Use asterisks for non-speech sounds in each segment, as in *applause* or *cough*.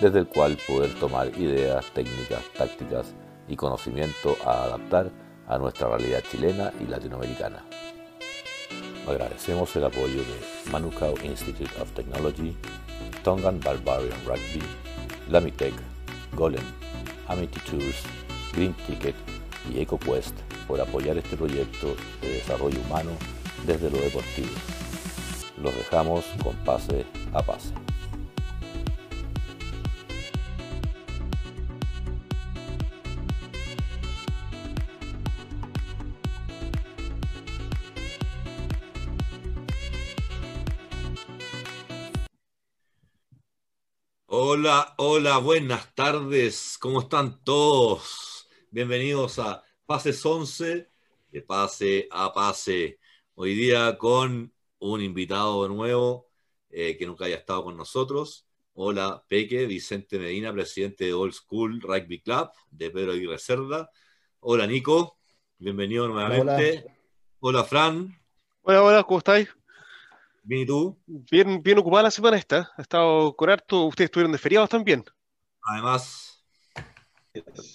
desde el cual poder tomar ideas, técnicas, tácticas y conocimiento a adaptar a nuestra realidad chilena y latinoamericana. Agradecemos el apoyo de Manukau Institute of Technology, Tongan Barbarian Rugby, Lamitech, Golem, Amity Tours, Green Ticket y EcoQuest por apoyar este proyecto de desarrollo humano desde lo deportivo. Los dejamos con pase a pase. Hola, hola, buenas tardes. ¿Cómo están todos? Bienvenidos a Pases 11, de Pase a Pase. Hoy día con un invitado nuevo eh, que nunca haya estado con nosotros. Hola, Peque, Vicente Medina, presidente de Old School Rugby Club de Pedro Aguirre Cerda. Hola, Nico. Bienvenido nuevamente. Hola, Fran. Hola, hola, ¿cómo estáis? Bien, ¿y tú? Bien, bien ocupada la semana esta. Ha estado con harto. Ustedes estuvieron de feriados también. Además,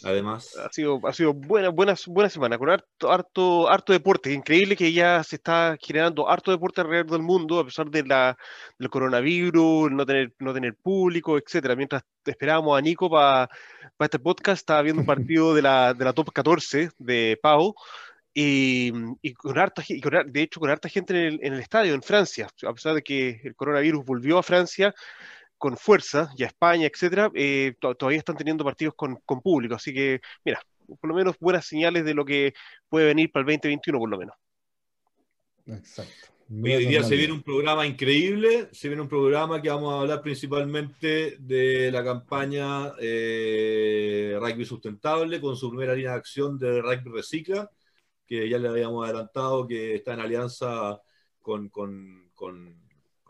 además. Ha sido, ha sido buena, buena, buena semana, con harto, harto, harto deporte. Increíble que ya se está generando harto deporte alrededor del mundo, a pesar de la, del coronavirus, no tener, no tener público, etcétera. Mientras esperábamos a Nico para este podcast, estaba viendo un *laughs* partido de la, de la top 14 de Pau y, con harta, de hecho con harta gente en el, en el, estadio en Francia, a pesar de que el coronavirus volvió a Francia con fuerza, y a España, etcétera, eh, todavía están teniendo partidos con, con, público, así que mira, por lo menos buenas señales de lo que puede venir para el 2021 por lo menos. Exacto. Hoy día se viene un programa increíble, se viene un programa que vamos a hablar principalmente de la campaña eh, Rugby Sustentable con su primera línea de acción de Rugby Recicla que ya le habíamos adelantado que está en alianza con, con, con,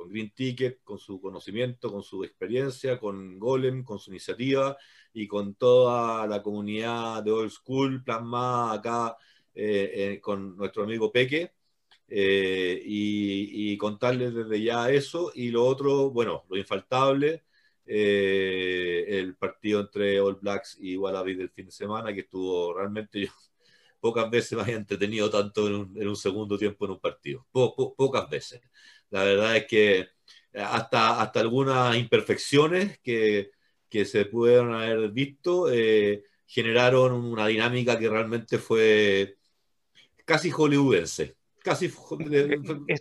Green Ticket, con su conocimiento, con su experiencia, con Golem, con su iniciativa y con toda la comunidad de Old School plasmada acá eh, eh, con nuestro amigo Peque. Eh, y, y, contarles desde ya eso y lo otro, bueno, lo infaltable, el partido entre All Blacks y Wallaby del fin de semana, que estuvo realmente yo pocas veces me haya entretenido tanto en un, segundo tiempo en un partido. pocas veces. La verdad es que eh, hasta, hasta algunas imperfecciones que, que se pudieron haber visto eh, generaron una dinámica que realmente fue casi hollywoodense. Casi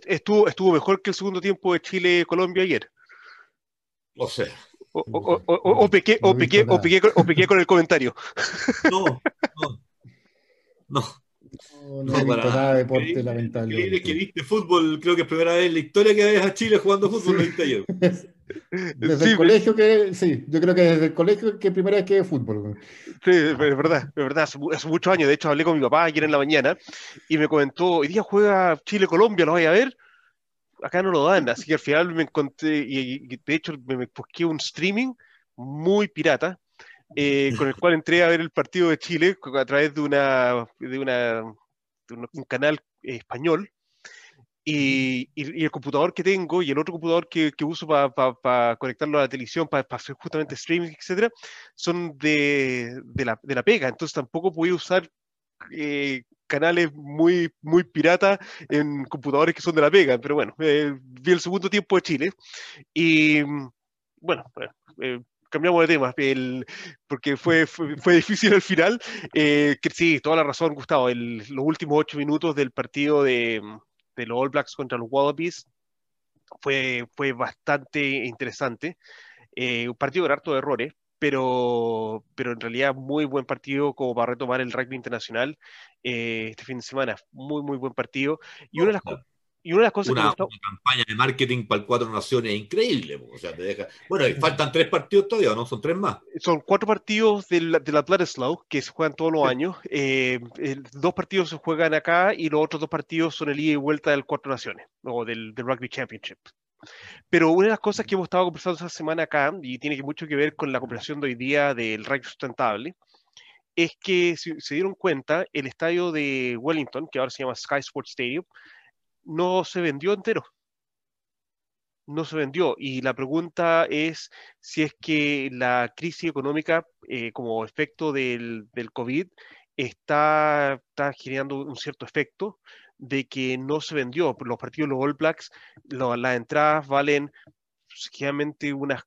estuvo, estuvo mejor que el segundo tiempo de Chile-Colombia ayer. O sea. O, o, o, pequé, o, pequé, o, pequé, o pequé con el comentario. No, no. No. No, no, para nada de deporte lamentable. Increíble que viste fútbol, creo que es primera vez en la historia que ves a Chile jugando fútbol sí. ayer. *laughs* Desde el colegio que, sí, yo creo que desde el colegio que primera vez que ve fútbol. Sí, es verdad, es verdad, hace, muchos años, de hecho hablé con mi papá ayer en la mañana y me comentó, hoy día juega Chile-Colombia, ¿lo voy a ver? Acá no lo dan, así que al final me encontré, y, y de hecho me, me busqué un streaming muy pirata, eh, con el cual entré a ver el partido de Chile a través de, una, de, una, un canal español. Y, y, el computador que tengo y el otro computador que, que uso para pa, conectarlo a la televisión, para hacer justamente streaming, etcétera, son de, de, la, de la pega. Entonces tampoco podía usar eh, canales muy, muy pirata en computadores que son de la pega. Pero bueno, eh, vi el segundo tiempo de Chile y bueno, eh, cambiamos de tema, el, porque fue, fue, fue, difícil al final. Eh, que sí, toda la razón, Gustavo. El, los últimos ocho minutos del partido de, de, los All Blacks contra los Wallabies fue, fue bastante interesante. Eh, un partido con harto de errores, pero, pero en realidad muy buen partido como para retomar el rugby internacional eh, este fin de semana. Muy, muy buen partido. Y una de las Y una de las cosas una, campaña de marketing para el Cuatro Naciones increíble. O sea, te deja... Bueno, faltan tres partidos todavía, ¿no? Son tres más. Son cuatro partidos del, de la Slow que se juegan todos los años. Eh, dos partidos se juegan acá y los otros dos partidos son el ida y vuelta del Cuatro Naciones, o del, del Rugby Championship. Pero una de las cosas que hemos estado conversando esta semana acá, y tiene mucho que ver con la conversación de hoy día del rugby sustentable, es que si se dieron cuenta, el estadio de Wellington, que ahora se llama Sky Sports Stadium, no se vendió entero. No se vendió. Y la pregunta es si es que la crisis económica, eh, como efecto del, del COVID, está, está, generando un cierto efecto de que no se vendió. Los partidos los All Blacks, las entradas valen generalmente unas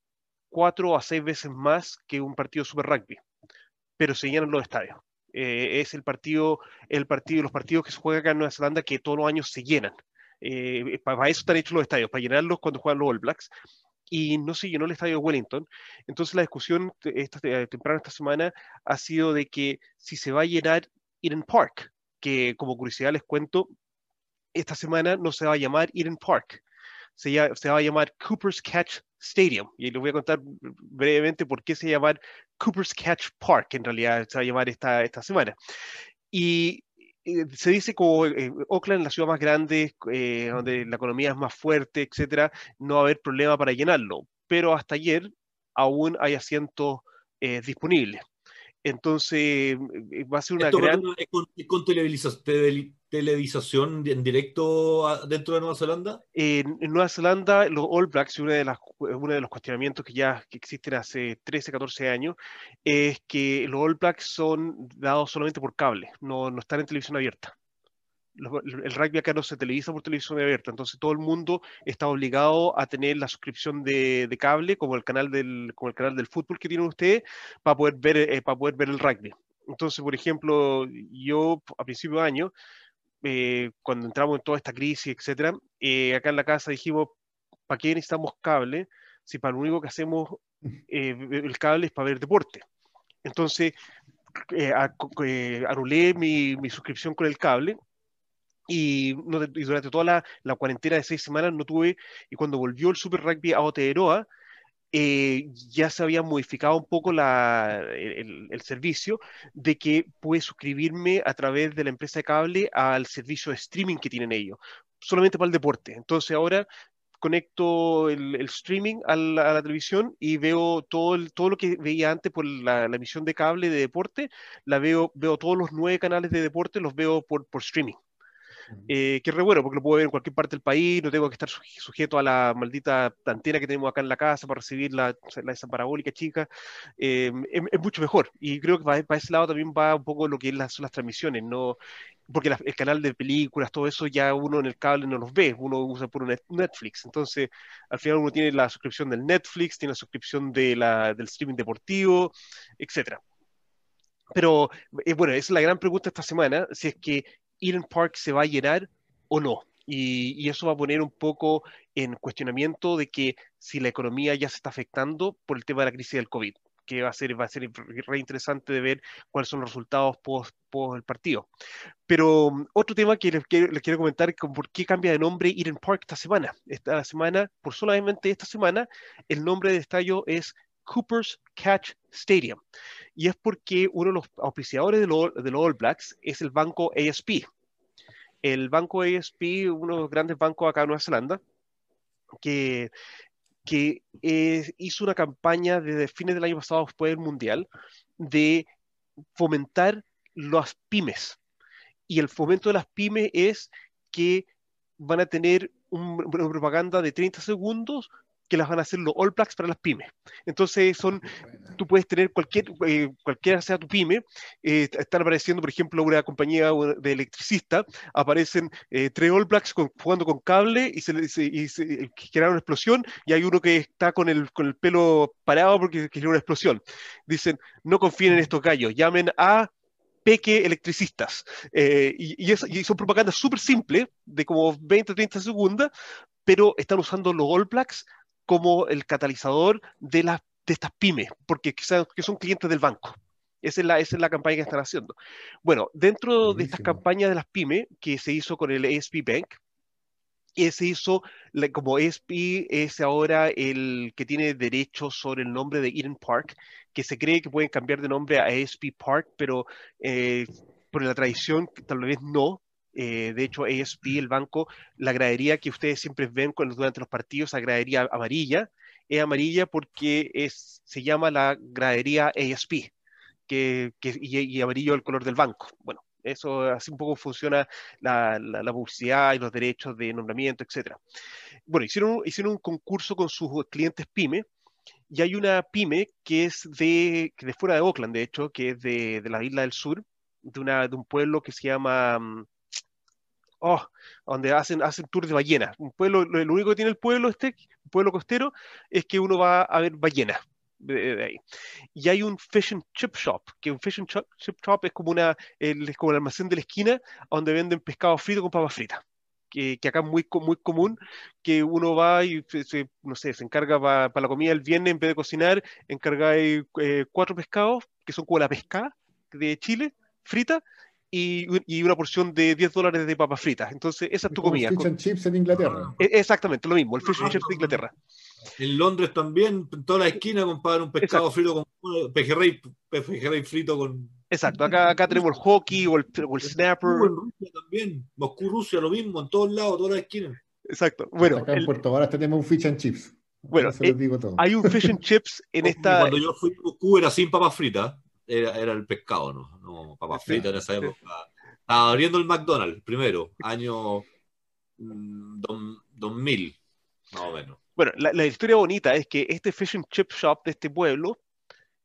cuatro a seis veces más que un partido Super Rugby, pero se llenan los estadios. Eh, es el partido, el partido, los partidos que se juegan acá en Nueva Zelanda que todos los años se llenan. Eh, para, eso están hechos los estadios, para llenarlos cuando juegan los All Blacks. Y no se llenó el estadio de Wellington. Entonces la discusión esta, eh, temprano esta semana ha sido de que si se va a llenar Eden Park, que como curiosidad les cuento, esta semana no se va a llamar Eden Park, se, se, va a llamar Cooper's Catch Stadium. Y les voy a contar brevemente por qué se llama Cooper's Catch Park, en realidad se va a llamar esta, esta semana. Y se dice como eh, Oakland, la ciudad más grande, eh, donde la economía es más fuerte, etcétera, no va a haber problema para llenarlo. Pero hasta ayer aún hay asientos disponibles. Entonces, va a ser una gran... con, con televisación en directo dentro de Nueva Zelanda? en Nueva Zelanda, los All Blacks, uno de, las, uno de los cuestionamientos que ya que existen hace 13, 14 años, es que los All Blacks son dados solamente por cable, no, no están en televisión abierta. El rugby acá no se televisa por televisión abierta, entonces todo el mundo está obligado a tener la suscripción de, de cable, como el canal del, como el canal del fútbol que tienen ustedes, para poder ver, eh, para poder ver el rugby. Entonces, por ejemplo, yo a principio de año eh, cuando entramos en toda esta crisis, etcétera, eh, acá en la casa dijimos, ¿para qué necesitamos cable? Si para lo único que hacemos eh, el cable es para ver deporte. Entonces, anulé mi, mi, suscripción con el cable y, durante toda la, la, cuarentena de seis semanas no tuve, y cuando volvió el Super Rugby a Aotearoa, eh, ya se había modificado un poco el, servicio de que puede suscribirme a través de la empresa de cable al servicio de streaming que tienen ellos, solamente para el deporte. Entonces ahora conecto el, streaming a la, televisión y veo todo, todo lo que veía antes por la, emisión de cable de deporte, la veo, veo todos los nueve canales de deporte, los veo por, por streaming. Eh, es re bueno porque lo puedo ver en cualquier parte del país, no tengo que estar sujeto a la maldita antena que tenemos acá en la casa para recibir la, la esa parabólica chica. Eh, es, mucho mejor y creo que para, ese lado también va un poco lo que son las transmisiones, no porque el canal de películas, todo eso ya uno en el cable no los ve, uno usa por Netflix, entonces al final uno tiene la suscripción del Netflix, tiene la suscripción de la, del streaming deportivo, etcétera. Pero eh, bueno, esa es la gran pregunta esta semana, si es que Eden Park se va a llenar o no. Y, eso va a poner un poco en cuestionamiento de que si la economía ya se está afectando por el tema de la crisis del COVID, que va a ser, va a ser re interesante de ver cuáles son los resultados post, el partido. Pero um, otro tema que les quiero, comentar es por qué cambia de nombre Eden Park esta semana. Esta semana, por solamente esta semana, el nombre de estadio es Cooper's Catch Stadium. Y es porque uno de los auspiciadores de, los All Blacks es el banco ASP. El banco ASP, uno de los grandes bancos acá en Nueva Zelanda, que, que hizo una campaña desde fines del año pasado, después del Mundial, de fomentar las pymes. Y el fomento de las pymes es que van a tener una propaganda de 30 segundos que las van a hacer los All Blacks para las pymes. Entonces, son, tú puedes tener cualquier, eh, cualquiera sea tu pyme, eh, están apareciendo, por ejemplo, una compañía de electricista, aparecen eh, tres All Blacks jugando con cable y se, y se genera una explosión, y hay uno que está con el, con el pelo parado porque genera una explosión. Dicen, no confíen en estos gallos, llamen a peque electricistas. y, y, son propagandas súper simples, de como 20 30 segundos, pero están usando los All Blacks como el catalizador de, las de estas pymes, porque quizás que son clientes del banco. Esa es, la, esa es la campaña que están haciendo. Bueno, dentro de estas campañas de las pymes que se hizo con el ASP Bank, ese hizo, como ESP es ahora el que tiene derechos sobre el nombre de Eden Park, que se cree que pueden cambiar de nombre a ESP Park, pero eh, por la tradición tal vez no. Eh, de hecho, ESP, el banco, la gradería que ustedes siempre ven durante los partidos, la gradería amarilla, es amarilla porque es, se llama la gradería ESP, que, y, amarillo el color del banco. Bueno, eso así un poco funciona la, publicidad y los derechos de nombramiento, etc. Bueno, hicieron, hicieron un concurso con sus clientes pyme y hay una pyme que es de, de fuera de Oakland, de hecho, que es de, de la isla del sur, de, una, de un pueblo que se llama... Oh, donde hacen, hacen tours de ballenas. Un pueblo, lo, único que tiene el pueblo este, pueblo costero, es que uno va a ver ballenas. De, ahí. Y hay un fish and chip shop, que un fish and chip shop es como, una, el, es como el almacén de la esquina donde venden pescado frito con papas fritas. Que, que, acá es muy, muy común, que uno va y se, no sé, se encarga para la comida el viernes, en vez de cocinar, encarga eh, cuatro pescados, que son como la pesca de Chile, frita, y, y, una porción de 10 dólares de papas fritas. Entonces, esa es tu comida. Fish and chips en Inglaterra. E, exactamente, lo mismo, el fish and chips de Inglaterra. En Londres también, en toda la esquina, compadre, un pescado frito con pejerrey, pejerrey frito con. Exacto, acá, acá tenemos el hockey o el, o el snapper. En Rusia también, Moscú, Rusia, lo mismo, en todos lados, todas las esquinas. Exacto. Bueno, acá en Puerto Varas tenemos un fish and chips. Bueno, eh, digo todo. hay un fish and chips en esta. Cuando yo fui a Moscú era sin papas fritas era, era el pescado, ¿no? No, papas fritas en esa época. Estaba abriendo el McDonald's primero, año 2000, mm, más o menos. Bueno, la, la, historia bonita es que este fish and chip shop de este pueblo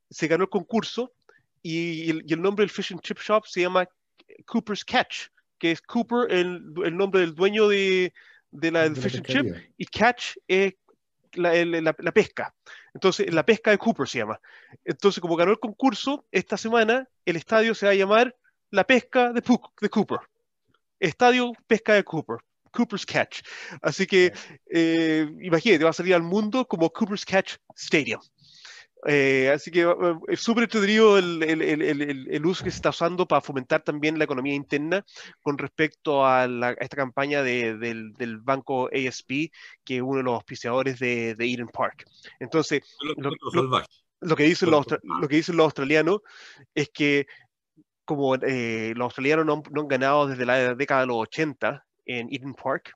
se ganó el concurso y el, y el nombre del fish and chip shop se llama Cooper's Catch, que es Cooper el, el nombre del dueño de, de la, del fish and chip y catch es la, la, la, pesca. Entonces, la pesca de Cooper se llama. Entonces, como ganó el concurso, esta semana el estadio se va a llamar La Pesca de, de Cooper. Estadio Pesca de Cooper. Cooper's Catch. Así que, eh, imagínate, va a salir al mundo como Cooper's Catch Stadium. Eh, así que es súper entretenido el, el, el, el, uso que se está usando para fomentar también la economía interna con respecto a, esta campaña de, del, del, banco ASP, que es uno de los auspiciadores de, de Eden Park. Entonces, lo, lo, que dicen los, lo que dicen los australianos es que como eh, los australianos no, no, han ganado desde la década de los 80 en Eden Park,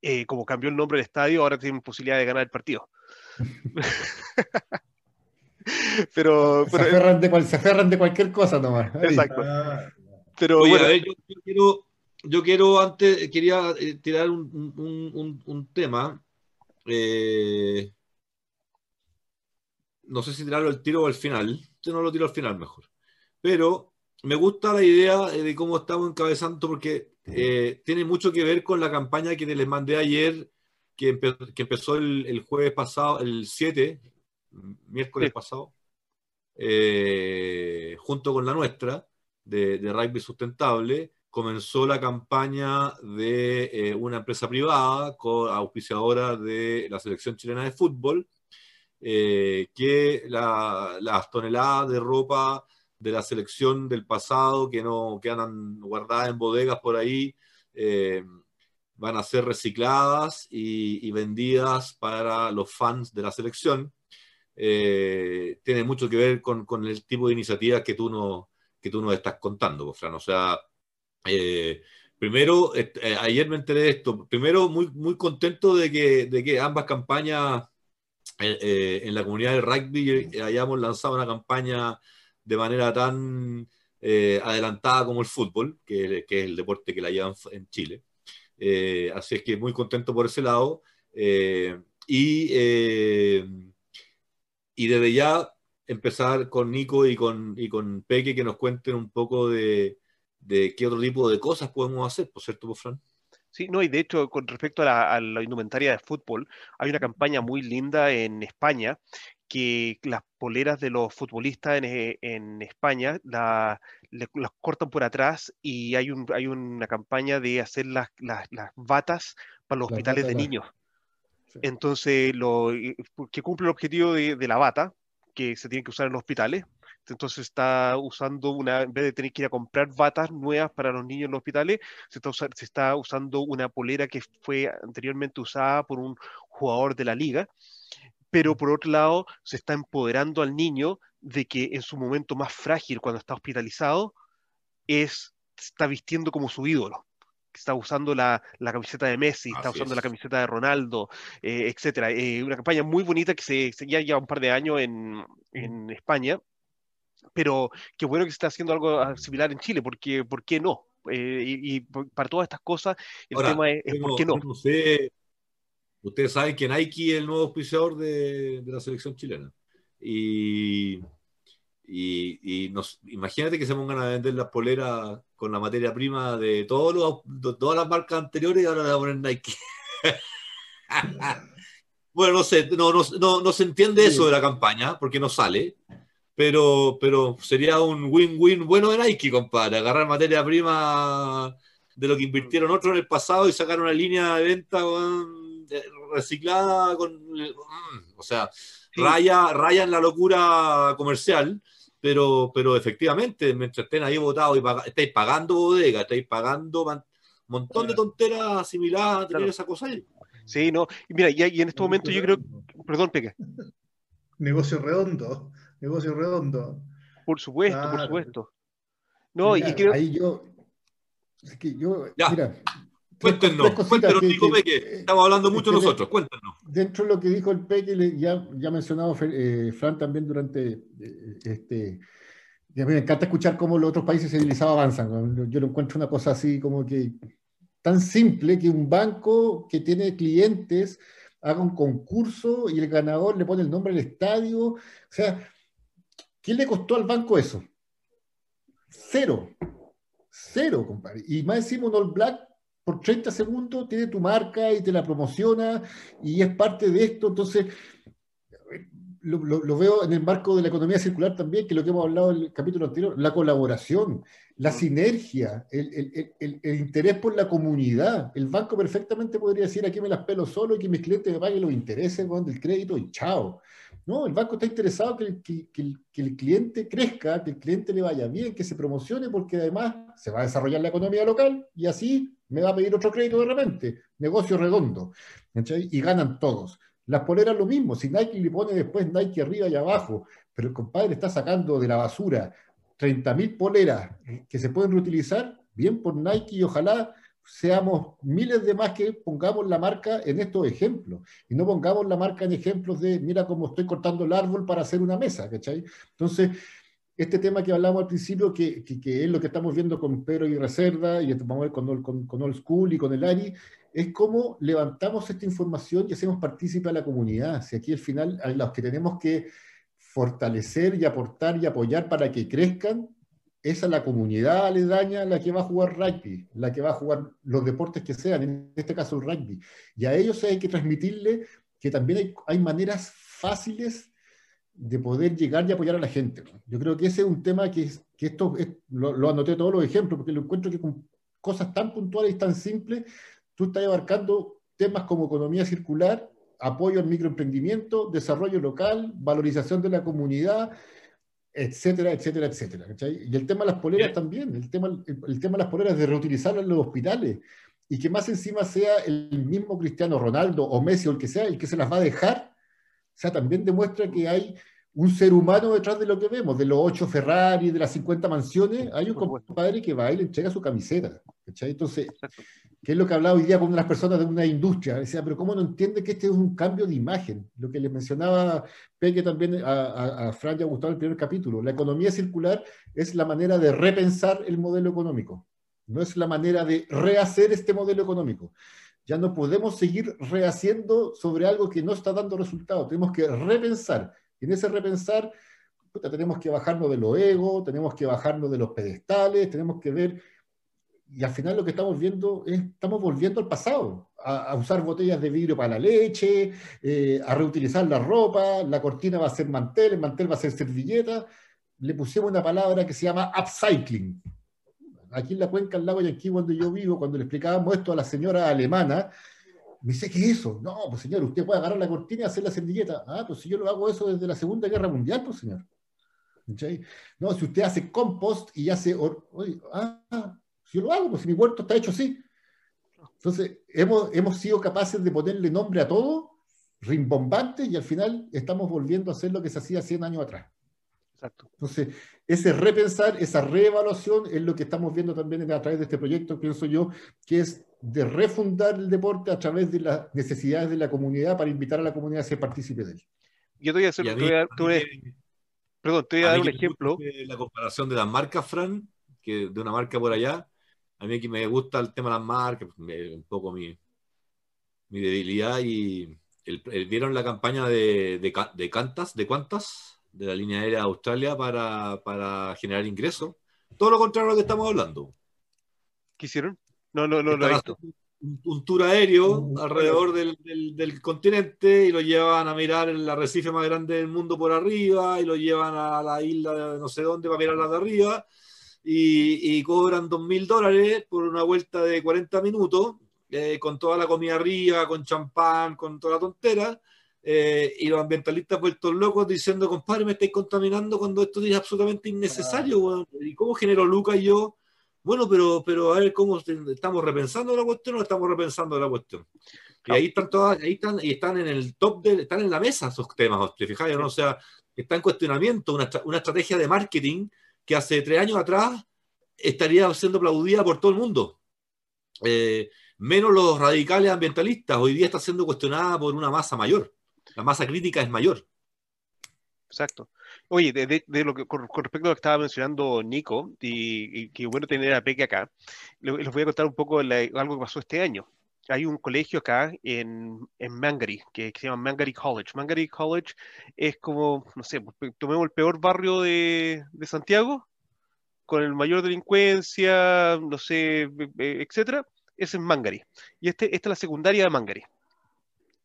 eh, como cambió el nombre del estadio, ahora tienen posibilidad de ganar el partido. *laughs* pero, se, aferran de cual, se, aferran de cualquier cosa nomás. Exacto. Ah. Pero bueno, a ver, yo, yo, quiero, yo quiero antes, quería eh, tirar un, un, un, un tema. Eh, no sé si tirarlo al tiro o al final. Yo no lo tiro al final mejor. Pero me gusta la idea de cómo estamos encabezando porque eh, tiene mucho que ver con la campaña que les mandé ayer, que, empe que empezó el, el, jueves pasado, el 7, miércoles sí. pasado, eh, junto con la nuestra, de, de, rugby sustentable, comenzó la campaña de eh, una empresa privada, auspiciadora de la selección chilena de fútbol, eh, que la, las toneladas de ropa de la selección del pasado que no quedan guardadas en bodegas por ahí, eh, van a ser recicladas y, y, vendidas para los fans de la selección eh, tiene mucho que ver con, con, el tipo de iniciativas que tú, no, que tú nos estás contando, Fran. O sea, eh, primero, eh, ayer me enteré de esto. Primero, muy, muy contento de que, de que ambas campañas eh, en la comunidad del rugby hayamos lanzado una campaña de manera tan adelantada como el fútbol, que, que, es el deporte que la llevan en Chile. así es que muy contento por ese lado. y y desde ya empezar con Nico y con, y con Peque que nos cuenten un poco de, de qué otro tipo de cosas podemos hacer, ¿por cierto, pues, Fran? Sí, no, y de hecho, con respecto a la, a la, indumentaria de fútbol, hay una campaña muy linda en España que las poleras de los futbolistas en, eh, en España la, le, las cortan por atrás y hay, un, hay una campaña de hacer las, las, las batas para los la hospitales de niños. Entonces, lo, que cumple el objetivo de, de, la bata, que se tiene que usar en los hospitales, Entonces está usando una, en vez de tener que ir a comprar batas nuevas para los niños en los hospitales, se está, se está usando una polera que fue anteriormente usada por un jugador de la liga, pero por otro lado se está empoderando al niño de que en su momento más frágil, cuando está hospitalizado, es, está vistiendo como su ídolo está usando la, la, camiseta de Messi, está usando la camiseta de Ronaldo, eh, etcétera. Eh, una campaña muy bonita que se, ya lleva un par de años en, en España, pero qué bueno que se está haciendo algo ah, similar en Chile, porque ¿por qué no? Eh, y, para todas estas cosas, el tema es, ¿por qué no? ustedes saben que Nike es el nuevo auspiciador de, de la selección chilena. Y, y, nos, imagínate que se pongan a vender las poleras con la materia prima de, todos los, todas las marcas anteriores y ahora le van a poner Nike. *laughs* bueno, no sé, no, no, no, se entiende eso de la campaña porque no sale, pero, pero sería un win-win bueno de Nike, compadre. Agarrar materia prima de lo que invirtieron otros en el pasado y sacar una línea de venta reciclada con. Mm, o sea, raya, raya en la locura comercial pero, pero efectivamente, mientras estén ahí votados y estáis pagando bodega, estáis pagando un montón de tonteras similares a tener esa cosa ahí. Sí, no, y mira, y, en este momento yo creo, perdón, Peque. Negocio redondo, negocio redondo. Por supuesto, por supuesto. No, y creo... Ahí yo, es que yo, mira, Cuéntenos, cuéntenos, dijo Peque. Estamos hablando mucho nosotros, cuéntenos. Dentro de lo que dijo el Peque, ya, ya mencionado eh, Fran también durante eh, este. me encanta escuchar cómo los otros países civilizados avanzan. Yo lo encuentro una cosa así como que tan simple que un banco que tiene clientes haga un concurso y el ganador le pone el nombre del estadio. O sea, ¿qué le costó al banco eso? Cero. Cero, compadre. Y más encima un All Black por 30 segundos tiene tu marca y te la promociona y es parte de esto. Entonces, lo, veo en el marco de la economía circular también, que lo que hemos hablado en el capítulo anterior, la colaboración, la sinergia, el, interés por la comunidad. El banco perfectamente podría decir, aquí me las pelo solo y que mis clientes me paguen los intereses del crédito y chao. No, el banco está interesado que, que, el cliente crezca, que el cliente le vaya bien, que se promocione, porque además se va a desarrollar la economía local y así me va a pedir otro crédito de repente. Negocio redondo. Y ganan todos. Las poleras lo mismo. Si Nike le pone después Nike arriba y abajo, pero el compadre está sacando de la basura 30.000 poleras que se pueden reutilizar, bien por Nike y ojalá seamos miles de más que pongamos la marca en estos ejemplos y no pongamos la marca en ejemplos de mira cómo estoy cortando el árbol para hacer una mesa, ¿cachai? Entonces, este tema que hablamos al principio, que, que, es lo que estamos viendo con Pedro y Reserva, y vamos a ver con, con, con Old School y con el ARI, es cómo levantamos esta información y hacemos partícipe a la comunidad. Si aquí al final a los que tenemos que fortalecer y aportar y apoyar para que crezcan, es a la comunidad aledaña la que va a jugar rugby, la que va a jugar los deportes que sean, en este caso el rugby. Y a ellos hay que transmitirle que también hay, hay maneras fáciles de poder llegar y apoyar a la gente. Yo creo que ese es un tema que, que esto lo, anoté todos los ejemplos, porque lo encuentro que con cosas tan puntuales y tan simples, tú estás abarcando temas como economía circular, apoyo al microemprendimiento, desarrollo local, valorización de la comunidad, etcétera, etcétera, etcétera. Y el tema de las poleras también, el tema, el, tema de las poleras de reutilizar en los hospitales y que más encima sea el mismo Cristiano Ronaldo o Messi o el que sea el que se las va a dejar, o sea, también demuestra que hay un ser humano detrás de lo que vemos, de los ocho Ferrari, de las 50 mansiones, hay un compadre que va y le entrega su camiseta. Entonces, ¿qué es lo que hablaba hoy día con unas personas de una industria? Decía, pero ¿cómo no entiende que este es un cambio de imagen? Lo que le mencionaba Peque también a, a, Fran y a Gustavo en el primer capítulo. La economía circular es la manera de repensar el modelo económico, no es la manera de rehacer este modelo económico. Ya no podemos seguir rehaciendo sobre algo que no está dando resultados. Tenemos que repensar y en ese repensar, tenemos que bajarnos de los egos, tenemos que bajarnos de los pedestales, tenemos que ver, y al final lo que estamos viendo es, estamos volviendo al pasado, a, usar botellas de vidrio para la leche, eh, a reutilizar la ropa, la cortina va a ser mantel, el mantel va a ser servilleta, le pusimos una palabra que se llama upcycling. Aquí en la cuenca del lago aquí donde yo vivo, cuando le explicábamos esto a la señora alemana, me dice, ¿qué es eso? No, pues señor, usted puede agarrar la cortina y hacer la servilleta. Ah, pues si yo lo hago eso desde la Segunda Guerra Mundial, pues señor. No, si usted hace compost y hace, ah, yo lo hago, pues si mi huerto está hecho así. Entonces, hemos, hemos sido capaces de ponerle nombre a todo, rimbombante, y al final estamos volviendo a hacer lo que se hacía 100 años atrás. Exacto. Entonces, ese repensar, esa reevaluación es lo que estamos viendo también a través de este proyecto, pienso yo, que es de refundar el deporte a través de las necesidades de la comunidad para invitar a la comunidad a ser partícipe de él. Yo te voy a hacer, perdón, te voy a dar un ejemplo. La comparación de las marcas, Fran, que de una marca por allá, a mí que me gusta el tema de las marcas, un poco mi, mi debilidad y vieron la campaña de, de, de Cantas, de cuántas de la línea aérea de Australia para, generar ingresos. Todo lo contrario a lo que estamos hablando. ¿Qué hicieron? No, no, no, no Un, tour aéreo alrededor del, continente y lo llevan a mirar el arrecife más grande del mundo por arriba y lo llevan a la isla de no sé dónde para mirar la de arriba y, y cobran dos mil dólares por una vuelta de 40 minutos eh, con toda la comida arriba, con champán, con toda la tontera eh, y los ambientalistas vueltos locos diciendo, compadre, me estáis contaminando cuando esto es absolutamente innecesario. ¿Y cómo generó Lucas y yo? Bueno, pero, pero a ver cómo estamos repensando la cuestión o estamos repensando la cuestión. Y ahí están todas, ahí están, y están en el top de, están en la mesa esos temas, ¿te fijáis? ¿no? O sea, está en cuestionamiento una, una estrategia de marketing que hace tres años atrás estaría siendo aplaudida por todo el mundo. Eh, menos los radicales ambientalistas, hoy día está siendo cuestionada por una masa mayor la masa crítica es mayor. Exacto. Oye, de, lo que, con, respecto a lo que estaba mencionando Nico, y, que bueno tener a Peque acá, les voy a contar un poco algo que pasó este año. Hay un colegio acá en, en Mangary, que, se llama Mangary College. Mangary College es como, no sé, tomemos el peor barrio de, de Santiago, con el mayor delincuencia, no sé, etcétera. Es en Mangary. Y este, esta es la secundaria de Mangary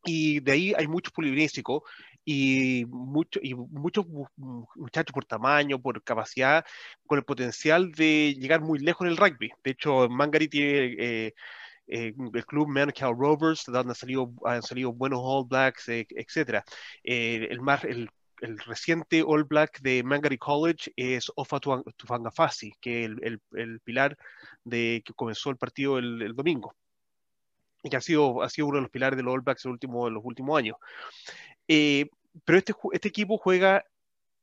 y de ahí hay muchos polivínésicos y, mucho, y muchos muchachos por tamaño, por capacidad, con el potencial de llegar muy lejos en el rugby. De hecho, Mangari tiene eh, eh, el club Manukau Rovers, donde han salido, han salido buenos All Blacks, eh, etc. el, más, el, el, reciente All Black de Mangari College es Ofa Tufangafasi, que es el, el, pilar de que comenzó el partido el domingo que ha sido, ha sido uno de los pilares de los All Blacks en, último, los últimos años. Eh, pero este, este equipo juega,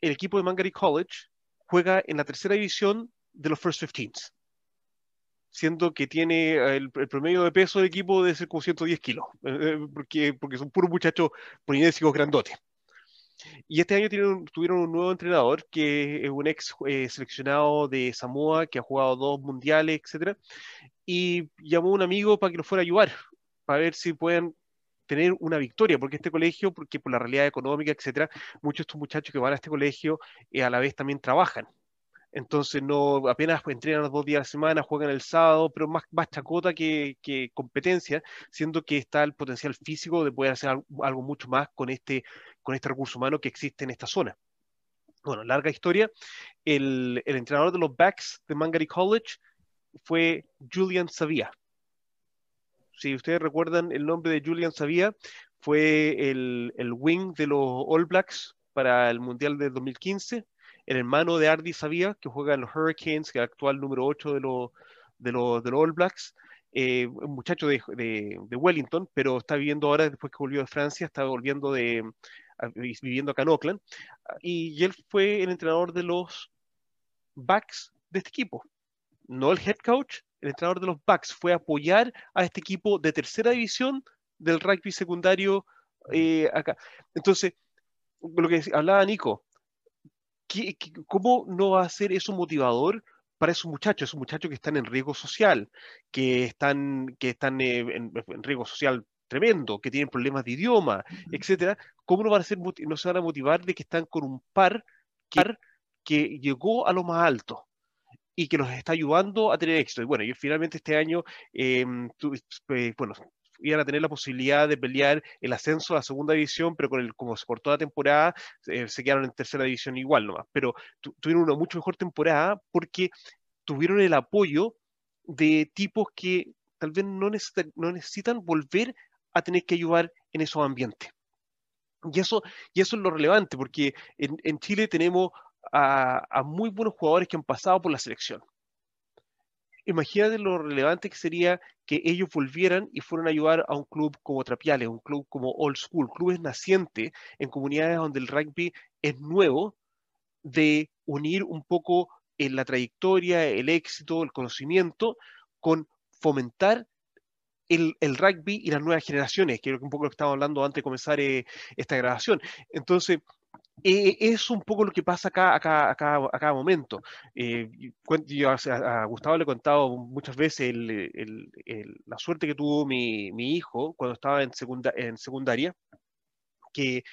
el equipo de Mangary College juega en la tercera división de los First 15 siendo que tiene el, promedio de peso del equipo de ser como 110 kilos, eh, eh, porque, porque son puros muchachos polinésicos grandotes. Y este año tuvieron un nuevo entrenador que es un ex seleccionado de Samoa que ha jugado dos mundiales, etc. Y llamó a un amigo para que lo fuera a ayudar para ver si pueden tener una victoria, porque este colegio, porque por la realidad económica, etcétera, muchos de estos muchachos que van a este colegio eh, a la vez también trabajan. Entonces no apenas entrenan los dos días a la semana, juegan el sábado, pero más, más chacota que, que, competencia, siendo que está el potencial físico de poder hacer algo, mucho más con este, con este recurso humano que existe en esta zona. Bueno, larga historia. El, el entrenador de los backs de Mangary College fue Julian Savia si ustedes recuerdan el nombre de Julian Savia, fue el, el wing de los All Blacks para el Mundial de 2015, el hermano de Ardi Savia, que juega en los Hurricanes, que es el actual número 8 de los, de los, de los All Blacks, eh, un muchacho de, de, Wellington, pero está viviendo ahora, después que volvió de Francia, está volviendo de, viviendo acá en Oakland, y él fue el entrenador de los backs de este equipo, no el head coach, el entrenador de los Bucks fue apoyar a este equipo de tercera división del rugby secundario eh, acá. Entonces, lo que hablaba Nico, cómo no va a ser eso motivador para esos muchachos, esos muchachos que están en riesgo social, que están, que están eh, en, riesgo social tremendo, que tienen problemas de idioma, etcétera, ¿cómo no van a ser, no se van a motivar de que están con un par que llegó a lo más alto? Y que los está ayudando a tener éxito. Y bueno, y finalmente este año, em, eh, bueno, iban a tener la posibilidad de pelear el ascenso a la segunda división, pero con el, como por toda temporada eh, se quedaron en tercera división igual nomás. Pero tuvieron una mucho mejor temporada porque tuvieron el apoyo de tipos que tal vez no necesitan, volver a tener que ayudar en esos ambientes. Y eso, y eso es lo relevante, porque en Chile tenemos a, muy buenos jugadores que han pasado por la selección. Imagínate lo relevante que sería que ellos volvieran y fueran a ayudar a un club como Trapiales, un club como Old School, clubes nacientes en comunidades donde el rugby es nuevo, de unir un poco en la trayectoria, el éxito, el conocimiento, con fomentar el, rugby y las nuevas generaciones, que es un poco lo que estaba hablando antes de comenzar eh, esta grabación. Entonces, eh, es un poco lo que pasa acá, acá, acá a cada momento. Eh, yo a, Gustavo le he contado muchas veces la suerte que tuvo mi, hijo cuando estaba en, segunda, en secundaria, que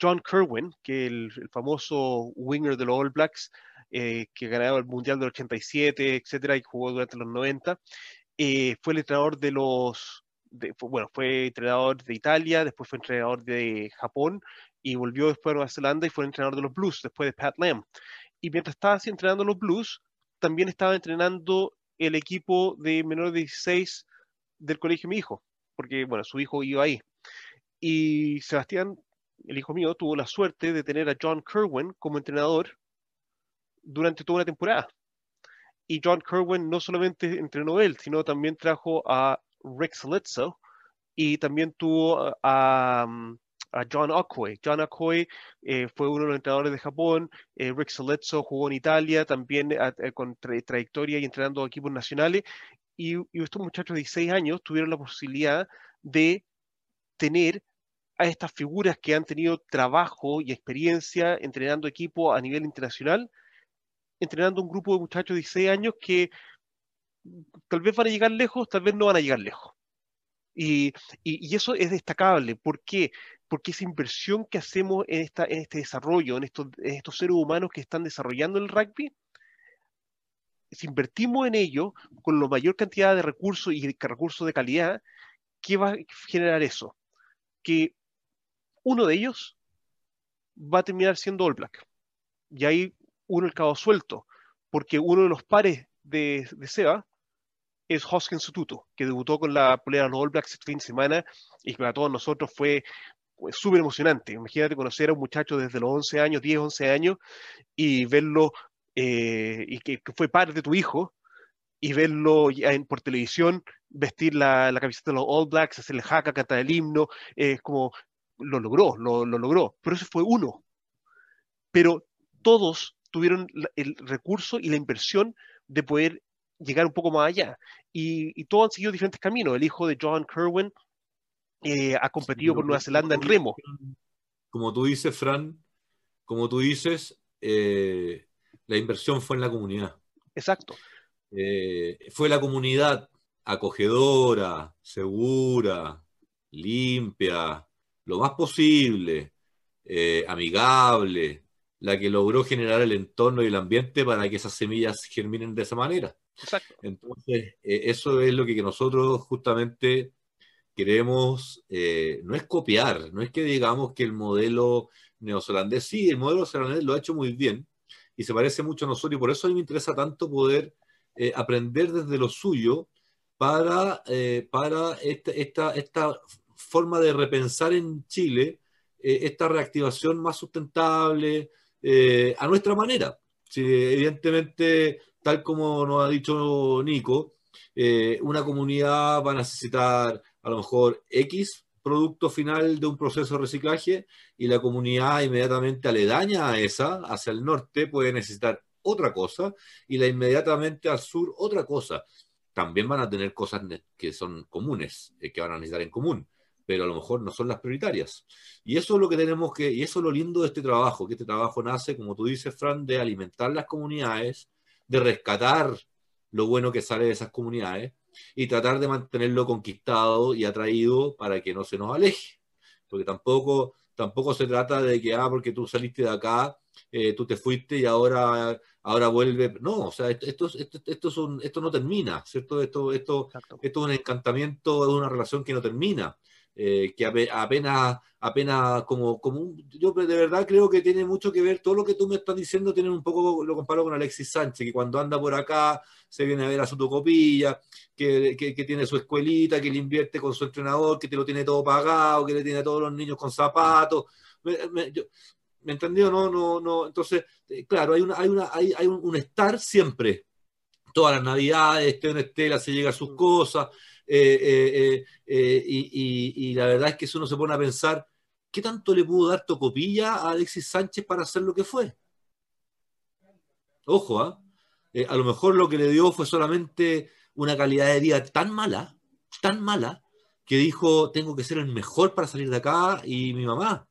John Kerwin, que el, el famoso winger de los All Blacks, eh, que ganó el Mundial del 87, etcétera, y jugó durante los 90, eh, fue el entrenador de los, bueno, fue entrenador de Italia, después fue entrenador de Japón y volvió después a Nueva Zelanda y fue entrenador de los Blues, después de Pat Lam. Y mientras estaba entrenando los Blues, también estaba entrenando el equipo de menor de 16 del colegio de mi hijo, porque, bueno, su hijo iba ahí. Y Sebastián, el hijo mío, tuvo la suerte de tener a John Kerwin como entrenador durante toda una temporada. Y John Kerwin no solamente entrenó él, sino también trajo a Rick Selitzo y también tuvo a, a John Okoye. John Okoye eh, fue uno de los entrenadores de Japón. Eh, Rick Selitzo jugó en Italia, también eh, con trayectoria y entrenando equipos nacionales. Y, y, estos muchachos de 16 años tuvieron la posibilidad de tener a estas figuras que han tenido trabajo y experiencia entrenando equipo a nivel internacional entrenando un grupo de muchachos de 16 años que tal vez van a llegar lejos, tal vez no van a llegar lejos. Y, eso es destacable. ¿Por qué? Porque esa inversión que hacemos en, esta, en este desarrollo, en estos, estos seres humanos que están desarrollando el rugby, si invertimos en ello con la mayor cantidad de recursos y recursos de calidad, ¿qué va a generar eso? Que uno de ellos va a terminar siendo All Black. Y ahí uno el cabo suelto, porque uno de los pares de, de Seba es Hoskins Sututo, que debutó con la polera de los All Blacks este fin de semana y para todos nosotros fue súper emocionante. Imagínate conocer a un muchacho desde los 11 años, 10, 11 años, y verlo, eh, y que, fue padre de tu hijo, y verlo en, por televisión vestir la, la, camiseta de los All Blacks, hacer el jaca, cantar el himno, es como lo logró, lo, lo logró. Pero ese fue uno. Pero todos tuvieron el recurso y la inversión de poder llegar un poco más allá. Y, todos han seguido diferentes caminos. El hijo de John Kerwin eh, ha competido por Nueva Zelanda en remo. Como tú dices, Fran, como tú dices, eh, la inversión fue en la comunidad. Exacto. Eh, fue la comunidad acogedora, segura, limpia, lo más posible, amigable, la que logró generar el entorno y el ambiente para que esas semillas germinen de esa manera. Exacto. Entonces, eh, eso es lo que, nosotros justamente queremos, eh, no es copiar, no es que digamos que el modelo neozelandés, sí, el modelo neozelandés lo ha hecho muy bien y se parece mucho a nosotros y por eso a mí me interesa tanto poder eh, aprender desde lo suyo para, para esta, esta, esta forma de repensar en Chile esta reactivación más sustentable, eh, a nuestra manera. evidentemente, tal como nos ha dicho Nico, eh, una comunidad va a necesitar a lo mejor X producto final de un proceso de reciclaje y la comunidad inmediatamente aledaña a esa, hacia el norte, puede necesitar otra cosa y la inmediatamente al sur otra cosa. También van a tener cosas que son comunes, eh, que van a necesitar en común pero a lo mejor no son las prioritarias. Y eso es lo que tenemos que, y eso es lo lindo de este trabajo, que este trabajo nace, como tú dices, Fran, de alimentar las comunidades, de rescatar lo bueno que sale de esas comunidades y tratar de mantenerlo conquistado y atraído para que no se nos aleje. Porque tampoco, tampoco se trata de que, ah, porque tú saliste de acá, eh, tú te fuiste y ahora, ahora vuelve. No, o sea, esto, esto, esto, esto no termina, ¿cierto? Esto, esto, esto es un encantamiento, es una relación que no termina. Eh, que apenas, apenas como, como yo de verdad creo que tiene mucho que ver, todo lo que tú me estás diciendo tiene un poco, lo comparo con Alexis Sánchez, que cuando anda por acá se viene a ver a su tocopilla, que, que, tiene su escuelita, que le invierte con su entrenador, que te lo tiene todo pagado, que le tiene a todos los niños con zapatos. ¿Me entendió? No, no, no. Entonces, eh, claro, hay, una, hay, una, hay, hay un, estar siempre. Todas las navidades, esté en Estela, se llega a sus cosas. Eh, eh, y, y, la verdad es que si uno se pone a pensar, ¿qué tanto le pudo dar Tocopilla a Alexis Sánchez para hacer lo que fue? Ojo, ¿ah? a lo mejor lo que le dio fue solamente una calidad de vida tan mala, tan mala, que dijo, tengo que ser el mejor para salir de acá y mi mamá.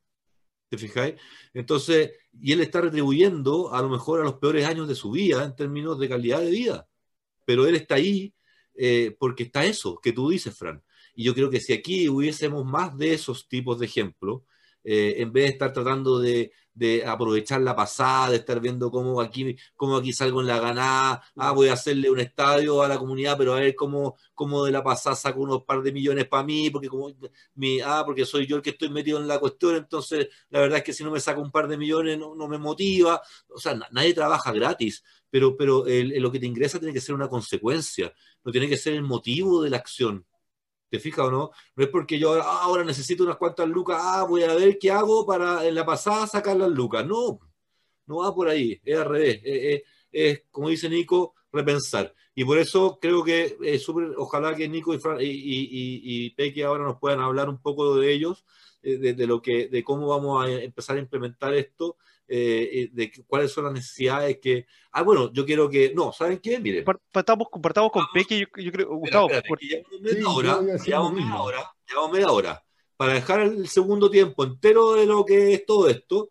¿Te fijáis? Entonces, y él está retribuyendo a lo mejor a los peores años de su vida en términos de calidad de vida. Pero él está ahí eh, porque está eso que tú dices, Fran. Y yo creo que si aquí hubiésemos más de esos tipos de ejemplos, eh, en vez de estar tratando de, de aprovechar la pasada, de estar viendo cómo aquí, cómo aquí salgo en la ganada, ah, voy a hacerle un estadio a la comunidad, pero a ver cómo, cómo de la pasada saco unos par de millones para mí, porque como mi, ah, porque soy yo el que estoy metido en la cuestión, entonces la verdad es que si no me saco un par de millones no, me motiva, o sea, nadie trabaja gratis, pero, pero lo que te ingresa tiene que ser una consecuencia, no tiene que ser el motivo de la acción. ¿Te fijas o no? No es porque yo ahora necesito unas cuantas lucas, ah, voy a ver qué hago para en la pasada sacar las lucas. No, no va por ahí, es al revés. Es, como dice Nico, repensar. Y por eso creo que es súper, ojalá que Nico y, y, y, Peque ahora nos puedan hablar un poco de ellos, eh, de, lo que, de cómo vamos a empezar a implementar esto eh, de cuáles son las necesidades que... Ah, bueno, yo quiero que... No, ¿saben qué? Miren. Partamos, compartamos con Peque, yo, yo creo, Gustavo. llevamos media hora, llevamos media hora, llevamos media hora. Para dejar el segundo tiempo entero de lo que es todo esto,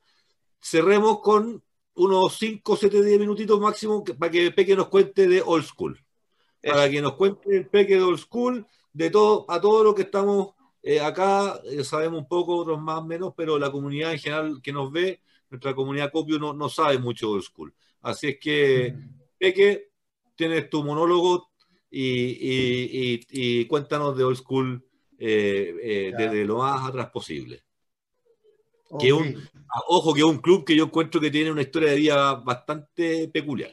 cerremos con unos 5, 7, 10 minutitos máximo para que Peque nos cuente de Old School. Para que nos cuente el Peque de Old School, de todo, a todo lo que estamos eh, acá, eh, sabemos un poco, otros más o menos, pero la comunidad en general que nos ve nuestra comunidad Copio no, no sabe mucho de Old School. Así es que, Peque, tienes tu monólogo y, cuéntanos de Old School eh, eh, desde lo más atrás posible. Que un, ah, ojo, que es un club que yo encuentro que tiene una historia de vida bastante peculiar.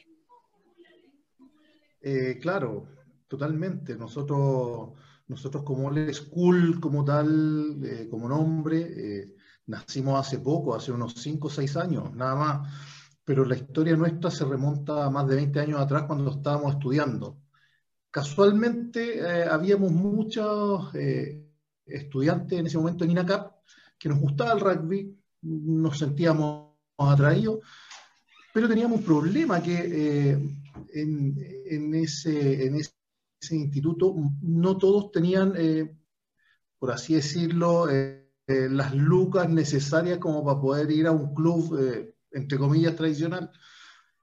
Eh, claro, totalmente. Nosotros, nosotros como Old School, como tal, como nombre, Nacimos hace poco, hace unos 5 o 6 años, nada más, pero la historia nuestra se remonta a más de 20 años atrás cuando estábamos estudiando. Casualmente eh, habíamos muchos eh, estudiantes en ese momento en INACAP que nos gustaba el rugby, nos sentíamos atraídos, pero teníamos un problema que eh, en, ese, en ese instituto no todos tenían, por así decirlo, eh, las lucas necesarias como para poder ir a un club, eh, entre comillas, tradicional.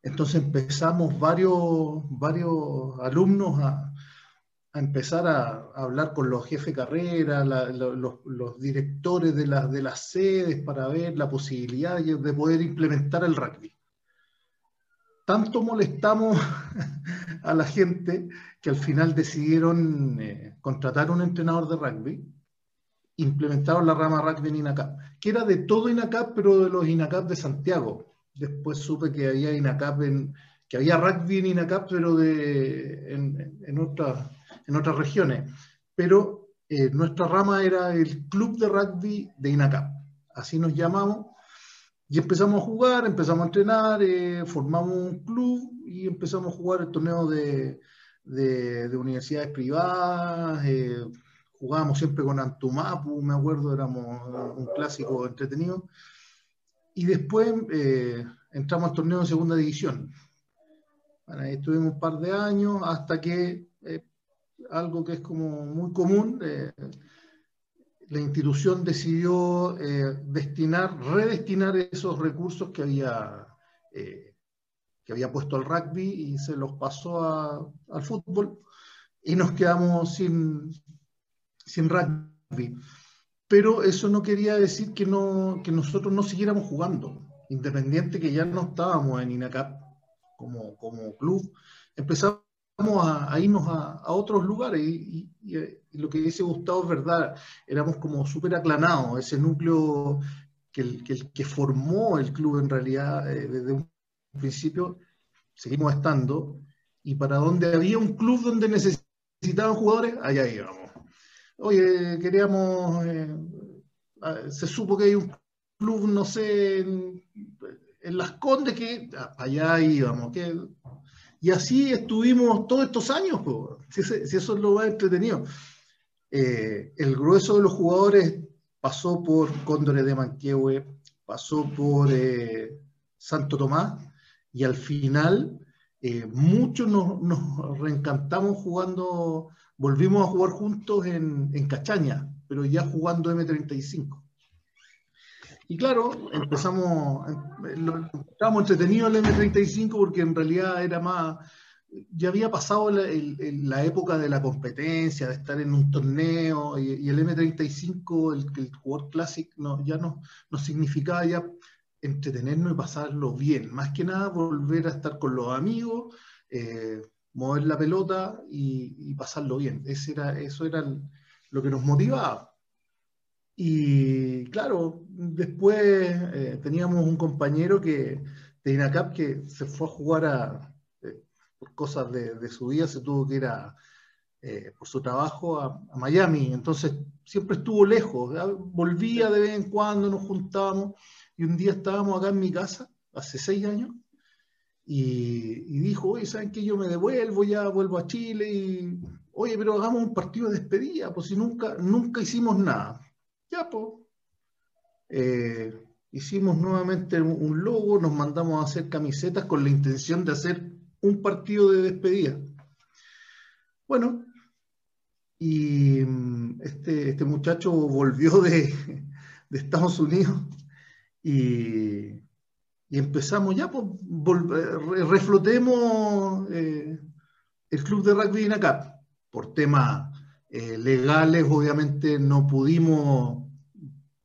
Entonces empezamos varios, varios alumnos a, a empezar a, hablar con los jefes de carrera, los, directores de, las de las sedes para ver la posibilidad de poder implementar el rugby. Tanto molestamos *laughs* a la gente que al final decidieron eh, contratar un entrenador de rugby implementaron la rama rugby en INACAP, que era de todo INACAP, pero de los INACAP de Santiago. Después supe que había INACAP en, que había rugby en INACAP, pero de, en, en, otras, regiones. Pero eh, nuestra rama era el Club de Rugby de INACAP. Así nos llamamos. Y empezamos a jugar, empezamos a entrenar, eh, formamos un club y empezamos a jugar el torneo de, de, de universidades privadas. Eh, jugábamos siempre con Antumapu, me acuerdo, éramos un clásico entretenido. Y después eh, entramos al torneo de segunda división. ahí estuvimos un par de años hasta que eh, algo que es como muy común, eh, la institución decidió destinar, redestinar esos recursos que había, que había puesto al rugby y se los pasó al fútbol y nos quedamos sin, sin rugby. Pero eso no quería decir que, no, que nosotros no siguiéramos jugando, independiente que ya no estábamos en INACAP como, como club, empezamos a, irnos a, otros lugares y, lo que dice Gustavo es verdad, éramos como súper aclanados, ese núcleo que, que, que, formó el club en realidad eh, desde un principio, seguimos estando, y para donde había un club donde necesitaban jugadores, allá íbamos oye, queríamos, eh, se supo que hay un club, no sé, en, Las Condes, que allá íbamos. Que, y así estuvimos todos estos años, si, eso es lo más entretenido. Eh, el grueso de los jugadores pasó por Cóndores de Manquehue, pasó por eh, Santo Tomás, y al final muchos nos, reencantamos jugando, volvimos a jugar juntos en, en Cachaña, pero ya jugando M35. Y claro, empezamos, em, estábamos entretenidos el M35 porque en realidad era más, ya había pasado la, época de la competencia, de estar en un torneo, y, el M35, el, el jugador Classic, no, ya no, nos significaba ya entretenernos y pasarlo bien. Más que nada, volver a estar con los amigos, eh, mover la pelota y, pasarlo bien. Ese era, eso era lo que nos motivaba. Y claro, después eh, teníamos un compañero que, de INACAP que se fue a jugar a, eh, por cosas de, su vida, se tuvo que ir a, por su trabajo a, a, Miami. Entonces siempre estuvo lejos. Volvía de vez en cuando, nos juntábamos y un día estábamos acá en mi casa, hace seis años, y, dijo, oye, ¿saben qué? Yo me devuelvo, ya vuelvo a Chile, y, oye, pero hagamos un partido de despedida, pues si nunca, nunca hicimos nada. Ya, pues. Eh, hicimos nuevamente un logo, nos mandamos a hacer camisetas con la intención de hacer un partido de despedida. Bueno, y este, este muchacho volvió de, de Estados Unidos y, empezamos ya, pues, reflotemos eh, el club de rugby INACAP. Por temas eh, legales, obviamente no pudimos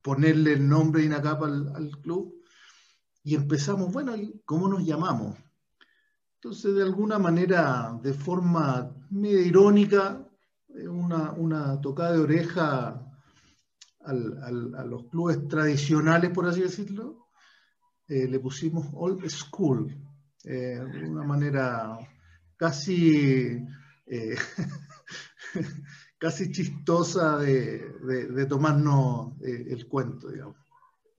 ponerle el nombre INACAP al, al club. Y empezamos, bueno, ¿cómo nos llamamos? Entonces, de alguna manera, de forma medio irónica, eh, una, una tocada de oreja a los clubes tradicionales, por así decirlo, eh, le pusimos old school, eh, de una manera casi, eh, *laughs* casi chistosa de, tomarnos el cuento, digamos.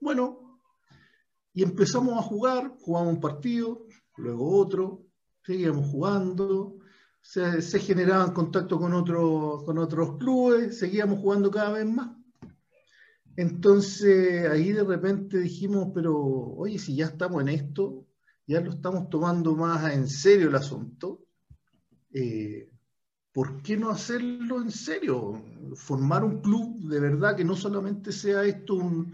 Bueno, y empezamos a jugar, jugamos un partido, luego otro, seguíamos jugando, se, se generaban contacto con, con otros clubes, seguíamos jugando cada vez más. Entonces ahí de repente dijimos, pero oye, si ya estamos en esto, ya lo estamos tomando más en serio el asunto, eh, ¿por qué no hacerlo en serio? Formar un club de verdad que no solamente sea esto un,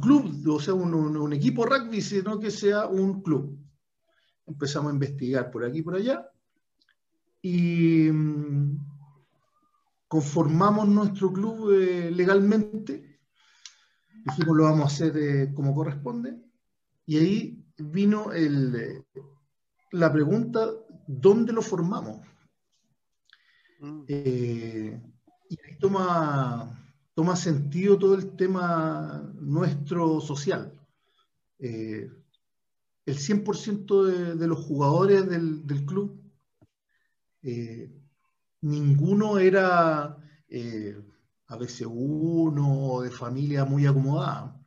club, o sea, un, equipo rugby, sino que sea un club. Empezamos a investigar por aquí y por allá y mm, conformamos nuestro club eh, legalmente dijimos lo vamos a hacer eh, como corresponde, y ahí vino el, la pregunta, ¿dónde lo formamos? Mm. Eh, y ahí toma, toma sentido todo el tema nuestro social. Eh, el 100% de, de, los jugadores del, del club, ninguno era a veces uno de familia muy acomodada.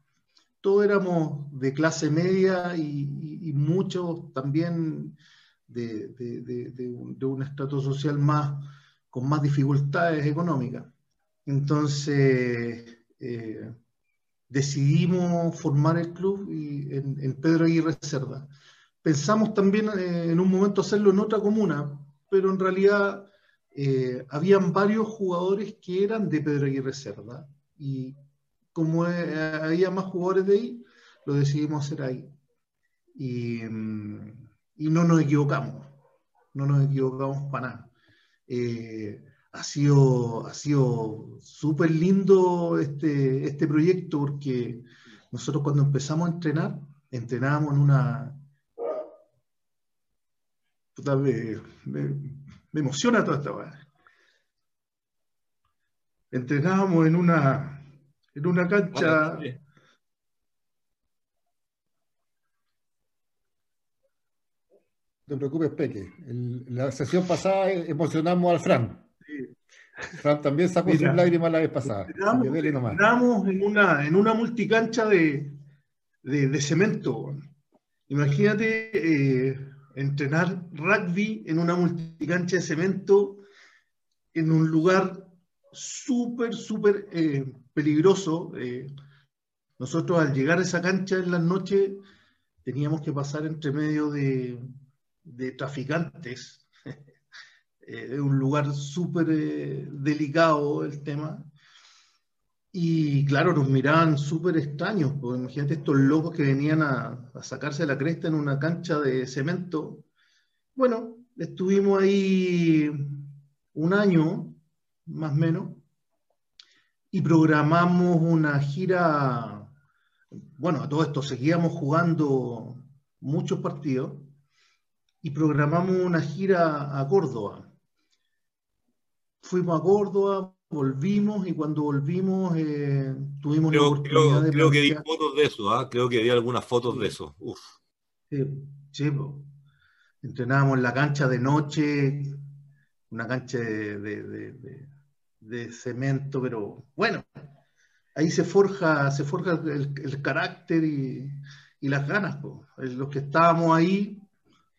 Todos éramos de clase media y, muchos también de, un, estrato social más, con más dificultades económicas. Entonces, eh, decidimos formar el club en, Pedro Aguirre Cerda. Pensamos también eh, en un momento hacerlo en otra comuna, pero en realidad eh, habían varios jugadores que eran de Pedro Aguirre Cerda y como eh, había más jugadores de ahí, lo decidimos hacer ahí. Y, mm, y no nos equivocamos, no nos equivocamos para nada. Eh, ha sido, ha sido súper lindo este, este proyecto porque nosotros cuando empezamos a entrenar, entrenábamos en una... Me emociona toda esta cosa. Entrenábamos en una, en una cancha. No te preocupes, Peque. la sesión pasada emocionamos al Fran. Fran también sacó sus lágrimas la vez pasada. Entrenamos, en, una, en una multicancha de, de, cemento. Imagínate eh, entrenar rugby en una multicancha de cemento en un lugar súper, súper eh, peligroso. Eh, nosotros al llegar a esa cancha en las noches teníamos que pasar entre medio de, de traficantes. *laughs* Es un lugar súper delicado el tema. Y claro, nos miraban súper extraños, porque imagínate estos locos que venían a, sacarse la cresta en una cancha de cemento. Bueno, estuvimos ahí un año, más o menos, y programamos una gira, bueno, a todo esto seguíamos jugando muchos partidos, y programamos una gira a Córdoba. Fuimos a Córdoba, volvimos y cuando volvimos eh, tuvimos creo, la oportunidad de creo que vi fotos de eso, ¿ah? creo que vi algunas fotos de eso. Uf. Sí, entrenábamos en la cancha de noche, una cancha de, de, cemento, pero bueno, ahí se forja, se forja el, carácter y, y, las ganas. Los que estábamos ahí,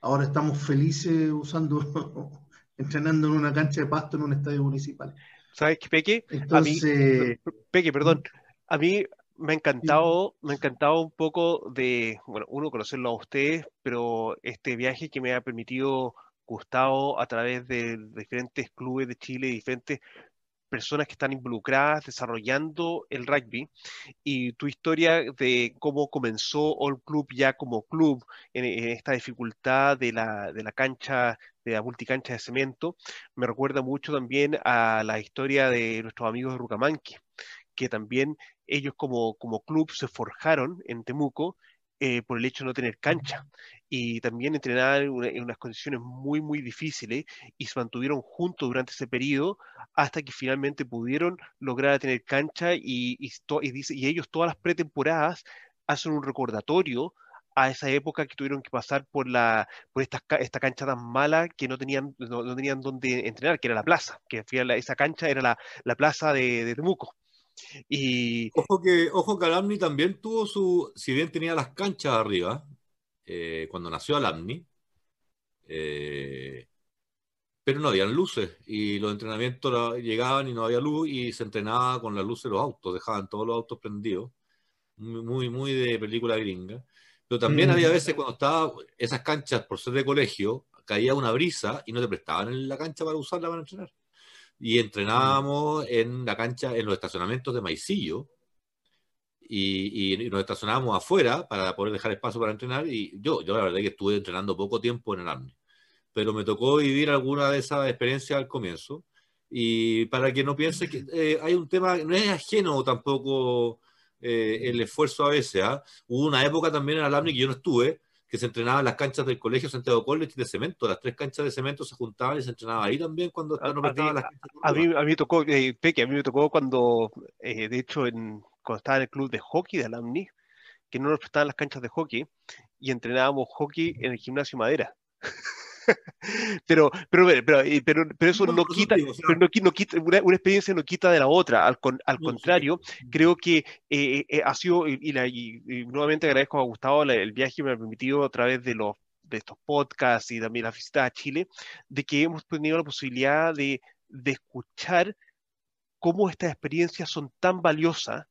ahora estamos felices usando, *laughs* entrenando en una cancha de pasto en un estadio municipal. ¿Sabes qué, Peque? A mí, Peque, perdón, a mí me ha encantado, me ha encantado un poco de, bueno, uno conocerlo a ustedes, pero este viaje que me ha permitido Gustavo a través de diferentes clubes de Chile, diferentes personas que están involucradas desarrollando el rugby y tu historia de cómo comenzó All Club ya como club en, esta dificultad de la, de la cancha, de la multicancha de cemento, me recuerda mucho también a la historia de nuestros amigos de Rucamanque, que también ellos como, como club se forjaron en Temuco eh, por el hecho de no tener cancha y también entrenaban en, unas condiciones muy, muy difíciles y se mantuvieron juntos durante ese periodo hasta que finalmente pudieron lograr tener cancha y, y, y ellos todas las pretemporadas hacen un recordatorio a esa época que tuvieron que pasar por la por esta, esta cancha tan mala que no tenían no, tenían dónde entrenar, que era la plaza, que esa cancha era la, la plaza de, de Temuco. Y... Ojo que, ojo que Alamni también tuvo su, si bien tenía las canchas arriba, eh, cuando nació Alamni, eh, pero no habían luces y los entrenamientos llegaban y no había luz y se entrenaba con la luz de los autos, dejaban todos los autos prendidos, muy, muy de película gringa. Pero también había mm. veces cuando estaba esas canchas, por ser de colegio, caía una brisa y no te prestaban en la cancha para usarla para entrenar. Y entrenábamos en la cancha, en los estacionamientos de Maicillo, y, nos estacionábamos afuera para poder dejar espacio para entrenar, y yo, yo la verdad que estuve entrenando poco tiempo en el ARNI, pero me tocó vivir alguna de esas experiencias al comienzo, y para que no piense que eh, hay un tema, no es ajeno tampoco eh, el esfuerzo a veces, ¿ah? hubo una época también en el ARNI que yo no estuve, que se entrenaba en las canchas del Colegio Santiago College de cemento. Las tres canchas de cemento se juntaban y se entrenaba ahí también cuando a, no a, mí, las a, mí, a mí me tocó, eh, Peque, a mí me tocó cuando, eh, de hecho, en, cuando estaba en el club de hockey de Alumni, que no nos prestaban las canchas de hockey y entrenábamos hockey en el gimnasio Madera. *laughs* *laughs* pero, pero, pero, pero, pero, eso no, quita, pero no, no quita una, una, experiencia no quita de la otra, al, con, al contrario, creo que eh, eh, ha sido, y, la, y, nuevamente agradezco a Gustavo el viaje que me ha permitido a través de los de estos podcasts y también la visita a Chile, de que hemos tenido la posibilidad de, de escuchar cómo estas experiencias son tan valiosas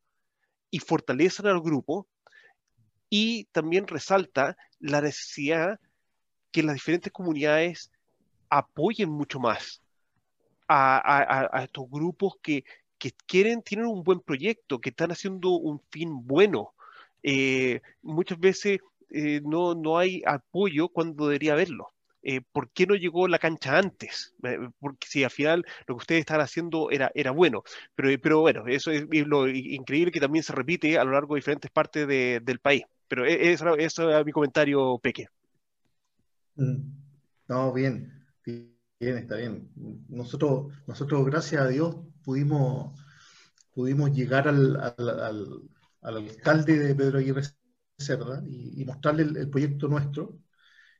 y fortalecen al grupo y también resalta la necesidad que las diferentes comunidades apoyen mucho más a, estos grupos que, quieren, tienen un buen proyecto, que están haciendo un fin bueno. Eh, muchas veces eh, no, no hay apoyo cuando debería haberlo. Eh, ¿por qué no llegó la cancha antes? porque si al final lo que ustedes están haciendo era, era bueno. Pero, pero bueno, eso es, lo increíble que también se repite a lo largo de diferentes partes del país. Pero e, eso, eso es mi comentario, Peque. No, bien, bien, está bien. Nosotros, nosotros gracias a Dios, pudimos, pudimos llegar al, alcalde de Pedro Aguirre Cerda y, mostrarle el, proyecto nuestro,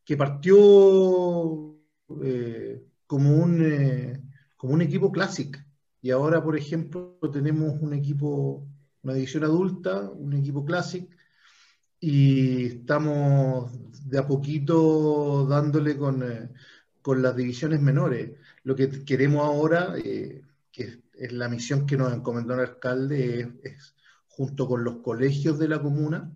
que partió eh, como, un, eh, como un equipo clásico. Y ahora, por ejemplo, tenemos un equipo, una división adulta, un equipo clásico, y estamos de a poquito dándole con, eh, con las divisiones menores. Lo que queremos ahora, eh, que es la misión que nos encomendó el alcalde, es, junto con los colegios de la comuna,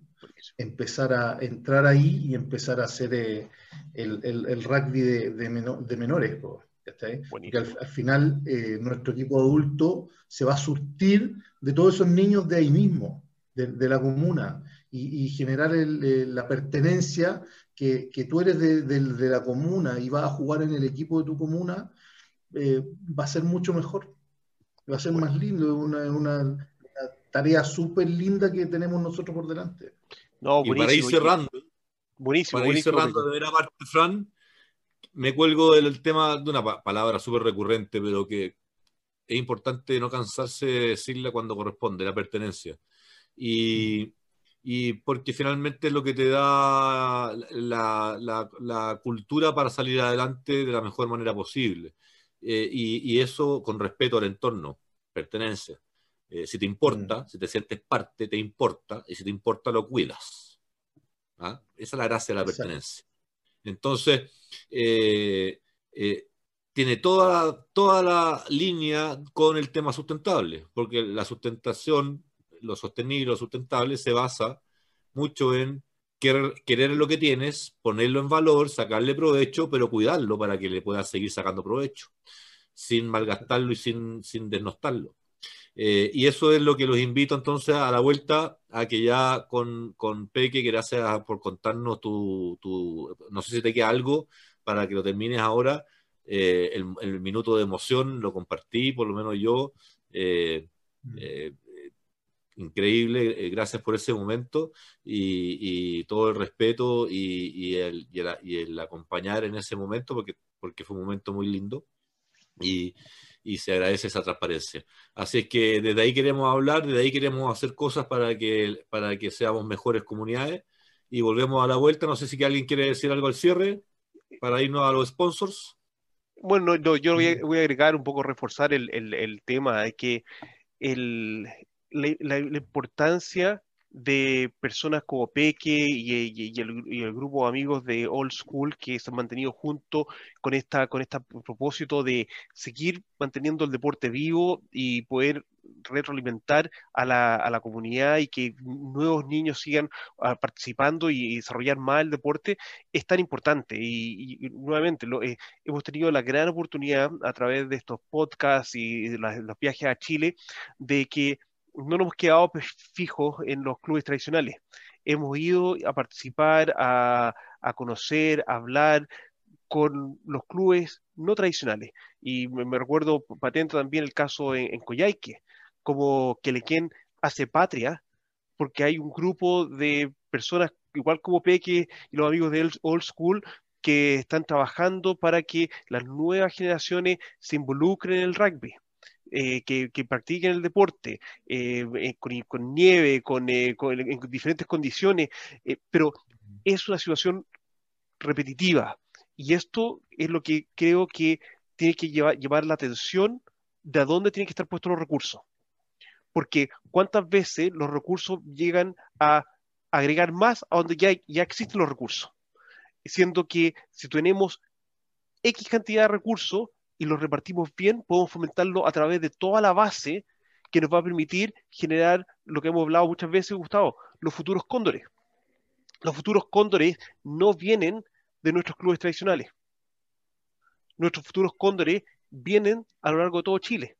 empezar a entrar ahí y empezar a hacer eh, el, el, rugby de, de, menores. Porque al, final nuestro equipo adulto se va a surtir de todos esos niños de ahí mismo, de, de la comuna y, generar la pertenencia que, que, tú eres de, de, la comuna y vas a jugar en el equipo de tu comuna, eh, va a ser mucho mejor, va a ser más lindo, una, una, tarea súper linda que tenemos nosotros por delante. No, y para ir cerrando, buenísimo, para ir cerrando de ver parte, Fran, me cuelgo del tema de una palabra súper recurrente, pero que es importante no cansarse de decirla cuando corresponde, la pertenencia. Y, y porque finalmente es lo que te da la, cultura para salir adelante de la mejor manera posible. Eh, y, eso con respeto al entorno, pertenencia. Eh, si te importa, mm. si te sientes parte, te importa, y si te importa, lo cuidas. ¿Ah? Esa es la gracia de la pertenencia. Entonces, eh, tiene toda, toda la línea con el tema sustentable, porque la sustentación lo sostenible, lo sustentable, se basa mucho en querer, querer lo que tienes, ponerlo en valor, sacarle provecho, pero cuidarlo para que le puedas seguir sacando provecho, sin malgastarlo y sin, sin desnostarlo. Eh, y eso es lo que los invito entonces a la vuelta, a que ya con, con Peque, gracias por contarnos tu, tu, no sé si te queda algo para que lo termines ahora, eh, el, minuto de emoción lo compartí, por lo menos yo. Eh, mm increíble, eh, gracias por ese momento y, todo el respeto y, el, acompañar en ese momento, porque, porque fue un momento muy lindo y, se agradece esa transparencia. Así es que desde ahí queremos hablar, desde ahí queremos hacer cosas para que, para que seamos mejores comunidades y volvemos a la vuelta. No sé si alguien quiere decir algo al cierre para irnos a los sponsors. Bueno, yo voy a, agregar un poco, reforzar el, el tema de que el, la, importancia de personas como Peque y, el, grupo de amigos de Old School que se han mantenido juntos con esta con este propósito de seguir manteniendo el deporte vivo y poder retroalimentar a la, a la comunidad y que nuevos niños sigan ah, participando y, desarrollar más el deporte es tan importante. Y, nuevamente, lo, eh, hemos tenido la gran oportunidad a través de estos podcasts y los viajes a Chile de que no nos hemos quedado fijos en los clubes tradicionales. Hemos ido a participar, a, conocer, a hablar con los clubes no tradicionales. Y me, recuerdo patente también el caso en, en Coyhaique, como Quelequén hace patria, porque hay un grupo de personas, igual como Peque y los amigos de Old School, que están trabajando para que las nuevas generaciones se involucren en el rugby. Eh, que, practiquen el deporte eh, eh, con, nieve, con, en diferentes condiciones, pero es una situación repetitiva. Y esto es lo que creo que tiene que llevar, llevar la atención de a dónde tienen que estar puestos los recursos. Porque cuántas veces los recursos llegan a agregar más a donde ya, ya existen los recursos. Siendo que si tenemos X cantidad de recursos, y lo repartimos bien, podemos fomentarlo a través de toda la base que nos va a permitir generar lo que hemos hablado muchas veces, Gustavo, los futuros cóndores. Los futuros cóndores no vienen de nuestros clubes tradicionales. Nuestros futuros cóndores vienen a lo largo de todo Chile.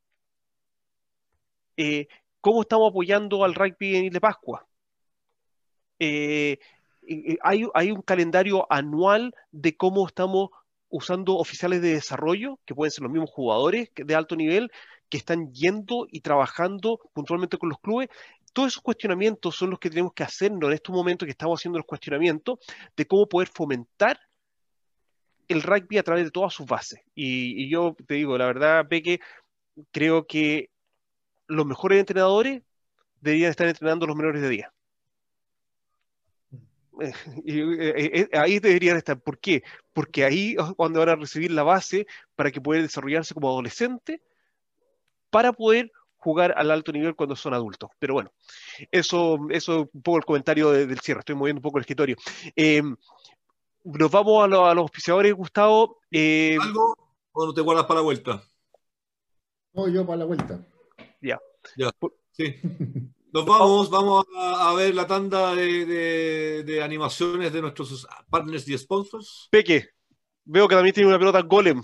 Eh, ¿Cómo estamos apoyando al rugby en Isla Pascua? Eh, hay, hay, un calendario anual de cómo estamos usando oficiales de desarrollo, que pueden ser los mismos jugadores de alto nivel, que están yendo y trabajando puntualmente con los clubes. Todos esos cuestionamientos son los que tenemos que hacernos en estos momentos que estamos haciendo los cuestionamientos de cómo poder fomentar el rugby a través de todas sus bases. Y, yo te digo, la verdad, Peque, creo que los mejores entrenadores deberían estar entrenando los menores de día. *laughs* Y, eh, eh, ahí deberían estar. ¿Por qué? Porque ahí es cuando van a recibir la base para que puedan desarrollarse como adolescente, para poder jugar al alto nivel cuando son adultos. Pero bueno, eso, eso es un poco el comentario del cierre. Estoy moviendo un poco el escritorio. Eh, nos vamos a, los auspiciadores, Gustavo. Eh, ¿Algo o no te guardas para la vuelta? No, yo para la vuelta. Ya. Ya. Sí. *laughs* Nos vamos, vamos a, ver la tanda de, animaciones de nuestros partners y sponsors. Peque, veo que también tiene una pelota golem.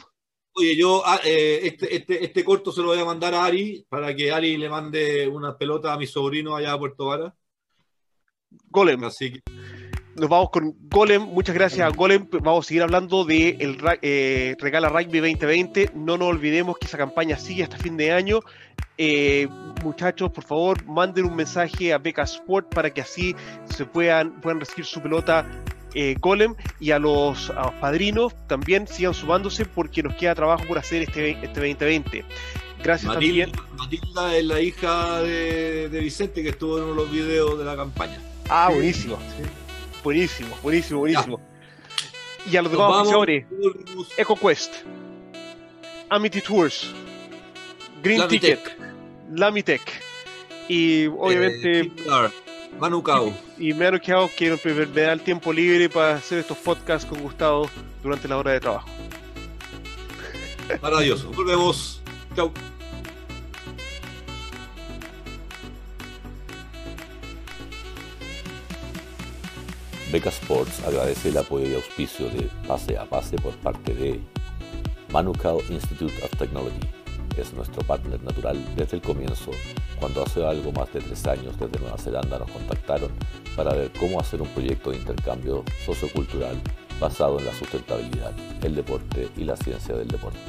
Oye, yo ah, eh, este, este, este, corto se lo voy a mandar a Ari para que Ari le mande una pelota a mi sobrino allá a Puerto Vara. Golem. Así que nos vamos con Golem. Muchas gracias a Golem. Vamos a seguir hablando de el eh, Regala Rugby 2020. No nos olvidemos que esa campaña sigue hasta fin de año. Eh, muchachos, por favor, manden un mensaje a Beca Sport para que así se puedan, puedan recibir su pelota eh, Golem y a los, padrinos también sigan sumándose porque nos queda trabajo por hacer este, este 2020. Gracias también. Matilda es la hija de, Vicente que estuvo en uno de los videos de la campaña. Ah, buenísimo. Buenísimo, buenísimo, buenísimo. Y a los demás oficiadores, EcoQuest, Amity Tours, Green Ticket, Lamitech y obviamente eh, Manu Cao. Y, y Manu Cao que me da el tiempo libre para hacer estos podcasts con Gustavo durante la hora de trabajo. Maravilloso. Volvemos. Chao. Beca Sports agradece el apoyo y auspicio de Pase a Pase por parte de Manukau Institute of Technology. Es nuestro partner natural desde el comienzo, cuando hace algo más de tres años desde Nueva Zelanda nos contactaron para ver cómo hacer un proyecto de intercambio sociocultural basado en la sustentabilidad, el deporte y la ciencia del deporte.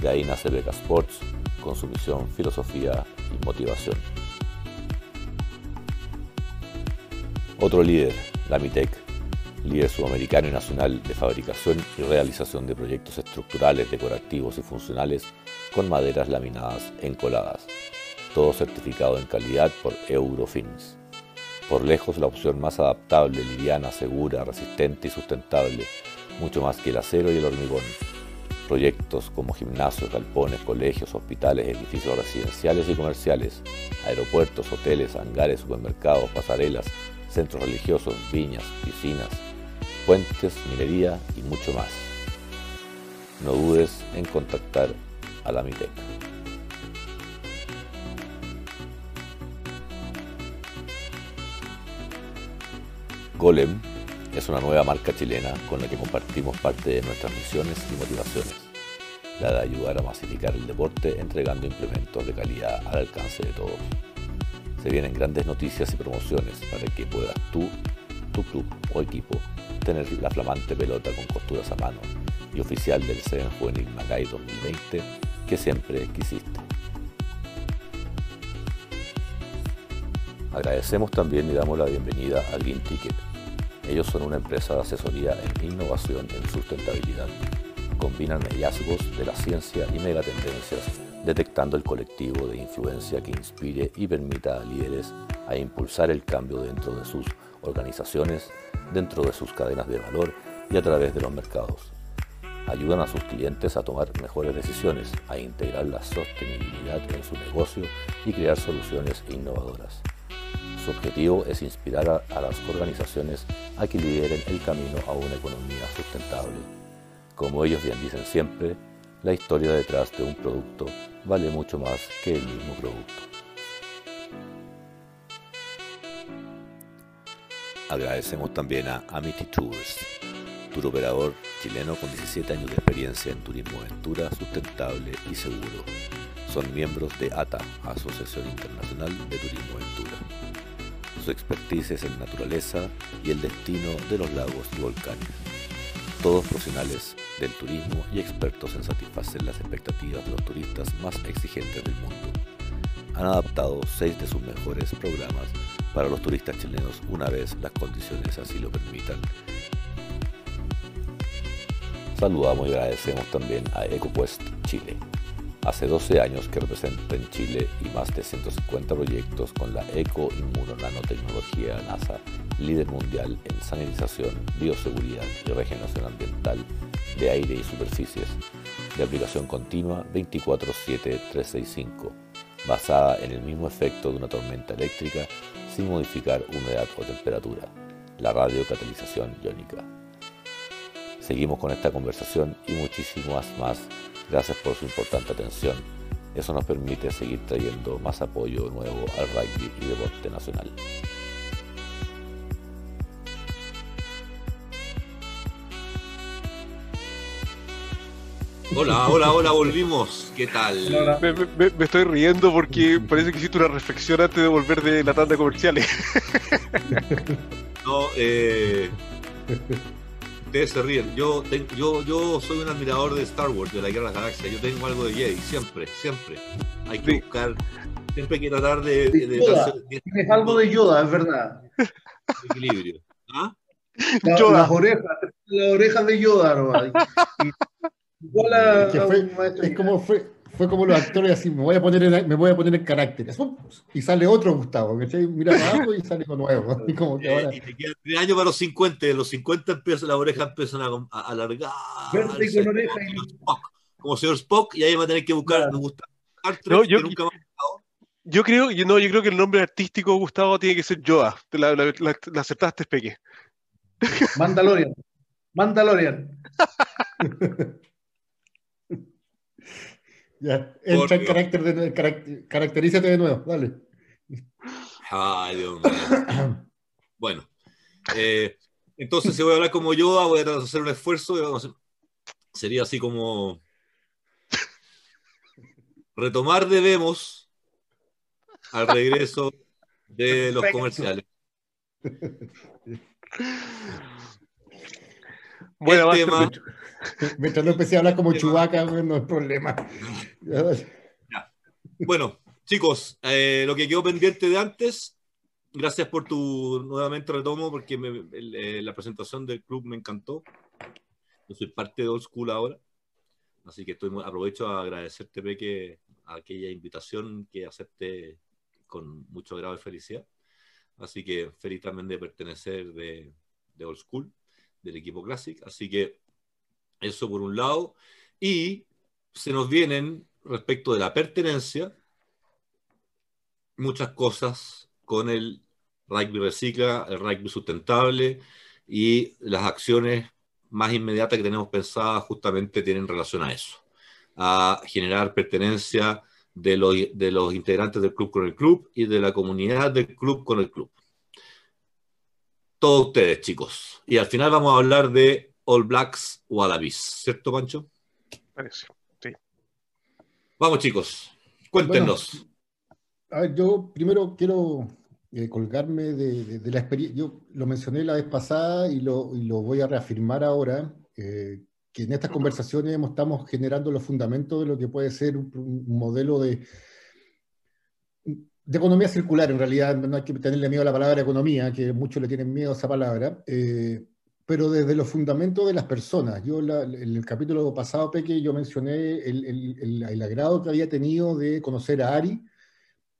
De ahí nace Beca Sports, con su misión, filosofía y motivación. Otro líder, la MITEC, líder sudamericano y nacional de fabricación y realización de proyectos estructurales, decorativos y funcionales con maderas laminadas encoladas, todo certificado en calidad por Eurofins. Por lejos la opción más adaptable, liviana, segura, resistente y sustentable, mucho más que el acero y el hormigón. Proyectos como gimnasios, galpones, colegios, hospitales, edificios residenciales y comerciales, aeropuertos, hoteles, hangares, supermercados, pasarelas, centros religiosos, viñas, piscinas, puentes, minería y mucho más. No dudes en contactar a la MITEC. Golem es una nueva marca chilena con la que compartimos parte de nuestras misiones y motivaciones, la de ayudar a masificar el deporte entregando implementos de calidad al alcance de todos se vienen grandes noticias y promociones para que puedas tú, tu club o equipo tener la flamante pelota con costuras a mano y oficial del CEN Juvenil Macay 2020 que siempre quisiste. Agradecemos también y damos la bienvenida a Green Ticket. Ellos son una empresa de asesoría en innovación en sustentabilidad. Combinan hallazgos de la ciencia y megatendencias detectando el colectivo de influencia que inspire y permita a líderes a impulsar el cambio dentro de sus organizaciones, dentro de sus cadenas de valor y a través de los mercados. Ayudan a sus clientes a tomar mejores decisiones, a integrar la sostenibilidad en su negocio y crear soluciones innovadoras. Su objetivo es inspirar a, las organizaciones a que lideren el camino a una economía sustentable. Como ellos bien dicen siempre, la historia detrás de un producto vale mucho más que el mismo producto. Agradecemos también a Amity Tours, tour operador chileno con 17 años de experiencia en turismo aventura, sustentable y seguro. Son miembros de ATA, Asociación Internacional de Turismo Aventura. Su expertise es en naturaleza y el destino de los lagos y volcanes todos profesionales del turismo y expertos en satisfacer las expectativas de los turistas más exigentes del mundo. Han adaptado seis de sus mejores programas para los turistas chilenos una vez las condiciones así lo permitan. Saludamos y agradecemos también a EcoQuest Chile. Hace 12 años que representa en Chile y más de 150 proyectos con la Eco Nanotecnología NASA líder mundial en sanitización, bioseguridad y regeneración ambiental de aire y superficies, de aplicación continua 24-7-365, basada en el mismo efecto de una tormenta eléctrica sin modificar humedad o temperatura, la radiocatalización iónica. Seguimos con esta conversación y muchísimas más. Gracias por su importante atención. Eso nos permite seguir trayendo más apoyo nuevo al rugby y deporte nacional. Hola, hola, hola, volvimos. ¿Qué tal? Me, estoy riendo porque *laughs* parece que hiciste una reflexión antes de volver de la tanda comerciales. No, eh, ustedes se ríen. Yo, yo, yo soy un admirador de Star Wars, de la Guerra de la Galaxia. Yo tengo algo de Jedi, siempre, siempre. Hay que buscar, siempre hay que tratar de. Tienes algo de Yoda, es verdad. Equilibrio. ¿Ah? Las orejas, las orejas de Yoda, ¿no? es como fue, fue como los actores así, me voy a poner en, me voy a poner en carácter. Y sale otro Gustavo, Mira abajo y sale uno nuevo. *laughs* Y, como que ahora... y te quedan tres años para los 50, los 50 empiezan, las orejas empiezan a, a alargar. Verde con oreja Como señor Spock, y ahí va a tener que buscar no, yo, nunca yo creo, yo, no, yo creo que el nombre artístico Gustavo tiene que ser Yoda. La, la, la, la aceptaste, Peque. Mandalorian. Mandalorian. *laughs* Ya, entra en carácter de caracterízate de nuevo, dale. Ay, Dios mío. bueno, eh, entonces si voy a hablar como yo, voy a hacer un esfuerzo. sería así como retomar debemos al regreso de los comerciales. *laughs* Bueno, el tema, *laughs* Mientras no empecé a hablar como Chubaca, no hay problema. Bueno, chicos, eh, lo que quedó pendiente de antes, gracias por tu nuevamente retomo, porque eh, la presentación del club me encantó. Yo soy parte de Old School ahora, así que estoy aprovecho a agradecerte, Peque, aquella invitación que acepté con mucho grado de felicidad. Así que feliz también de pertenecer de, de Old School, del equipo Classic. Así que eso por un lado. Y se nos vienen, respecto de la pertenencia, muchas cosas con el rugby recicla, el rugby sustentable y las acciones más inmediatas que tenemos pensadas justamente tienen relación a eso, a generar pertenencia de los, integrantes del club con el club y de la comunidad del club con el club. Todos ustedes, chicos. Y al final vamos a hablar de All Blacks Wallabies, ¿cierto, Pancho? Parece, sí. Vamos, chicos, cuéntenos. a ver, yo primero quiero eh, colgarme de, la experiencia. Yo lo mencioné la vez pasada y lo, voy a reafirmar ahora. Eh, que en estas conversaciones estamos generando los fundamentos de lo que puede ser un, modelo de, de economía circular, en realidad no hay que tenerle miedo a la palabra economía, que muchos le tienen miedo a esa palabra, eh, pero desde los fundamentos de las personas. Yo en el capítulo pasado, Peque, yo mencioné el, agrado que había tenido de conocer a Ari,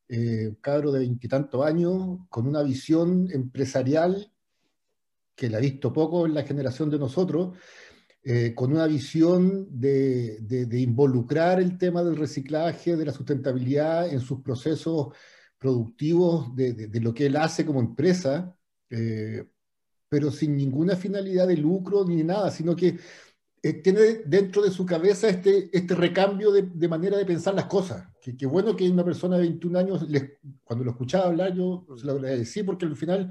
eh, cabro de veintitantos años, con una visión empresarial que la ha visto poco en la generación de nosotros, eh, con una visión de, involucrar el tema del reciclaje, de la sustentabilidad en sus procesos productivos, de, lo que él hace como empresa. Eh, pero sin ninguna finalidad de lucro ni nada, sino que eh, tiene dentro de su cabeza este, este recambio de, manera de pensar las cosas. Que, bueno que una persona de 21 años, cuando lo escuchaba hablar, yo se lo agradecí porque al final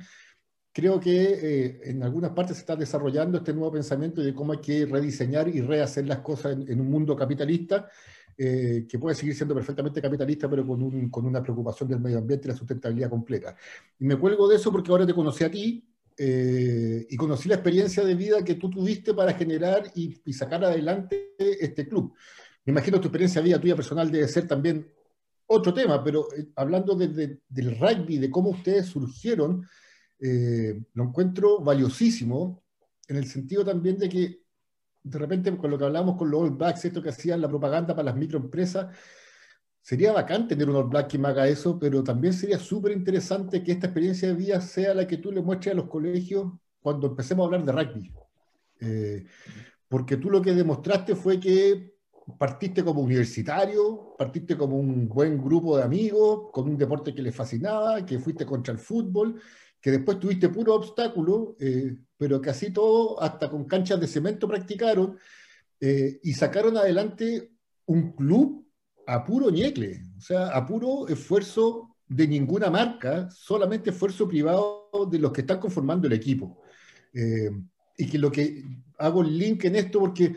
creo que eh, en algunas partes se está desarrollando este nuevo pensamiento de cómo hay que rediseñar y rehacer las cosas en, un mundo capitalista, eh, que puede seguir siendo perfectamente capitalista, pero con, un, con una preocupación del medio ambiente y la sustentabilidad completa. Y me cuelgo de eso porque ahora te conocí a ti, eh, y conocí la experiencia de vida que tú tuviste para generar y, sacar adelante este club. Me imagino tu experiencia de vida tuya personal debe ser también otro tema, pero eh, hablando del rugby, de cómo ustedes surgieron, eh, lo encuentro valiosísimo en el sentido también de que de repente con lo que hablamos con los All Blacks, esto que hacían la propaganda para las microempresas, Sería bacán tener un All Black que me haga eso, pero también sería súper interesante que esta experiencia de vida sea la que tú le muestres a los colegios cuando empecemos a hablar de rugby. Eh, porque tú lo que demostraste fue que partiste como universitario, partiste como un buen grupo de amigos, con un deporte que les fascinaba, que fuiste contra el fútbol, que después tuviste puro obstáculo, eh, pero que así todo, hasta con canchas de cemento practicaron eh, y sacaron adelante un club a puro ñecle, o sea, a puro esfuerzo de ninguna marca, solamente esfuerzo privado de los que están conformando el equipo. Eh, y que lo que hago el link en esto porque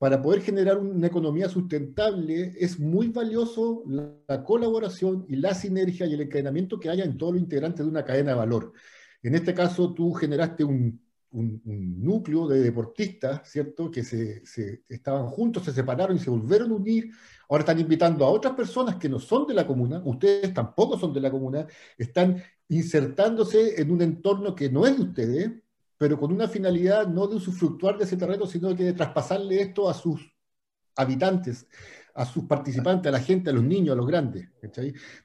para poder generar una economía sustentable es muy valioso la, colaboración y la sinergia y el encadenamiento que haya en todos los integrantes de una cadena de valor. En este caso, tú generaste un, núcleo de deportistas, ¿cierto? Que se, estaban juntos, se separaron y se volvieron a unir. Ahora están invitando a otras personas que no son de la comuna, ustedes tampoco son de la comuna, están insertándose en un entorno que no es de ustedes, pero con una finalidad no de usufructuar de ese terreno, sino que de traspasarle esto a sus habitantes, a sus participantes, a la gente, a los niños, a los grandes,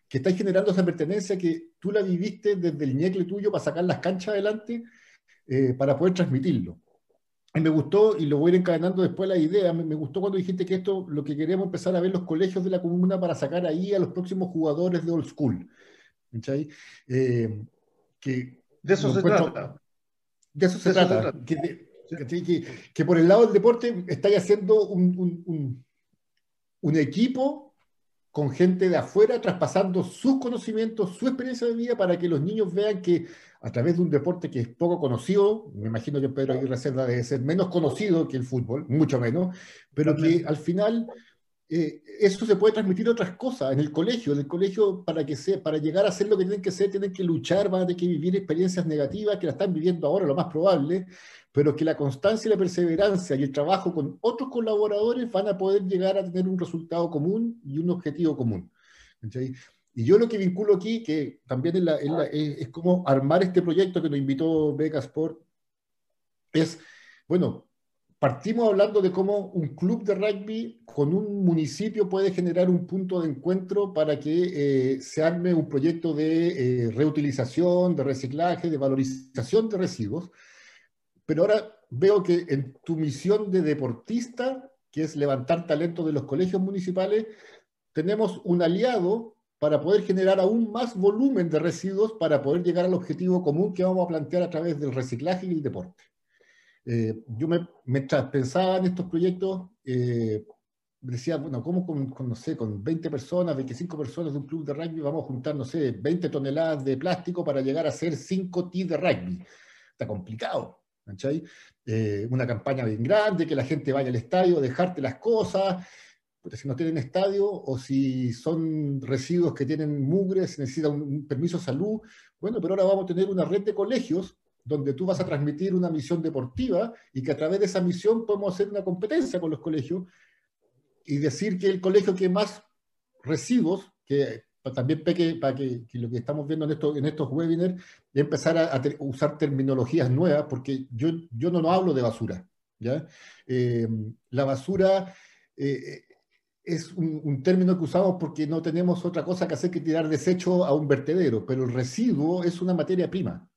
que estáis generando esa pertenencia que tú la viviste desde el ñecle tuyo para sacar las canchas adelante, eh, para poder transmitirlo. Y me gustó, y lo voy a ir encadenando después la idea, me, gustó cuando dijiste que esto, lo que queremos empezar a ver los colegios de la comuna para sacar ahí a los próximos jugadores de old school. Eh, que de eso se trata. De eso se trata. Que, por el lado del deporte estáis haciendo un, un, equipo con gente de afuera, traspasando sus conocimientos, su experiencia de vida, para que los niños vean que a través de un deporte que es poco conocido, me imagino que Pedro Aguirre Cerda debe ser menos conocido que el fútbol, mucho menos, pero que al final eh, eso se puede transmitir a otras cosas en el colegio. En el colegio, para, que sea, para llegar a ser lo que tienen que ser, tienen que luchar, van a tener que vivir experiencias negativas que la están viviendo ahora, lo más probable, pero que la constancia y la perseverancia y el trabajo con otros colaboradores van a poder llegar a tener un resultado común y un objetivo común. Y yo lo que vinculo aquí, que también es, es como armar este proyecto que nos invitó Beca Sport, es, bueno, partimos hablando de cómo un club de rugby con un municipio puede generar un punto de encuentro para que eh, se arme un proyecto de eh, reutilización, de reciclaje, de valorización de residuos. Pero ahora veo que en tu misión de deportista, que es levantar talento de los colegios municipales, tenemos un aliado para poder generar aún más volumen de residuos para poder llegar al objetivo común que vamos a plantear a través del reciclaje y el deporte. Eh, yo me, mientras pensaba en estos proyectos, eh, decía, bueno, ¿cómo con, no sé, con 20 personas, 25 personas de un club de rugby vamos a juntar, no sé, 20 toneladas de plástico para llegar a hacer 5 teams de rugby? Está complicado. Eh, una campaña bien grande, que la gente vaya al estadio, dejarte las cosas, porque si no tienen estadio o si son residuos que tienen mugre, se necesita un, un permiso de salud, bueno, pero ahora vamos a tener una red de colegios donde tú vas a transmitir una misión deportiva y que a través de esa misión podemos hacer una competencia con los colegios y decir que el colegio que más residuos, que también para que, lo que estamos viendo en, estos, en estos webinars, empezar a, usar terminologías nuevas, porque yo, yo no, no hablo de basura. ¿ya? Eh, la basura eh, es un, un, término que usamos porque no tenemos otra cosa que hacer que tirar desecho a un vertedero, pero el residuo es una materia prima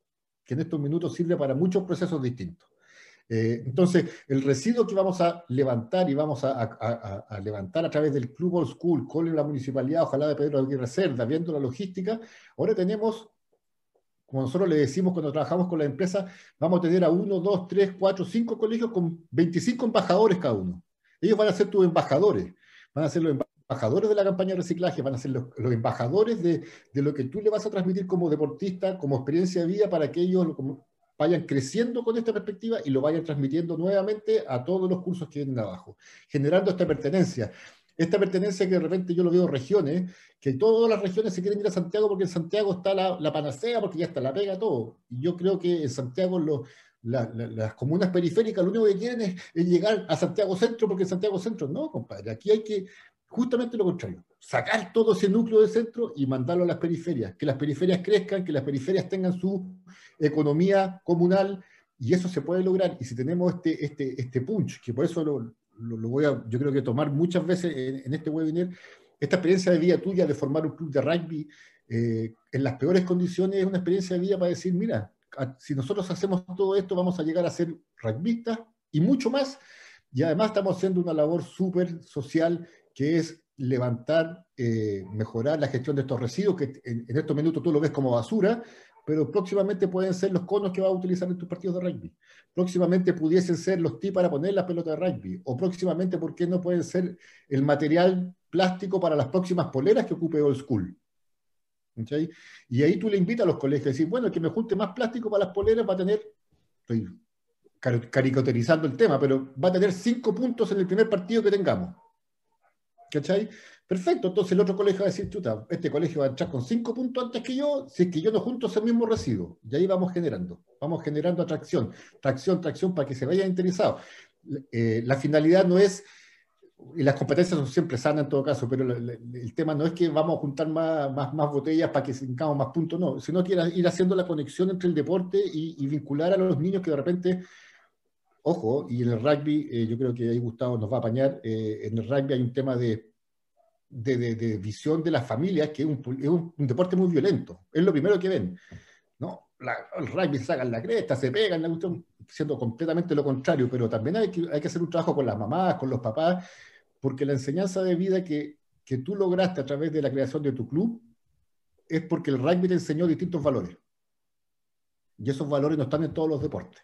que en estos minutos sirve para muchos procesos distintos. Eh, entonces, el residuo que vamos a levantar y vamos a, levantar a través del Club Old School, con la municipalidad, ojalá de Pedro Aguirre Cerda, viendo la logística, ahora tenemos, como nosotros le decimos cuando trabajamos con la empresa, vamos a tener a uno, dos, tres, cuatro, cinco colegios con 25 embajadores cada uno. Ellos van a ser tus embajadores, van a ser los embajadores de la campaña de reciclaje, van a ser los, embajadores de, lo que tú le vas a transmitir como deportista, como experiencia de vida, para que ellos vayan creciendo con esta perspectiva y lo vayan transmitiendo nuevamente a todos los cursos que vienen abajo, generando esta pertenencia. Esta pertenencia que de repente yo lo veo en regiones, que todas las regiones se quieren ir a Santiago porque en Santiago está la, panacea, porque ya está la pega, todo. Y yo creo que en Santiago las comunas periféricas lo único que quieren es, llegar a Santiago Centro, porque en Santiago Centro no, compadre. Aquí hay que justamente lo contrario, sacar todo ese núcleo de centro y mandarlo a las periferias, que las periferias crezcan, que las periferias tengan su economía comunal y eso se puede lograr. Y si tenemos este, este, este punch, que por eso lo, voy a, yo creo que tomar muchas veces en, este webinar, esta experiencia de vida tuya de formar un club de rugby eh, en las peores condiciones es una experiencia de vida para decir, mira, si nosotros hacemos todo esto vamos a llegar a ser rugbyistas y mucho más. Y además estamos haciendo una labor súper social que es levantar, eh, mejorar la gestión de estos residuos, que en, estos minutos tú lo ves como basura, pero próximamente pueden ser los conos que vas a utilizar en tus partidos de rugby. Próximamente pudiesen ser los ti para poner la pelota de rugby. O próximamente, ¿por qué no pueden ser el material plástico para las próximas poleras que ocupe Old School? Y ahí tú le invitas a los colegios a decir, bueno, el que me junte más plástico para las poleras va a tener, estoy caricaturizando el tema, pero va a tener cinco puntos en el primer partido que tengamos. ¿Cachai? Perfecto, entonces el otro colegio va a decir, chuta, este colegio va a entrar con cinco puntos antes que yo, si es que yo no junto ese mismo residuo. Y ahí vamos generando, vamos generando atracción, tracción, tracción para que se vaya interesado. Eh, la finalidad no es, y las competencias son siempre sanas en todo caso, pero el, tema no es que vamos a juntar más botellas para que tengamos más puntos, no, sino que ir, haciendo la conexión entre el deporte y, vincular a los niños que de repente ojo, y en el rugby, eh, yo creo que ahí Gustavo nos va a apañar, eh, en el rugby hay un tema de, de, visión de las familias, que es un, deporte muy violento. Es lo primero que ven. ¿no? el rugby sacan la cresta, se pegan, la siendo completamente lo contrario, pero también hay que, hay que hacer un trabajo con las mamás, con los papás, porque la enseñanza de vida que, que tú lograste a través de la creación de tu club es porque el rugby te enseñó distintos valores. Y esos valores no están en todos los deportes.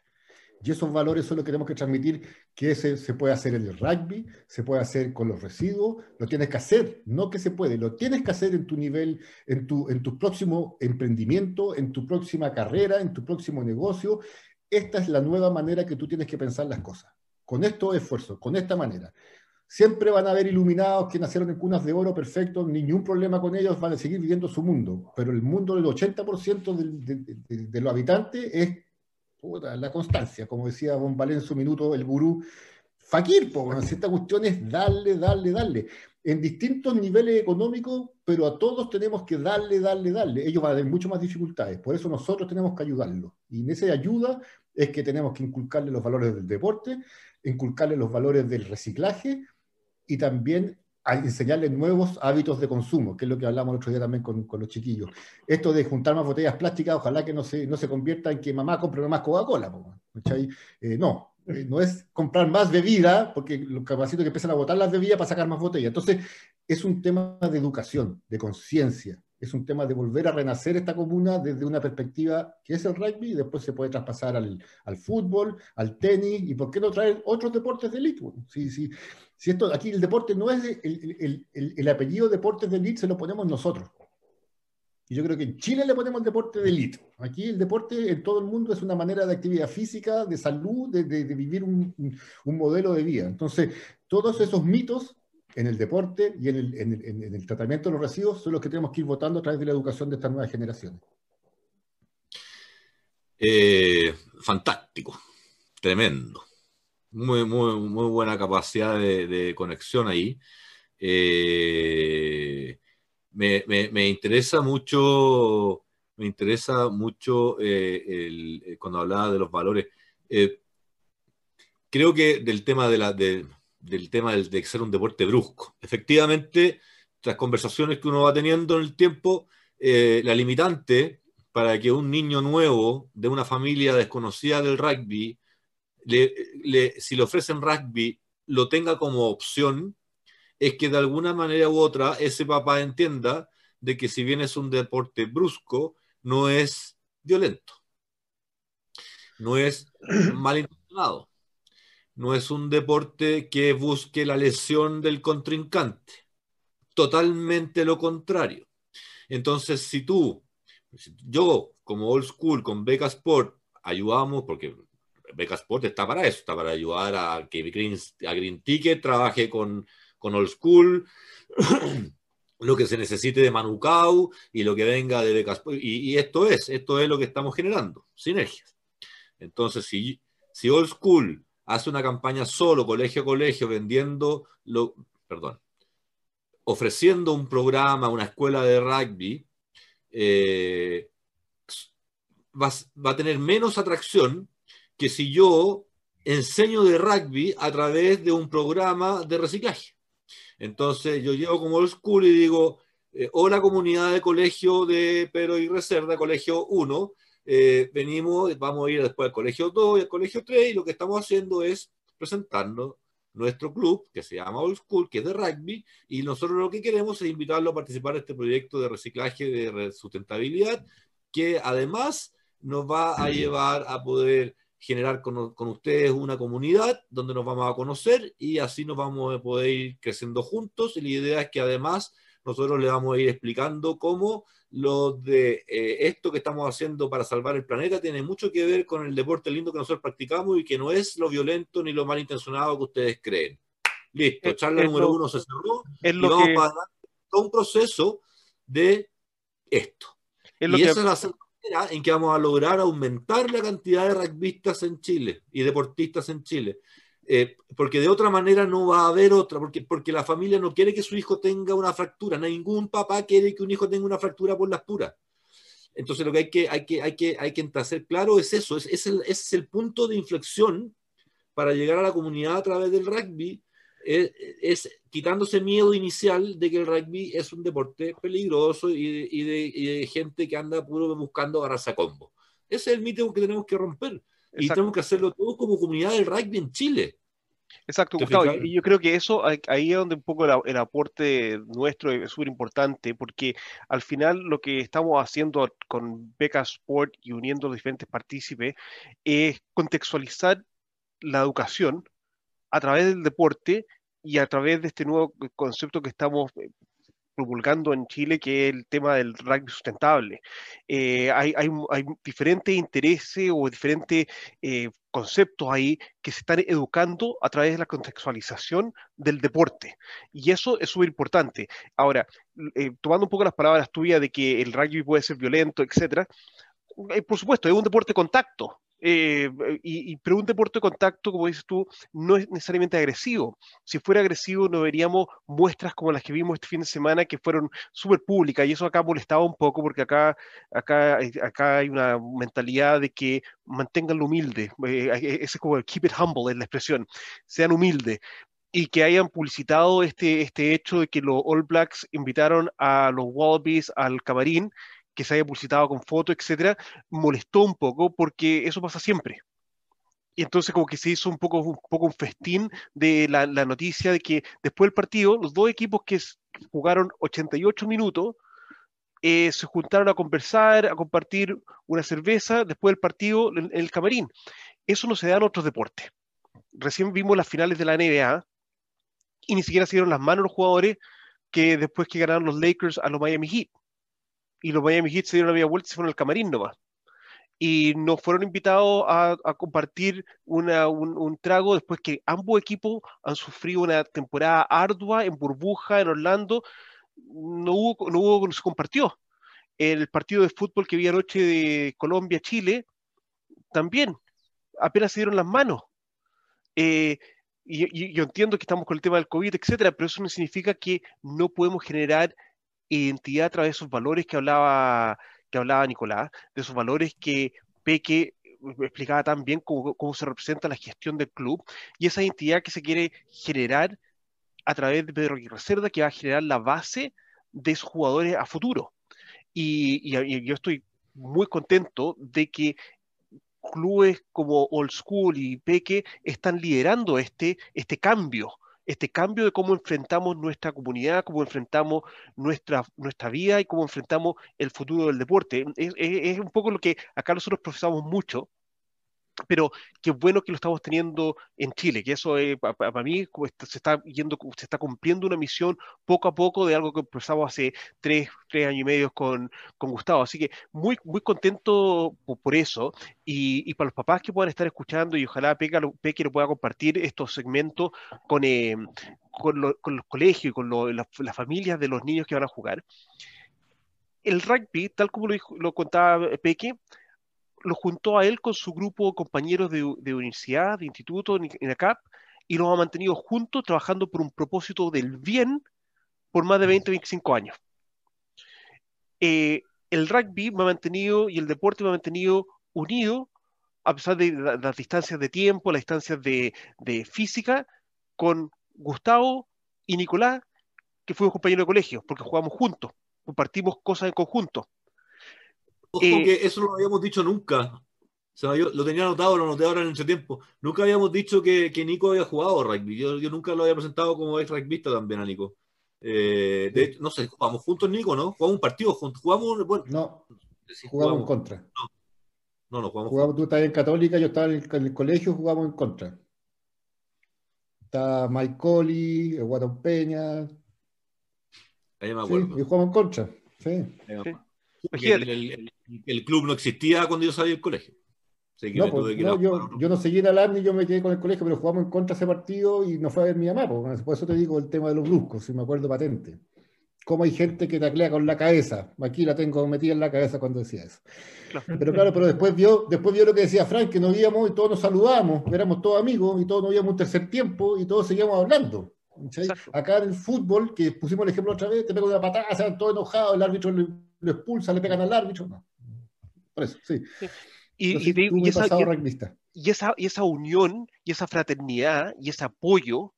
Y esos valores son los que tenemos que transmitir, que se, se puede hacer en el rugby, se puede hacer con los residuos, lo tienes que hacer, no que se puede, lo tienes que hacer en tu nivel, en tu, en tu próximo emprendimiento, en tu próxima carrera, en tu próximo negocio. Esta es la nueva manera que tú tienes que pensar las cosas. Con estos esfuerzos, con esta manera. Siempre van a haber iluminados que nacieron en cunas de oro, perfecto, ningún problema con ellos, van a seguir viviendo su mundo. Pero el mundo del 80% de, de, de los habitantes es la constancia, como decía Von en su minuto, el gurú Fakir, porque esta cuestión es darle, darle, darle, en distintos niveles económicos, pero a todos tenemos que darle, darle, darle. Ellos van a tener mucho más dificultades, por eso nosotros tenemos que ayudarlos. Y en esa ayuda es que tenemos que inculcarle los valores del deporte, inculcarle los valores del reciclaje y también a enseñarles nuevos hábitos de consumo, que es lo que hablamos el otro día también con, con, los chiquillos. Esto de juntar más botellas plásticas, ojalá que no se, no se convierta en que mamá compre más Coca-Cola. Eh, no, eh, no es comprar más bebida, porque los capacitos que empiezan a botar las bebidas para sacar más botellas. Entonces, es un tema de educación, de conciencia, es un tema de volver a renacer esta comuna desde una perspectiva que es el rugby y después se puede traspasar al, al fútbol, al tenis y por qué no traer otros deportes de élite. Sí, sí. Si esto, aquí el deporte no es el, el, el, apellido deportes de elite, se lo ponemos nosotros. Y yo creo que en Chile le ponemos el deporte de elite. Aquí el deporte en todo el mundo es una manera de actividad física, de salud, de, vivir un, modelo de vida. Entonces, todos esos mitos en el deporte y en el, tratamiento de los residuos son los que tenemos que ir votando a través de la educación de estas nuevas generaciones. Eh, fantástico, tremendo muy, muy, muy buena capacidad de, conexión ahí. Eh, me, interesa mucho, me interesa mucho eh, eh, cuando hablaba de los valores. creo que del tema, de la, del tema de ser un deporte brusco. Efectivamente, las conversaciones que uno va teniendo en el tiempo, la limitante para que un niño nuevo de una familia desconocida del rugby si le ofrecen rugby, lo tenga como opción, es que de alguna manera u otra ese papá entienda de que si bien es un deporte brusco, no es violento, no es *clears throat* malintencionado, no es un deporte que busque la lesión del contrincante, totalmente lo contrario. Entonces, si tú, yo como old school con Beca Sport, ayudamos, porque Beca Sport está para eso, está para ayudar a que Green, a Green Ticket trabaje con, con Old School, *clears throat* lo que se necesite de Manucau y lo que venga de Beca Sport. Y, esto es, esto es lo que estamos generando, sinergias. Entonces, si, si Old School hace una campaña solo, colegio a colegio, vendiendo, lo, perdón, ofreciendo un programa, una escuela de rugby, eh, va, a tener menos atracción que si yo enseño de rugby a través de un programa de reciclaje. Entonces yo llego como old school y digo, eh, hola comunidad de colegio de Pero y Reserva, colegio 1, eh, venimos, vamos a ir después al colegio 2 y al colegio 3 y lo que estamos haciendo es presentarnos nuestro club, que se llama Old School, que es de rugby, y nosotros lo que queremos es invitarlo a participar en este proyecto de reciclaje de sustentabilidad, que además nos va a llevar a poder generar con, con, ustedes una comunidad donde nos vamos a conocer y así nos vamos a poder ir creciendo juntos. Y la idea es que además nosotros le vamos a ir explicando cómo lo de eh, esto que estamos haciendo para salvar el planeta tiene mucho que ver con el deporte lindo que nosotros practicamos y que no es lo violento ni lo malintencionado que ustedes creen. Listo, charla número uno se cerró y vamos a para todo un proceso de esto. y esa es la en que vamos a lograr aumentar la cantidad de rugbyistas en Chile y deportistas en Chile. Eh, porque de otra manera no va a haber otra, porque, porque la familia no quiere que su hijo tenga una fractura, ningún papá quiere que un hijo tenga una fractura por las puras. Entonces lo que hay que, hay que, hay que, hay que hacer claro es eso, es, es, el, es el punto de inflexión para llegar a la comunidad a través del rugby, es, es quitándose miedo inicial de que el rugby es un deporte peligroso y, y, de, y de, gente que anda puro buscando agarrarse a combo. Ese es el mito que tenemos que romper. Y tenemos que hacerlo todos como comunidad del rugby en Chile. Exacto, Gustavo. Y yo creo que eso, ahí es donde un poco el, aporte nuestro es súper importante, porque al final lo que estamos haciendo con Beca Sport y uniendo los diferentes partícipes es contextualizar la educación a través del deporte y a través de este nuevo concepto que estamos eh, promulgando en Chile, que es el tema del rugby sustentable. Eh, hay, hay, diferentes intereses o diferentes eh, conceptos ahí que se están educando a través de la contextualización del deporte. Y eso es súper importante. Ahora, tomando un poco las palabras tuyas de que el rugby puede ser violento, etcétera, por supuesto, es un deporte de contacto. Eh, y, y, pero un deporte de contacto, como dices tú, no es necesariamente agresivo. Si fuera agresivo, no veríamos muestras como las que vimos este fin de semana que fueron súper públicas y eso acá molestaba un poco porque acá, acá, acá hay una mentalidad de que mantenganlo humilde. Eh, ese es como el keep it humble, es la expresión. Sean humildes y que hayan publicitado este, este hecho de que los All Blacks invitaron a los Wallabies al camarín que se haya publicitado con fotos, etcétera, molestó un poco porque eso pasa siempre. Y entonces como que se hizo un poco un, poco un festín de la, noticia de que después del partido, los dos equipos que jugaron 88 minutos, eh, se juntaron a conversar, a compartir una cerveza después del partido en, en el camarín. Eso no se da en otros deportes. Recién vimos las finales de la NBA y ni siquiera se dieron las manos los jugadores que después que ganaron los Lakers a los Miami Heat y los Miami Heat se dieron la media vuelta y se fueron al camarín nomás. Y nos fueron invitados a, compartir un, un, trago después que ambos equipos han sufrido una temporada ardua en burbuja en Orlando. No hubo, no hubo, no se compartió. El partido de fútbol que vi anoche de Colombia-Chile, también, apenas se dieron las manos. Eh, y, y, yo entiendo que estamos con el tema del COVID, etcétera, pero eso no significa que no podemos generar identidad a través de esos valores que hablaba, que hablaba Nicolás, de esos valores que Peque explicaba tan bien cómo, cómo, se representa la gestión del club y esa identidad que se quiere generar a través de Pedro Aguirre Cerda, que va a generar la base de esos jugadores a futuro. Y yo estoy muy contento de que clubes como Old School y Peque están liderando este, este cambio este cambio de cómo enfrentamos nuestra comunidad, cómo enfrentamos nuestra, nuestra vida y cómo enfrentamos el futuro del deporte. Es, es, es un poco lo que acá nosotros profesamos mucho, pero qué bueno que lo estamos teniendo en Chile, que eso eh, para, mí se está yendo, se está cumpliendo una misión poco a poco de algo que empezamos hace tres, tres años y medio con, con Gustavo. Así que muy, muy contento por, por eso. Y, y, para los papás que puedan estar escuchando, y ojalá Peque lo, Peque lo pueda compartir estos segmentos con, eh, con, lo, con, los colegios y con lo, las la familias de los niños que van a jugar. El rugby, tal como lo, lo contaba Peque, lo juntó a él con su grupo de compañeros de, de universidad, de instituto, en ACAP, y los ha mantenido juntos trabajando por un propósito del bien por más de 20, 25 años. Eh, el rugby me ha mantenido y el deporte me ha mantenido unido a pesar de las la distancias de tiempo, las distancias de, de, física, con Gustavo y Nicolás, que fuimos compañeros de colegio, porque jugamos juntos, compartimos cosas en conjunto. Ojo eh, que eso no lo habíamos dicho nunca. lo tenía anotado, lo anoté ahora en ese tiempo. Nunca habíamos dicho que, Nico había jugado rugby. Yo, nunca lo había presentado como ex rugbyista también a Nico. Eh, de, no sé, jugamos juntos, Nico, ¿no? Jugamos un partido juntos. Jugamos, bueno, no, jugamos, en contra. No, no, no jugamos, jugamos Tú estabas en Católica, yo estaba en el, colegio, jugamos en contra. Está Mike Colley, Guatón Peña. Ahí me acuerdo. Sí, y jugamos en contra. Sí. El, el, club no existía cuando yo salí del colegio. No, pues, yo, yo, no seguí en Alarni, yo me quedé con el colegio, pero jugamos en contra ese partido y no fue a ver mi mamá. Pues, por eso te digo el tema de los bruscos, si me acuerdo patente. Cómo hay gente que taclea con la cabeza. Aquí la tengo metida en la cabeza cuando decía eso. Pero claro, pero después vio, después vio lo que decía Frank, que nos íbamos y todos nos saludábamos, éramos todos amigos y todos nos íbamos un tercer tiempo y todos seguíamos hablando. Acá en el fútbol, que pusimos el ejemplo otra vez, te pega una patada, se van todos enojados, el árbitro lo expulsa, le pegan al árbitro. No. Por eso, sí. Y, esa, y, esa, unión, y esa fraternidad, y ese apoyo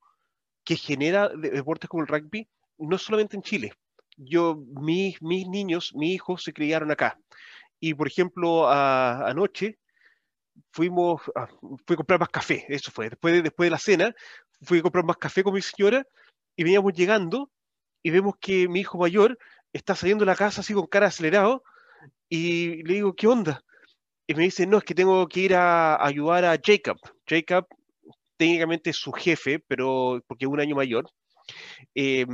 que genera deportes como el rugby, no solamente en Chile. Yo, mis, mis niños, mis hijos se criaron acá. Y por ejemplo, anoche fuimos, a, fui a comprar más café, eso fue. Después de, después de la cena, fui a comprar más café con mi señora y veníamos llegando y vemos que mi hijo mayor está saliendo de la casa así con cara acelerado y le digo, ¿qué onda? y me dice, no, es que tengo que ir a, ayudar a Jacob. Jacob técnicamente es su jefe, pero porque es un año mayor. Eh,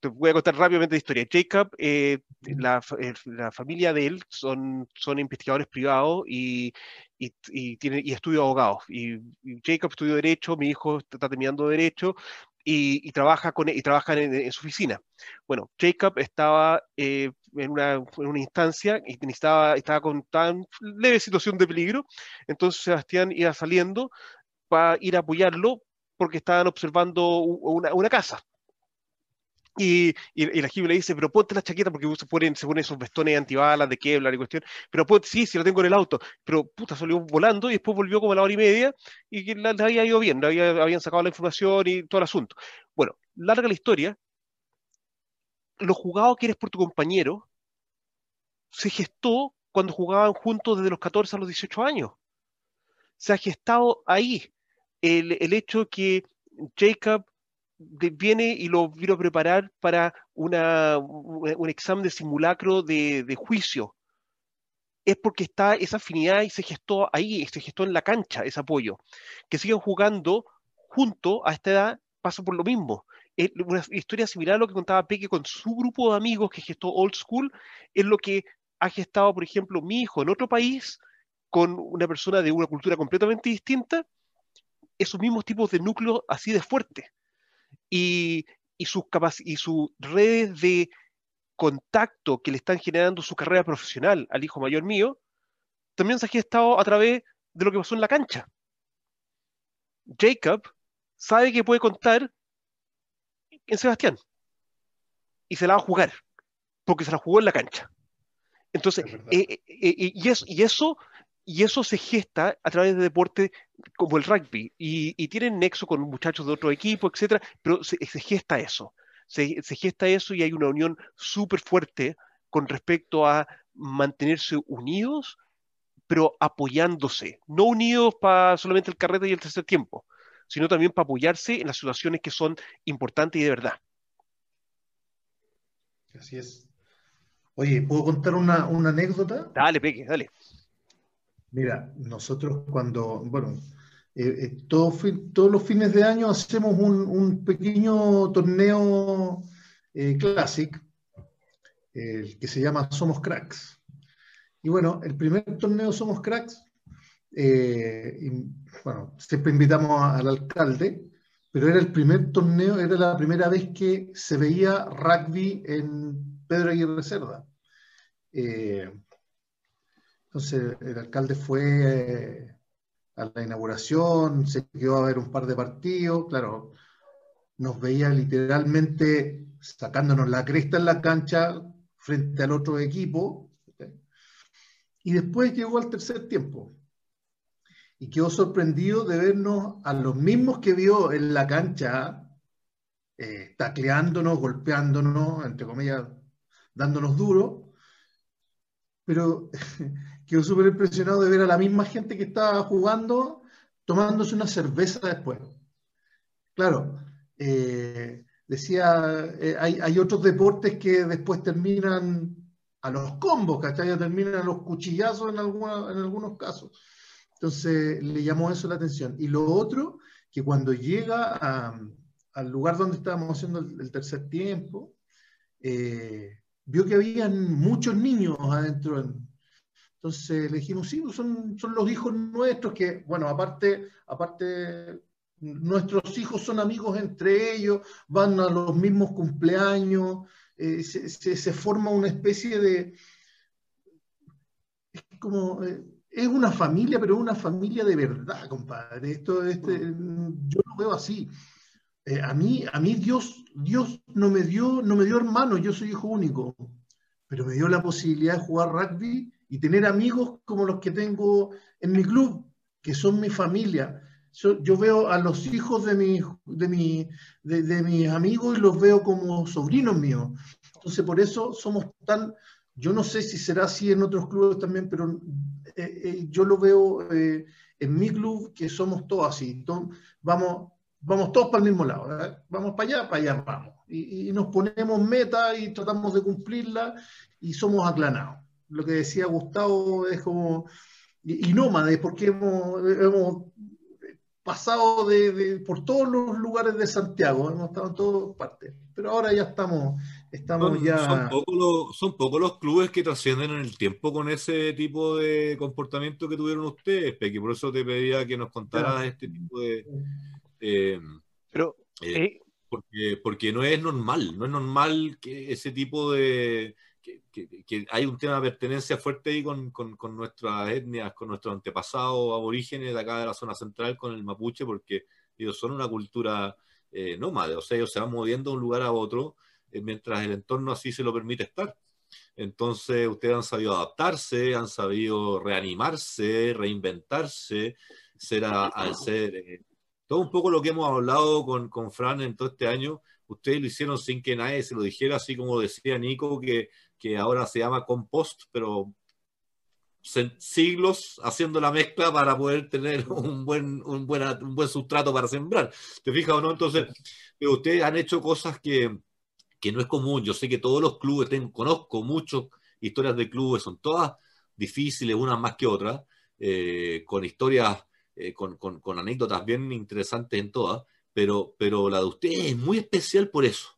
te voy a contar rápidamente la historia. Jacob, eh, la, eh, la, familia de él son, son investigadores privados y, y, y, tiene, y estudia abogados. Y, Jacob estudió Derecho, mi hijo está terminando Derecho y, trabaja, con, y trabaja en, su oficina. Bueno, Jacob estaba en, una, en, una, instancia y estaba, estaba con tan leve situación de peligro, entonces Sebastián iba saliendo para ir a apoyarlo porque estaban observando una, una casa. Y, y, la Jimmy le dice, pero ponte la chaqueta porque se ponen, esos vestones antibalas de Kevlar y cuestión. Pero ponte, sí, sí, lo tengo en el auto. Pero puta, salió volando y después volvió como a la hora y media y que la, había ido bien, había, habían sacado la información y todo el asunto. Bueno, larga la historia. Lo jugado que eres por tu compañero se gestó cuando jugaban juntos desde los 14 a los 18 años. Se ha gestado ahí el, el hecho que Jacob viene y lo vino a preparar para una, un examen de simulacro de, de, juicio. Es porque está esa afinidad y se gestó ahí, se gestó en la cancha ese apoyo. Que sigan jugando junto a esta edad pasa por lo mismo. Es una historia similar a lo que contaba Peque con su grupo de amigos que gestó Old School, es lo que ha gestado, por ejemplo, mi hijo en otro país con una persona de una cultura completamente distinta, esos mismos tipos de núcleos así de fuertes y, sus, y sus redes de contacto que le están generando su carrera profesional al hijo mayor mío, también se ha gestado a través de lo que pasó en la cancha. Jacob sabe que puede contar en Sebastián y se la va a jugar porque se la jugó en la cancha. Entonces, eh, eh, eh, y, eso, y, eso, y eso se gesta a través de deporte como el rugby y, tienen nexo con muchachos de otro equipo, etcétera, pero se, gesta eso, se, gesta eso y hay una unión súper fuerte con respecto a mantenerse unidos, pero apoyándose, no unidos para solamente el carrete y el tercer tiempo, sino también para apoyarse en las situaciones que son importantes y de verdad. Así es. Oye, ¿puedo contar una, una anécdota? Dale, Peque, dale. Mira, nosotros cuando, bueno, eh, eh, todos los fines de año hacemos un, pequeño torneo eh, que se llama Somos Cracks. Y bueno, el primer torneo Somos Cracks, bueno, siempre invitamos al alcalde, pero era el primer torneo, era la primera vez que se veía rugby en Pedro Aguirre Cerda. Entonces el alcalde fue eh, a la inauguración, se quedó a ver un par de partidos, claro, nos veía literalmente sacándonos la cresta en la cancha frente al otro equipo. Y después llegó al tercer tiempo. Y quedó sorprendido de vernos a los mismos que vio en la cancha, eh, tacleándonos, golpeándonos, entre comillas, dándonos duro. Pero *laughs* quedó súper impresionado de ver a la misma gente que estaba jugando tomándose una cerveza después. Claro, eh, decía, eh, hay, otros deportes que después terminan a los combos, ¿cachai? Terminan a los cuchillazos en, alguna, en algunos casos. Entonces le llamó eso la atención. Y lo otro, que cuando llega al lugar donde estábamos haciendo el, tercer tiempo, eh, vio que habían muchos niños adentro. Entonces le dijimos, sí, son, son los hijos nuestros que, bueno, aparte, aparte, nuestros hijos son amigos entre ellos, van a los mismos cumpleaños, eh, se, forma una especie de... Es como... Eh, es una familia, pero es una familia de verdad, compadre. Esto, este, yo lo veo así. Eh, a mí, a mí Dios, Dios no me dio, no me dio hermano, yo soy hijo único, pero me dio la posibilidad de jugar rugby y tener amigos como los que tengo en mi club, que son mi familia. Yo, veo a los hijos de, mi, de, mi, de, mis amigos y los veo como sobrinos míos. Entonces, por eso somos tan, yo no sé si será así en otros clubes también, pero eh, eh, yo lo veo eh, en mi club que somos todos así. Entonces, vamos, vamos todos para el mismo lado. Vamos para allá, para allá vamos. Y, nos ponemos meta y tratamos de cumplirla y somos aclanados. Lo que decía Gustavo es como, y, y nómades, porque hemos, hemos pasado de, por todos los lugares de Santiago, hemos estado en todas partes. Pero ahora ya estamos Estamos ya... son, pocos los, clubes que trascienden en el tiempo con ese tipo de comportamiento que tuvieron ustedes, Pequi. Por eso te pedía que nos contaras este tipo de. Pero. Eh, eh, porque, porque no es normal, no es normal que ese tipo de. Que, hay un tema de pertenencia fuerte ahí con, con, nuestras etnias, con nuestros antepasados aborígenes de acá de la zona central, con el mapuche, porque ellos son una cultura eh, nómade, o sea, ellos se van moviendo de un lugar a otro eh, mientras el entorno así se lo permite estar. Entonces, ustedes han sabido adaptarse, han sabido reanimarse, reinventarse, ser al ser. Eh, todo un poco lo que hemos hablado con, con Fran en todo este año, ustedes lo hicieron sin que nadie se lo dijera, así como decía Nico, que, que ahora se llama compost, pero siglos haciendo la mezcla para poder tener *laughs* un buen, un, buen, un buen sustrato para sembrar. ¿Te fijas o no? Entonces, ustedes han hecho cosas que, que no es común. Yo sé que todos los clubes, tengo, conozco muchas historias de clubes, son todas difíciles, unas más que otras, eh, con historias, eh, con, con, anécdotas bien interesantes en todas, pero, pero la de ustedes es muy especial por eso.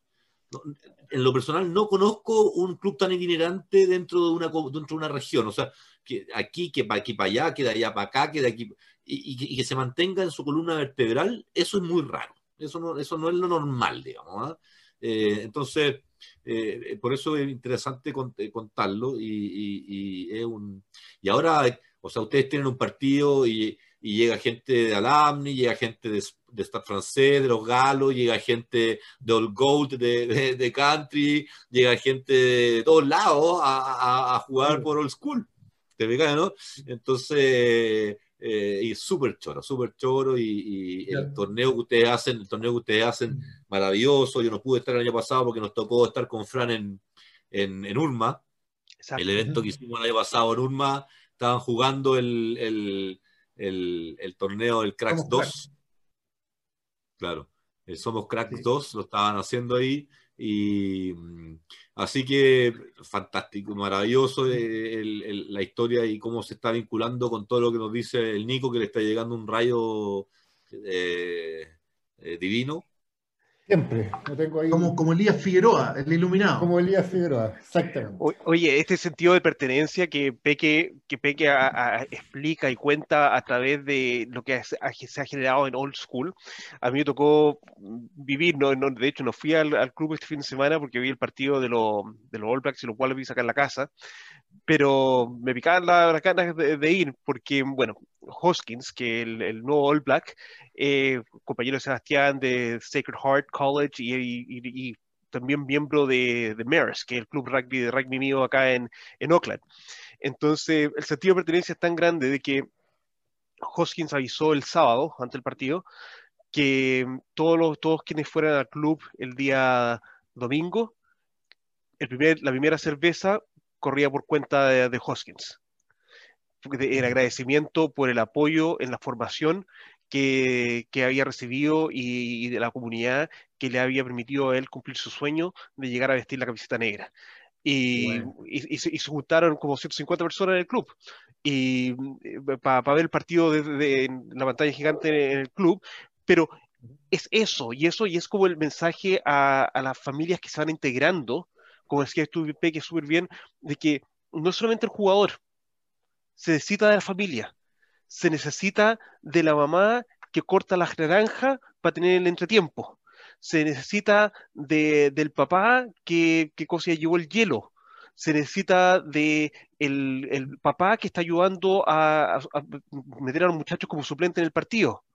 En lo personal no conozco un club tan itinerante dentro de una, dentro de una región, o sea, que aquí, que para aquí para allá, que de allá para acá, que de aquí, y, que se mantenga en su columna vertebral, eso es muy raro. Eso no, eso no es lo normal, digamos. ¿ah? Eh, entonces, eh, por eso es interesante eh, contarlo y, es un... Y ahora, o sea, ustedes tienen un partido y, llega gente de Alamni, llega gente de, de Stade francés, de los Galos, llega gente de Old Gold, de, de, Country, llega gente de todos lados a, a, jugar por Old School. ¿Te fijas, no? Entonces eh, y súper choro, súper choro y, el torneo que ustedes hacen, el torneo que ustedes hacen, mm. maravilloso. Yo no pude estar el año pasado porque nos tocó estar con Fran en, en, en Urma. El evento que hicimos el año pasado en Urma, estaban jugando el, el, el, el torneo del Cracks 2. Claro, el Somos Cracks 2, lo estaban haciendo ahí. Y mm, así que fantástico, maravilloso eh, la historia y cómo se está vinculando con todo lo que nos dice el Nico, que le está llegando un rayo eh, eh, divino Siempre, lo tengo ahí. Como, como Elías Figueroa, el iluminado. Como Elías Figueroa, exactamente. oye, este sentido de pertenencia que Peque, que Peque explica y cuenta a través de lo que se ha generado en Old School, a mí me tocó vivir, no, de hecho no fui al, club este fin de semana porque vi el partido de, los de los All Blacks y los cuales vi sacar la casa, pero me picaban las ganas de, ir porque, bueno, Hoskins, que el, el nuevo All Black, eh, compañero de Sebastián de Sacred Heart College y, también miembro de, de Maris, que es el club rugby de rugby mío acá en, en Oakland. Entonces, el sentido de pertenencia es tan grande de que Hoskins avisó el sábado, ante el partido, que todos, los, todos quienes fueran al club el día domingo, el primer, la primera cerveza corría por cuenta de, Hoskins. en agradecimiento por el apoyo en la formación que, había recibido y, de la comunidad que le había permitido a él cumplir su sueño de llegar a vestir la camiseta negra. Y, se, juntaron como 150 personas en el club. Y eh, para ver el partido desde la pantalla gigante en el club, pero es eso, y eso, y es como el mensaje a, las familias que se van integrando, como decía tú, Peque, súper bien, de que no solamente el jugador, se necesita de la familia, se necesita de la mamá que corta la naranja para tener el entretiempo. Se necesita del papá que, que cosa llevó el hielo. Se necesita de el, papá que está ayudando a, meter a los muchachos como suplente en el partido.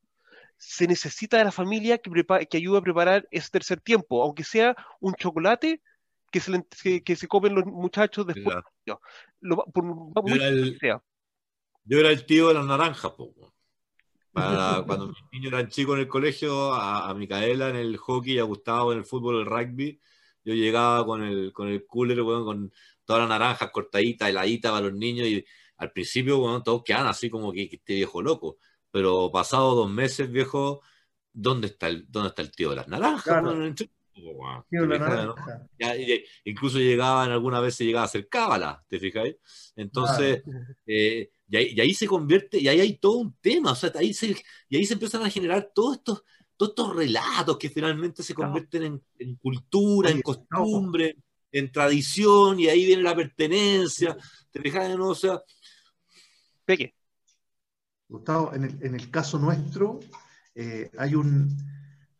Se necesita de la familia que, que ayude a preparar ese tercer tiempo, aunque sea un chocolate que se, que, se comen los muchachos después. Lo, por, yo era el tío de las naranjas, *laughs* cuando mis niños eran chicos en el colegio, a, Micaela en el hockey, a Gustavo en el fútbol, el rugby, yo llegaba con el, con el cooler, con todas las naranjas cortaditas, heladitas para los niños, y al principio, bueno, todos quedan así como que, este viejo loco. Pero pasado dos meses, viejo, ¿dónde está el, dónde está el tío de las naranjas? incluso llegaban, alguna vez se llegaba a hacer cábala, ¿te fijáis? Entonces, eh, y ahí, se convierte, y ahí hay todo un tema, o sea, ahí se, y ahí se empiezan a generar todos estos, todos estos relatos que finalmente se convierten en, cultura, en costumbre, en tradición, y ahí viene la pertenencia, te fijas, ¿no? O sea... Peque. Gustavo, en el, en el caso nuestro, eh, hay un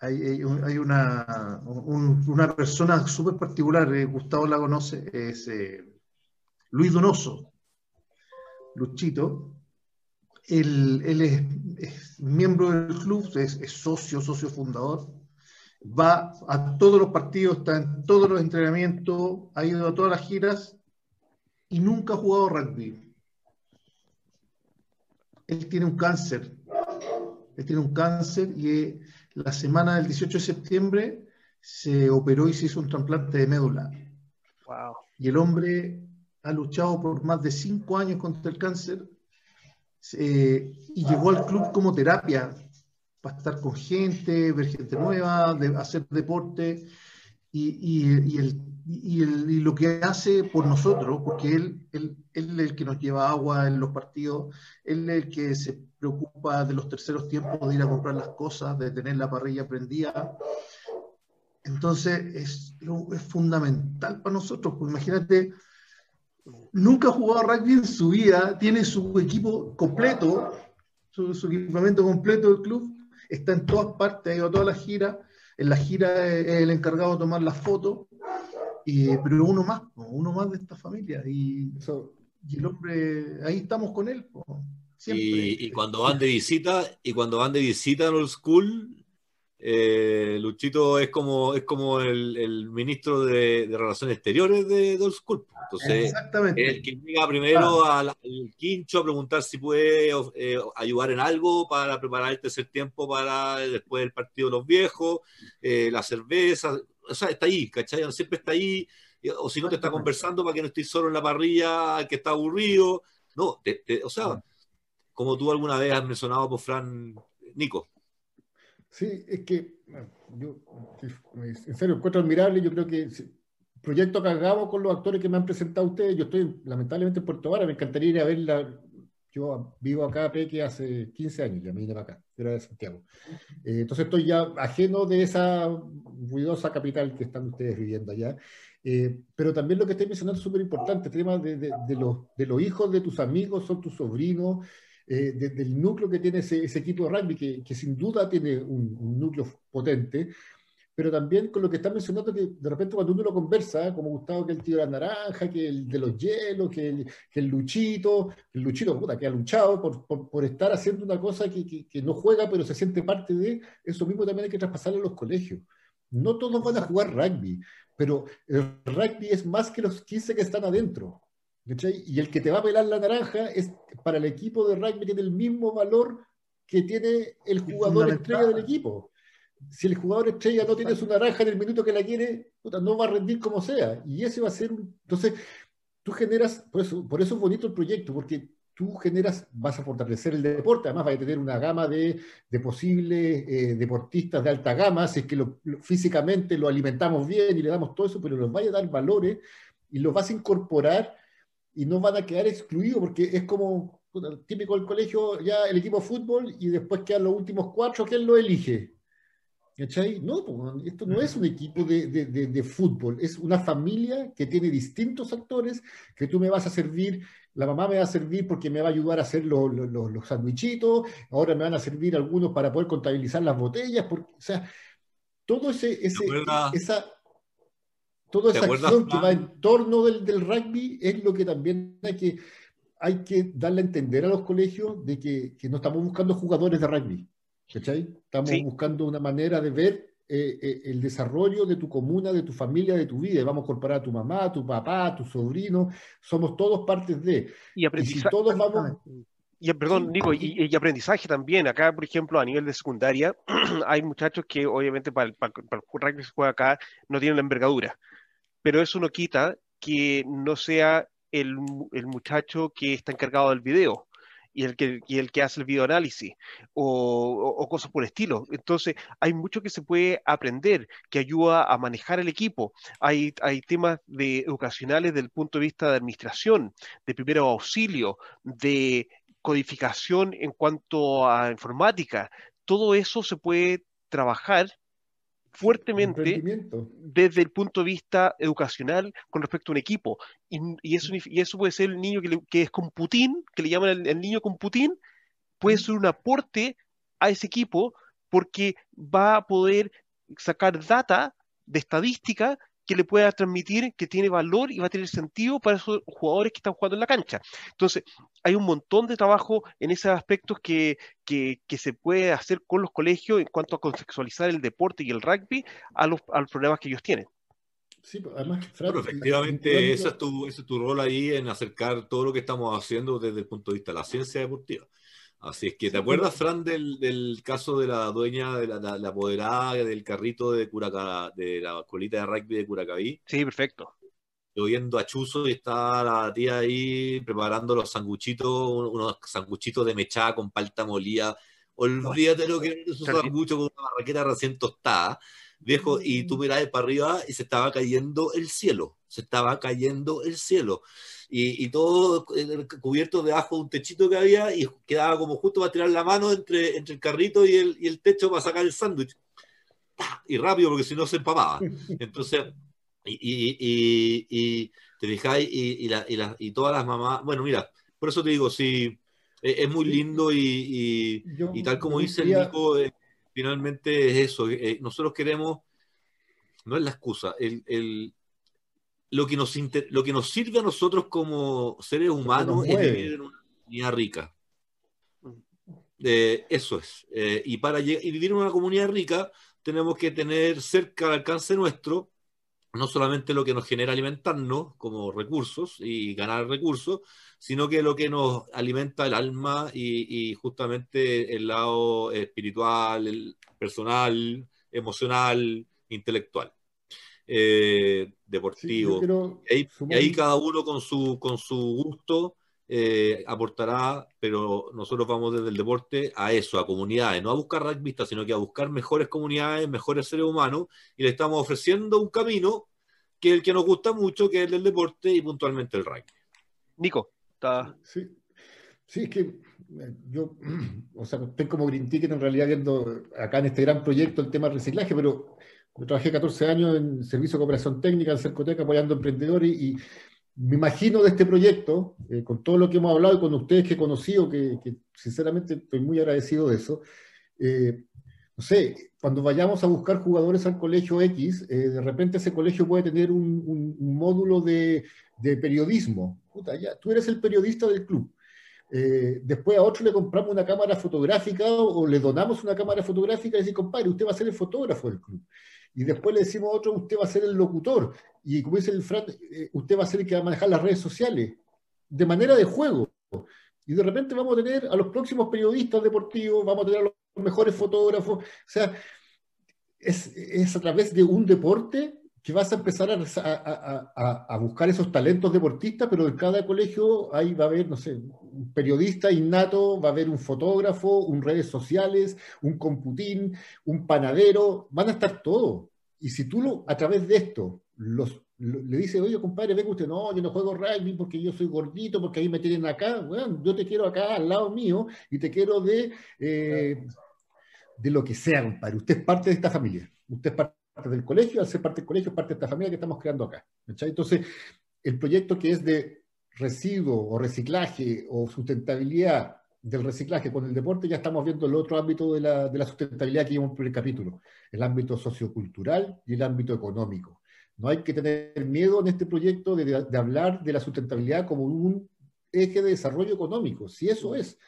hay, una, una persona súper particular, eh, Gustavo la conoce, es eh, Luis Donoso. Luchito, él, es, miembro del club, es, socio, socio fundador, va a todos los partidos, está en todos los entrenamientos, ha ido a todas las giras y nunca ha jugado rugby. Él tiene un cáncer, él tiene un cáncer y eh, la semana del 18 de septiembre se operó y se hizo un trasplante de médula. Y el hombre ha luchado por más de cinco años contra el cáncer eh, y llegó al club como terapia para estar con gente, ver gente nueva, hacer deporte y, lo que hace por nosotros, porque él, él, es el que nos lleva agua en los partidos, él es el que se preocupa de los terceros tiempos, de ir a comprar las cosas, de tener la parrilla prendida. Entonces es, es fundamental para nosotros, pues imagínate nunca ha jugado rugby en su vida, tiene su equipo completo, su, equipamiento completo del club, está en todas partes, ha ido a todas las giras, en la gira es el encargado de tomar las fotos, y, pero uno más, uno más de esta familia, y, el hombre, ahí estamos con él. Y, y, cuando van de visita, y cuando van de visita en Old School, eh, Luchito es como, es como el, ministro de, Relaciones Exteriores de Dolph School. Entonces, el que llega primero al, quincho a preguntar si puede eh, ayudar en algo para preparar el tercer tiempo para después del partido de los viejos, eh, la cerveza, o sea, está ahí, ¿cachai? Siempre está ahí, o si no te está conversando para que no estés solo en la parrilla, que está aburrido. No, o sea, como tú alguna vez has mencionado por Fran Nico. Sí, es que yo, en serio, encuentro admirable. Yo creo que proyecto hagamos con los actores que me han presentado ustedes, yo estoy lamentablemente en Puerto Vara, me encantaría ir a verla. Yo vivo acá, Peque, hace 15 años, ya me vine para acá, era de Santiago. Eh, entonces estoy ya ajeno de esa ruidosa capital que están ustedes viviendo allá. Eh, pero también lo que estoy mencionando es súper importante, el tema de, de, de, los, de los hijos de tus amigos, son tus sobrinos, eh, del núcleo que tiene ese, equipo de rugby, que, que, sin duda tiene un, núcleo potente, pero también con lo que está mencionando, que de repente cuando uno lo conversa, como Gustavo, que el tío de la naranja, que el de los hielos, que el, que el Luchito, el Luchito, puta, que ha luchado por, por, por estar haciendo una cosa que, que, que, no juega, pero se siente parte de, eso mismo también hay que traspasarlo a los colegios. No todos van a jugar rugby, pero el rugby es más que los 15 que están adentro. Y el que te va a pelar la naranja es para el equipo de rugby tiene el mismo valor que tiene el jugador estrella del equipo. Si el jugador estrella no tiene su naranja en el minuto que la quiere, no va a rendir como sea. Y ese va a ser un... Entonces, tú generas, por eso, por eso es bonito el proyecto, porque tú generas, vas a fortalecer el deporte, además vas a tener una gama de, posibles eh, deportistas de alta gama, si es que físicamente lo alimentamos bien y le damos todo eso, pero los vaya a dar valores y los vas a incorporar y no van a quedar excluidos, porque es como típico del colegio, ya el equipo de fútbol y después quedan los últimos cuatro, ¿quién lo elige? ¿Cachai? No, esto no es un equipo de, de, de, fútbol, es una familia que tiene distintos actores, que tú me vas a servir, la mamá me va a servir porque me va a ayudar a hacer los, los, los sandwichitos, ahora me van a servir algunos para poder contabilizar las botellas, porque, o sea, todo ese, ese esa, toda esa acción que va en torno del, del, rugby es lo que también hay que, hay que darle a entender a los colegios de que, que no estamos buscando jugadores de rugby Estamos buscando una manera de ver eh, eh, el desarrollo de tu comuna, de tu familia, de tu vida. Y vamos a incorporar a tu mamá, a tu papá, a tu sobrino. Somos todos partes de. Y aprendizaje. todos vamos. Y, perdón, Nico, y, aprendizaje también. Acá, por ejemplo, a nivel de secundaria, *clears throat* hay muchachos que obviamente para el, para, rugby que se juega acá no tienen la envergadura. Pero eso no quita que no sea el, muchacho que está encargado del video y el que, y el que hace el videoanálisis o, o, cosas por el estilo. Entonces, hay mucho que se puede aprender que ayuda a manejar el equipo. Hay, temas de, educacionales desde el punto de vista de administración, de primero auxilio, de codificación en cuanto a informática. Todo eso se puede trabajar fuertemente desde el punto de vista educacional con respecto a un equipo. Y, y, eso, y eso, puede ser el niño que, que es con Putin, que le llaman el, niño con Putin, puede ser un aporte a ese equipo porque va a poder sacar data de estadística que le pueda transmitir que tiene valor y va a tener sentido para esos jugadores que están jugando en la cancha. Entonces, hay un montón de trabajo en esos aspectos que, que, se puede hacer con los colegios en cuanto a contextualizar el deporte y el rugby a los, a los problemas que ellos tienen. Sí, pues, además, efectivamente, ese es, tu, ese es tu rol ahí en acercar todo lo que estamos haciendo desde el punto de vista de la ciencia deportiva. Así es que, ¿te acuerdas, Fran, del, del, caso de la dueña, de la, la, apoderada del carrito de Curaca, de la colita de rugby de Curacaví? Sí, perfecto. Lloviendo a Chuzo y está la tía ahí preparando los sanguchitos, unos sanguchitos de mechada con palta molida. Olvídate lo que es un sangucho con una barraqueta recién tostada, viejo, y tú mirabas para arriba y se estaba cayendo el cielo, se estaba cayendo el cielo y, todo cubierto debajo de un techito que había y quedaba como justo para tirar la mano entre, entre el carrito y el, y el techo para sacar el sándwich. Y rápido, porque si no se empapaba. *laughs* Entonces, y, te fijáis, y, la, y, todas las mamás, bueno, mira, por eso te digo, sí, e, es, muy lindo y, tal como dice el Nico, eh, finalmente es eso. Eh, nosotros queremos, no es la excusa, el, el, lo que nos, lo que nos sirve a nosotros como seres humanos es vivir en una comunidad rica. Eh, eso es. Eh, y para vivir en una comunidad rica, tenemos que tener cerca al alcance nuestro no solamente lo que nos genera alimentarnos como recursos y ganar recursos, sino que lo que nos alimenta el alma y, justamente el lado espiritual, el personal, emocional, intelectual. Eh, deportivo. y, ahí, cada uno con su, con su gusto eh, aportará, pero nosotros vamos desde el deporte a eso, a comunidades, no a buscar rugbyistas, sino que a buscar mejores comunidades, mejores seres humanos, y le estamos ofreciendo un camino que es el que nos gusta mucho, que es el del deporte y puntualmente el rugby. Nico, está... Sí, sí es que eh, yo, *clears throat* o sea, estoy como Green Ticket en realidad viendo acá en este gran proyecto el tema del reciclaje, pero trabajé 14 años en servicio de cooperación técnica en Cercoteca apoyando emprendedores y, me imagino de este proyecto, eh, con todo lo que hemos hablado y con ustedes que he conocido, que, sinceramente estoy muy agradecido de eso. Eh, no sé, cuando vayamos a buscar jugadores al colegio X, eh, de repente ese colegio puede tener un, módulo de, periodismo. Puta, ya, tú eres el periodista del club. después a otro le compramos una cámara fotográfica o, le donamos una cámara fotográfica y decimos, compadre, usted va a ser el fotógrafo del club y después le decimos a otro, usted va a ser el locutor, y como dice el Fran, eh, usted va a ser el que va a manejar las redes sociales, de manera de juego. Y de repente vamos a tener a los próximos periodistas deportivos, vamos a tener a los mejores fotógrafos, o sea, es, es a través de un deporte que vas a empezar a, buscar esos talentos deportistas, pero en cada colegio ahí va a haber, no sé, un periodista innato, va a haber un fotógrafo, un redes sociales, un computín, un panadero, van a estar todos. Y si tú lo, a través de esto los, le dices, oye, compadre, venga usted, no, yo no juego rugby porque yo soy gordito, porque ahí me tienen acá, bueno, yo te quiero acá al lado mío y te quiero de, eh, de lo que sea, compadre. Usted es parte de esta familia. Usted es parte del colegio, al ser parte del colegio, parte de esta familia que estamos creando acá. Entonces, el proyecto que es de residuo o reciclaje o sustentabilidad del reciclaje con el deporte, ya estamos viendo el otro ámbito de la, de la sustentabilidad que vimos en el capítulo, el ámbito sociocultural y el ámbito económico. No hay que tener miedo en este proyecto de, de hablar de la sustentabilidad como un eje de desarrollo económico, si eso es.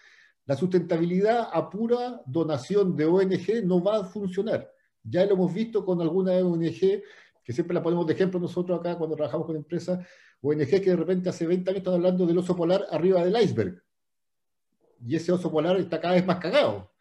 La sustentabilidad a pura donación de ONG no va a funcionar. Ya lo hemos visto con alguna ONG, que siempre la ponemos de ejemplo nosotros acá cuando trabajamos con empresas, ONG que de repente hace 20 años están hablando del oso polar arriba del iceberg. Y ese oso polar está cada vez más cagado.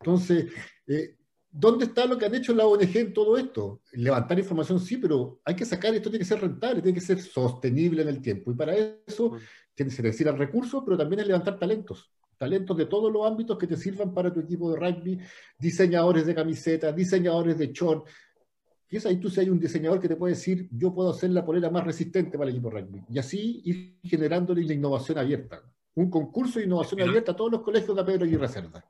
Entonces, eh, ¿dónde está lo que han hecho la ONG en todo esto? Levantar información sí, pero hay que sacar, esto tiene que ser rentable, tiene que ser sostenible en el tiempo. Y para eso se necesitan recursos, pero también es levantar talentos talentos de todos los ámbitos que te sirvan para tu equipo de rugby, diseñadores de camisetas, diseñadores de short. Y es ahí tú si hay un diseñador que te puede decir, yo puedo hacer la polera más resistente para el equipo de rugby. Y así ir generándole la innovación abierta. Un concurso de innovación abierta a todos los colegios de Pedro y Reserva.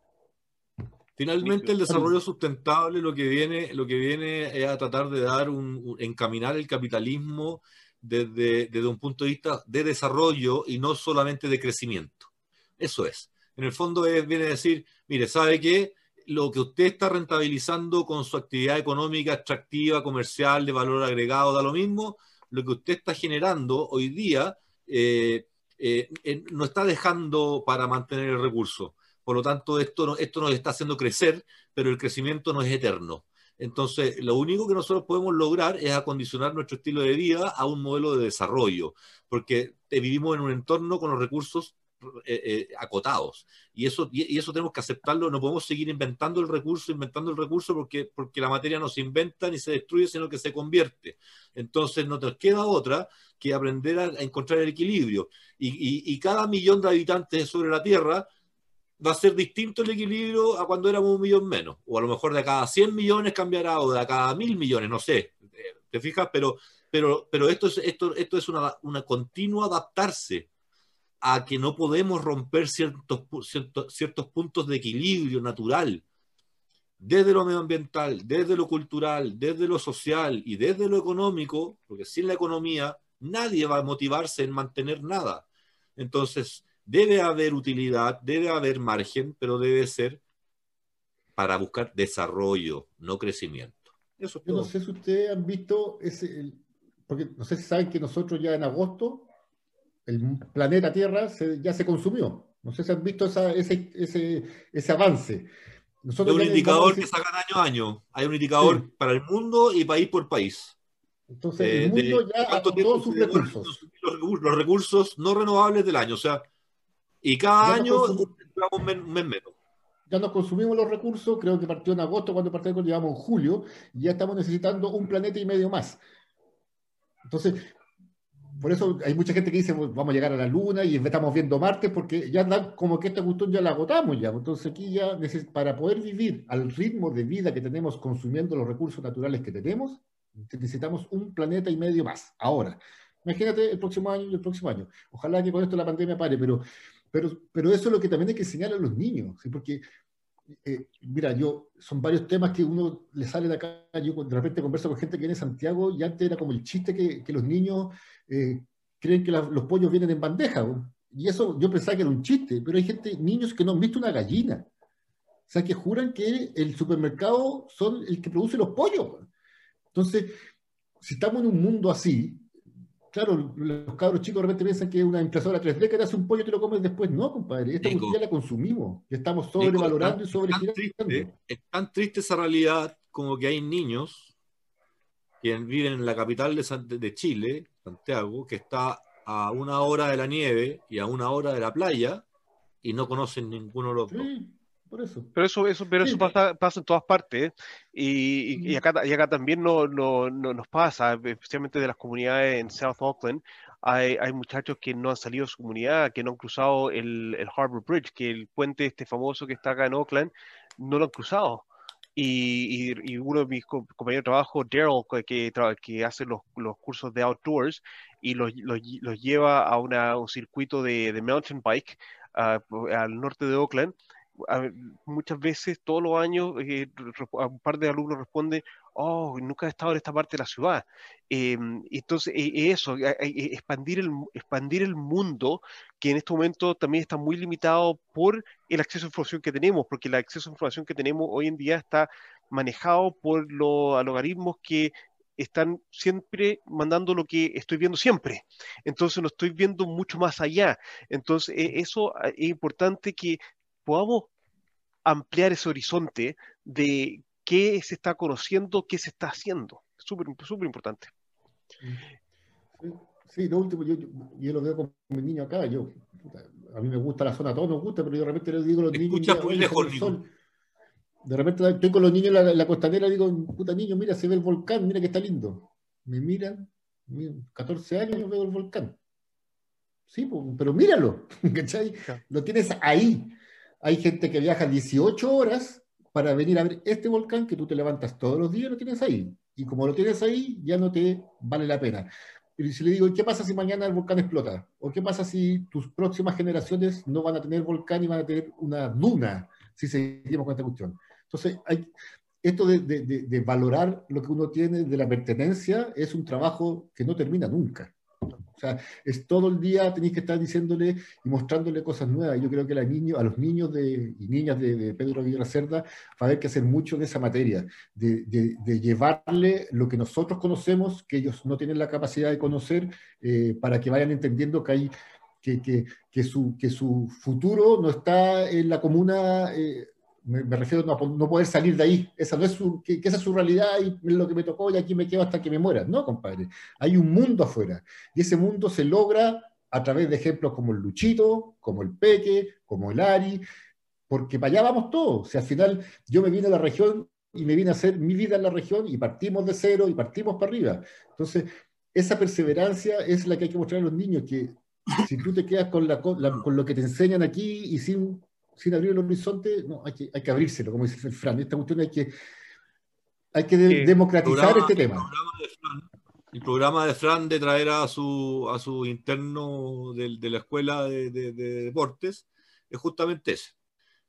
Finalmente el desarrollo sustentable lo que viene, lo que viene es a tratar de dar un, encaminar el capitalismo desde, desde un punto de vista de desarrollo y no solamente de crecimiento. Eso es en el fondo viene a decir, mire, ¿sabe qué? Lo que usted está rentabilizando con su actividad económica extractiva, comercial, de valor agregado, da lo mismo, lo que usted está generando hoy día eh, eh, no está dejando para mantener el recurso. Por lo tanto, esto, esto nos está haciendo crecer, pero el crecimiento no es eterno. Entonces, lo único que nosotros podemos lograr es acondicionar nuestro estilo de vida a un modelo de desarrollo, porque vivimos en un entorno con los recursos eh, eh, acotados. Y eso, y, eso tenemos que aceptarlo. No podemos seguir inventando el recurso, inventando el recurso, porque, porque la materia no se inventa ni se destruye, sino que se convierte. Entonces, no nos queda otra que aprender a, encontrar el equilibrio. Y, y, cada millón de habitantes sobre la Tierra va a ser distinto el equilibrio a cuando éramos un millón menos. O a lo mejor de cada 100 millones cambiará, o de cada mil millones, no sé. ¿Te fijas? Pero, pero, pero esto es, esto, esto es una, una continua adaptarse a que no podemos romper ciertos, ciertos, puntos de equilibrio natural, desde lo medioambiental, desde lo cultural, desde lo social y desde lo económico, porque sin la economía nadie va a motivarse en mantener nada. Entonces, debe haber utilidad, debe haber margen, pero debe ser para buscar desarrollo, no crecimiento. Yo no sé si ustedes han visto ese, porque no sé si saben que nosotros ya en agosto el planeta Tierra ya se consumió. No sé si han visto ese, ese, avance. Nosotros Hay un indicador que sacan año a año. Hay un indicador para el mundo y país por país. Entonces, el eh, mundo ya todos sus recursos. Los, recursos no renovables del año. O sea, y cada año un mes, menos. Ya nos consumimos los recursos, creo que partió en agosto, cuando partió llevamos en julio, y ya estamos necesitando un planeta y medio más. Entonces, por eso hay mucha gente que dice, vamos a llegar a la Luna y estamos viendo Marte, porque ya da como que esta cuestión ya la agotamos ya. Entonces aquí ya, para poder vivir al ritmo de vida que tenemos consumiendo los recursos naturales que tenemos, necesitamos un planeta y medio más. Ahora, imagínate el próximo año y el próximo año. Ojalá que con esto la pandemia pare, pero, pero, pero eso es lo que también hay que enseñar a los niños, ¿sí? porque eh, mira, yo, son varios temas que uno le sale de acá, yo de repente converso con gente que viene de Santiago y antes era como el chiste que, que los niños eh, creen que los pollos vienen en bandeja, y eso yo pensaba que era un chiste, pero hay gente, niños que no han visto una gallina, o sea, que juran que el supermercado son el que produce los pollos. Entonces, si estamos en un mundo así, claro, los cabros chicos de repente piensan que una impresora 3D que te hace un pollo y te lo comes después. No, compadre, esta ya la consumimos. Ya estamos sobrevalorando y sobregirando. Es tan triste esa realidad como que hay niños que viven en la capital de, de Chile, Santiago, que está a una hora de la nieve y a una hora de la playa y no conocen ninguno de los dos. Por eso. Pero eso, eso, pero eso pasa, pasa, en todas partes. Y, y, acá, y acá también no, no, no, nos pasa, especialmente de las comunidades en South Auckland. Hay, hay, muchachos que no han salido de su comunidad, que no han cruzado el, el Harbor Bridge, que el puente este famoso que está acá en Auckland, no lo han cruzado. Y, y, uno de mis compañeros de trabajo, Daryl, que, que, hace los, los, cursos de outdoors y los, los, los lleva a, una, un circuito de, de mountain bike uh, al norte de Auckland, muchas veces, todos los años, eh, un par de alumnos responden, oh, nunca he estado en esta parte de la ciudad. Em, entonces, e, eso, expandir el, expandir el mundo, que en este momento también está muy limitado por el acceso a información que tenemos, porque el acceso a información que tenemos hoy en día está manejado por los algoritmos que están siempre mandando lo que estoy viendo siempre. Entonces no estoy viendo mucho más allá. Entonces e, eso es importante que podamos ampliar ese horizonte de qué se está conociendo, qué se está haciendo. Súper, súper importante. Sí, lo último, yo, yo, lo veo con mi niño acá, yo, a mí me gusta la zona, a todos nos gusta, pero yo de repente les digo a los niños... De repente estoy con los niños en la, costanera y digo, puta niño, mira, se ve el volcán, mira que está lindo. Me miran, 14 años veo el volcán. Sí, pero míralo, *laughs* ¿cachai? Lo tienes ahí. Hay gente que viaja 18 horas para venir a ver este volcán que tú te levantas todos los días y lo tienes ahí. Y como lo tienes ahí, ya no te vale la pena. Y si le digo, ¿qué pasa si mañana el volcán explota? ¿O qué pasa si tus próximas generaciones no van a tener volcán y van a tener una duna si seguimos con esta cuestión? Entonces, hay, esto de, de, de, valorar lo que uno tiene de la pertenencia es un trabajo que no termina nunca. O sea, es todo el día tenéis que estar diciéndole y mostrándole cosas nuevas. Yo creo que a, los niños de, y niñas de, Pedro Aguirre Cerda va a haber que hacer mucho de esa materia, de, llevarle lo que nosotros conocemos, que ellos no tienen la capacidad de conocer, eh, para que vayan entendiendo que hay que, su, que su futuro no está en la comuna eh, me, refiero a no, poder salir de ahí. Esa no es su, que, esa es su realidad y lo que me tocó y aquí me quedo hasta que me muera. No, compadre. Hay un mundo afuera. Y ese mundo se logra a través de ejemplos como el Luchito, como el Peque, como el Ari, porque para allá vamos todos. O sea, al final yo me vine a la región y me vine a hacer mi vida en la región y partimos de cero y partimos para arriba. Entonces, esa perseverancia es la que hay que mostrar a los niños, que si tú te quedas con, la, con lo que te enseñan aquí y sin sin abrir el horizonte, no, hay que, hay que abrírselo, como dice Fran. Esta cuestión hay que, hay que democratizar este tema. El programa, de Fran de traer a su, a su interno de, de la escuela de, de, deportes es justamente ese.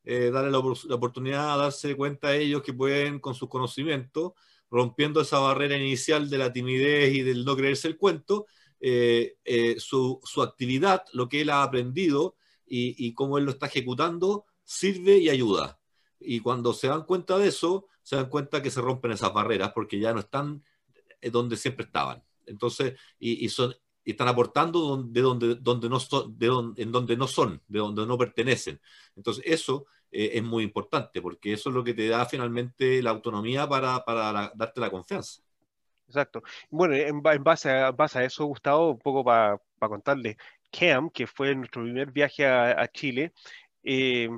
Eh, darle la, la, oportunidad a darse cuenta a ellos que pueden, con sus conocimientos, rompiendo esa barrera inicial de la timidez y del no creerse el cuento, eh, eh, su, su actividad, lo que él ha aprendido, y, cómo él lo está ejecutando sirve y ayuda. Y cuando se dan cuenta de eso, se dan cuenta que se rompen esas barreras porque ya no están eh, donde siempre estaban. Entonces, y, son, y están aportando donde, donde, donde no son, de donde, en donde no son, de donde no pertenecen. Entonces, eso eh, es muy importante porque eso es lo que te da finalmente la autonomía para, para darte la confianza. Exacto. Bueno, en, base, a, base a eso, Gustavo, un poco para contarle, Cam, que fue nuestro primer viaje a, Chile, eh,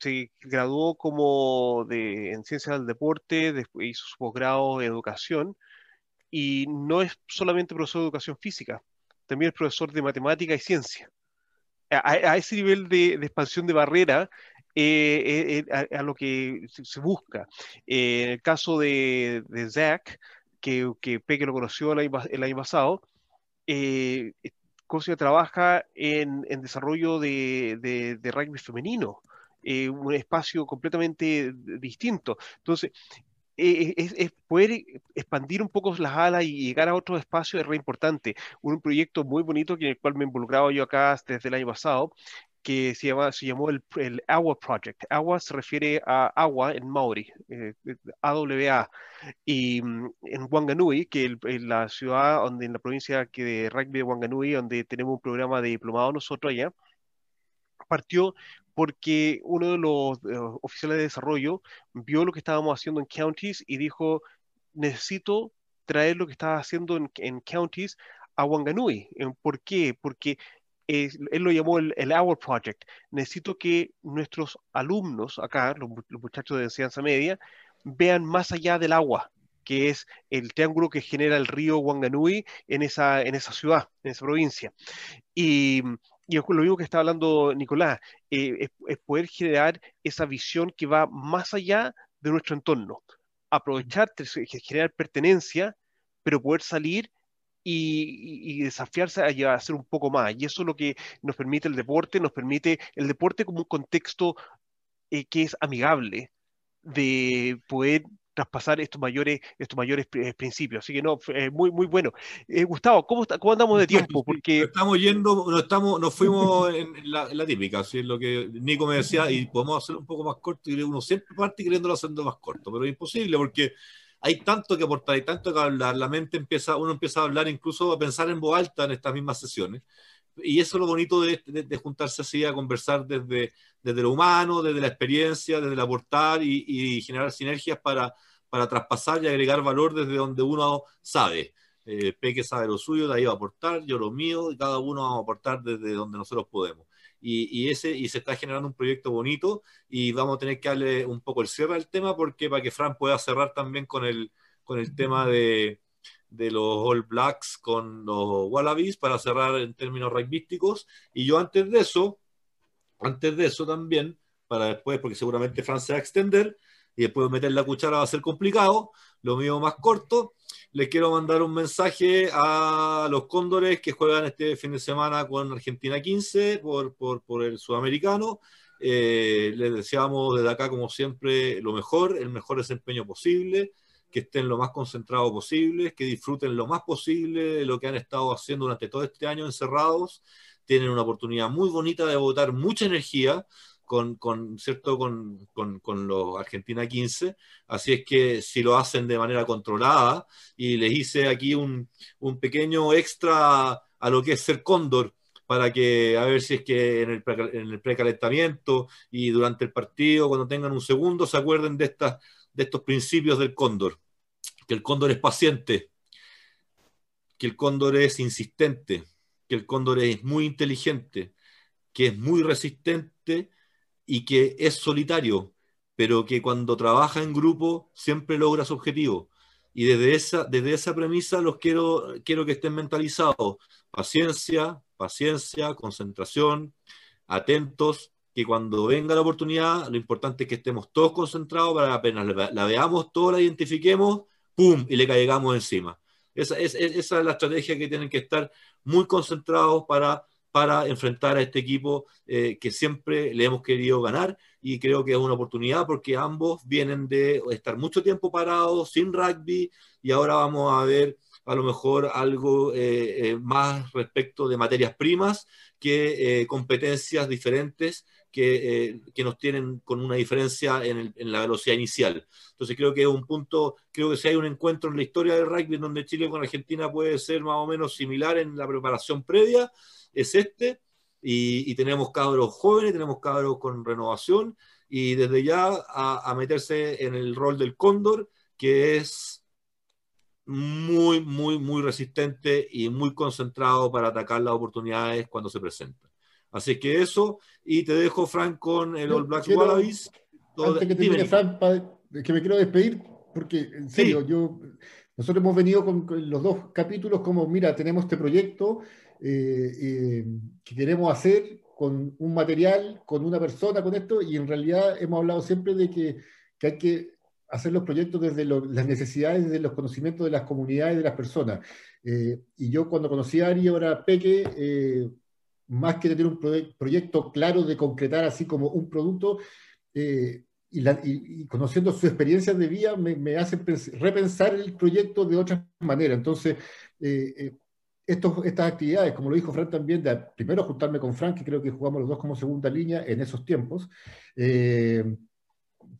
se graduó como de, en ciencias del deporte, después hizo su posgrado en educación y no es solamente profesor de educación física, también es profesor de matemática y ciencia. A, ese nivel de, expansión de barrera eh, eh, a, lo que se, busca. en el caso de, Zach, que, que Peque lo conoció el año, el año pasado, COSIA trabaja en, desarrollo de, rugby femenino, eh, un espacio completamente distinto. Entonces, eh, poder expandir un poco las alas y llegar a otro espacio es re importante. Un proyecto muy bonito en el cual me he involucrado yo acá desde el año pasado, que se, llama, se llamó el, el, Agua Project. Agua se refiere a agua en Maori, eh, AWA. Y mm, en Wanganui, que es la ciudad donde en la provincia que de rugby de Wanganui, donde tenemos un programa de diplomado nosotros allá, partió porque uno de los oficiales de desarrollo vio lo que estábamos haciendo en counties y dijo, necesito traer lo que estaba haciendo en, en counties a Wanganui. ¿Por qué? Porque él lo llamó el, Hour Project. Necesito que nuestros alumnos acá, los, muchachos de enseñanza media, vean más allá del agua, que es el triángulo que genera el río Wanganui en esa, ciudad, en esa provincia. Y, y lo mismo que está hablando Nicolás, eh, es, poder generar esa visión que va más allá de nuestro entorno. Aprovechar, generar pertenencia, pero poder salir y, desafiarse a, a, hacer un poco más. Y eso es lo que nos permite el deporte, nos permite el deporte como un contexto eh, que es amigable de poder traspasar estos mayores, estos mayores eh, principios. Así que no, muy, muy bueno. Eh, Gustavo, ¿cómo, ¿cómo andamos de tiempo? Porque... Estamos yendo, nos, estamos, nos fuimos en, la, típica, así es lo que Nico me decía, y podemos hacerlo un poco más corto, y uno siempre parte queriéndolo haciendo más corto, pero es imposible porque hay tanto que aportar, hay tanto que hablar, la mente empieza, uno empieza a hablar, incluso a pensar en voz alta en estas mismas sesiones. Y eso es lo bonito de, juntarse así a conversar desde, desde lo humano, desde la experiencia, desde el aportar y, generar sinergias para, para traspasar y agregar valor desde donde uno sabe. Eh, Peque sabe lo suyo, de ahí va a aportar, yo lo mío, y cada uno va a aportar desde donde nosotros podemos y, ese, y se está generando un proyecto bonito y vamos a tener que darle un poco el cierre al tema porque para que Fran pueda cerrar también con el, con el tema de, de los All Blacks con los Wallabies para cerrar en términos rugbyísticos. Y yo antes de eso, antes de eso también, para después, porque seguramente Fran se va a extender y después meter la cuchara va a ser complicado, lo mío más corto, les quiero mandar un mensaje a los cóndores que juegan este fin de semana con Argentina 15 por, por, el sudamericano. Eh, les deseamos desde acá, como siempre, lo mejor, el mejor desempeño posible, que estén lo más concentrados posible, que disfruten lo más posible de lo que han estado haciendo durante todo este año encerrados. Tienen una oportunidad muy bonita de botar mucha energía con, con, ¿cierto? Con, con, con, los Argentina 15. Así es que si lo hacen de manera controlada, y les hice aquí un, un pequeño extra a lo que es ser cóndor, para que a ver si es que en el, en el precalentamiento y durante el partido, cuando tengan un segundo, se acuerden de, estas, de estos principios del cóndor. Que el cóndor es paciente, que el cóndor es insistente, que el cóndor es muy inteligente, que es muy resistente y que es solitario, pero que cuando trabaja en grupo siempre logra su objetivo. Y desde esa, desde esa premisa los quiero, quiero que estén mentalizados. Paciencia, paciencia, concentración, atentos, que cuando venga la oportunidad, lo importante es que estemos todos concentrados para apenas la, veamos, todos la identifiquemos, ¡pum! y le caigamos encima. Esa, esa es la estrategia que tienen que estar muy concentrados para para enfrentar a este equipo eh, que siempre le hemos querido ganar y creo que es una oportunidad porque ambos vienen de estar mucho tiempo parados sin rugby y ahora vamos a ver a lo mejor algo eh, eh, más respecto de materias primas que competencias diferentes que, que, nos tienen con una diferencia en, en, la velocidad inicial. Entonces creo que es un punto, creo que si hay un encuentro en la historia del rugby donde Chile con Argentina puede ser más o menos similar en la preparación previa, es este, y, tenemos cabros jóvenes, tenemos cabros con renovación, y desde ya a, meterse en el rol del cóndor, que es muy, muy, muy resistente y muy concentrado para atacar las oportunidades cuando se presentan. Así que eso, y te dejo, Frank, con el All Blacks Wallabies. Antes que termine, Frank, que me quiero despedir, porque en serio, yo, nosotros hemos venido con, los dos capítulos como, mira, tenemos este proyecto, eh, eh, que queremos hacer con un material, con una persona, con esto, y en realidad hemos hablado siempre de que, que hay que hacer los proyectos desde las necesidades, desde los conocimientos de las comunidades, de las personas. Eh, y yo cuando conocí a Ari, ahora Peque, más que tener un proyecto claro de concretar así como un producto, y, y, conociendo su experiencia de vida, me, me hace repensar el proyecto de otra manera. Entonces, estas actividades, como lo dijo Frank también, de primero juntarme con Frank, que creo que jugamos los dos como segunda línea en esos tiempos, eh,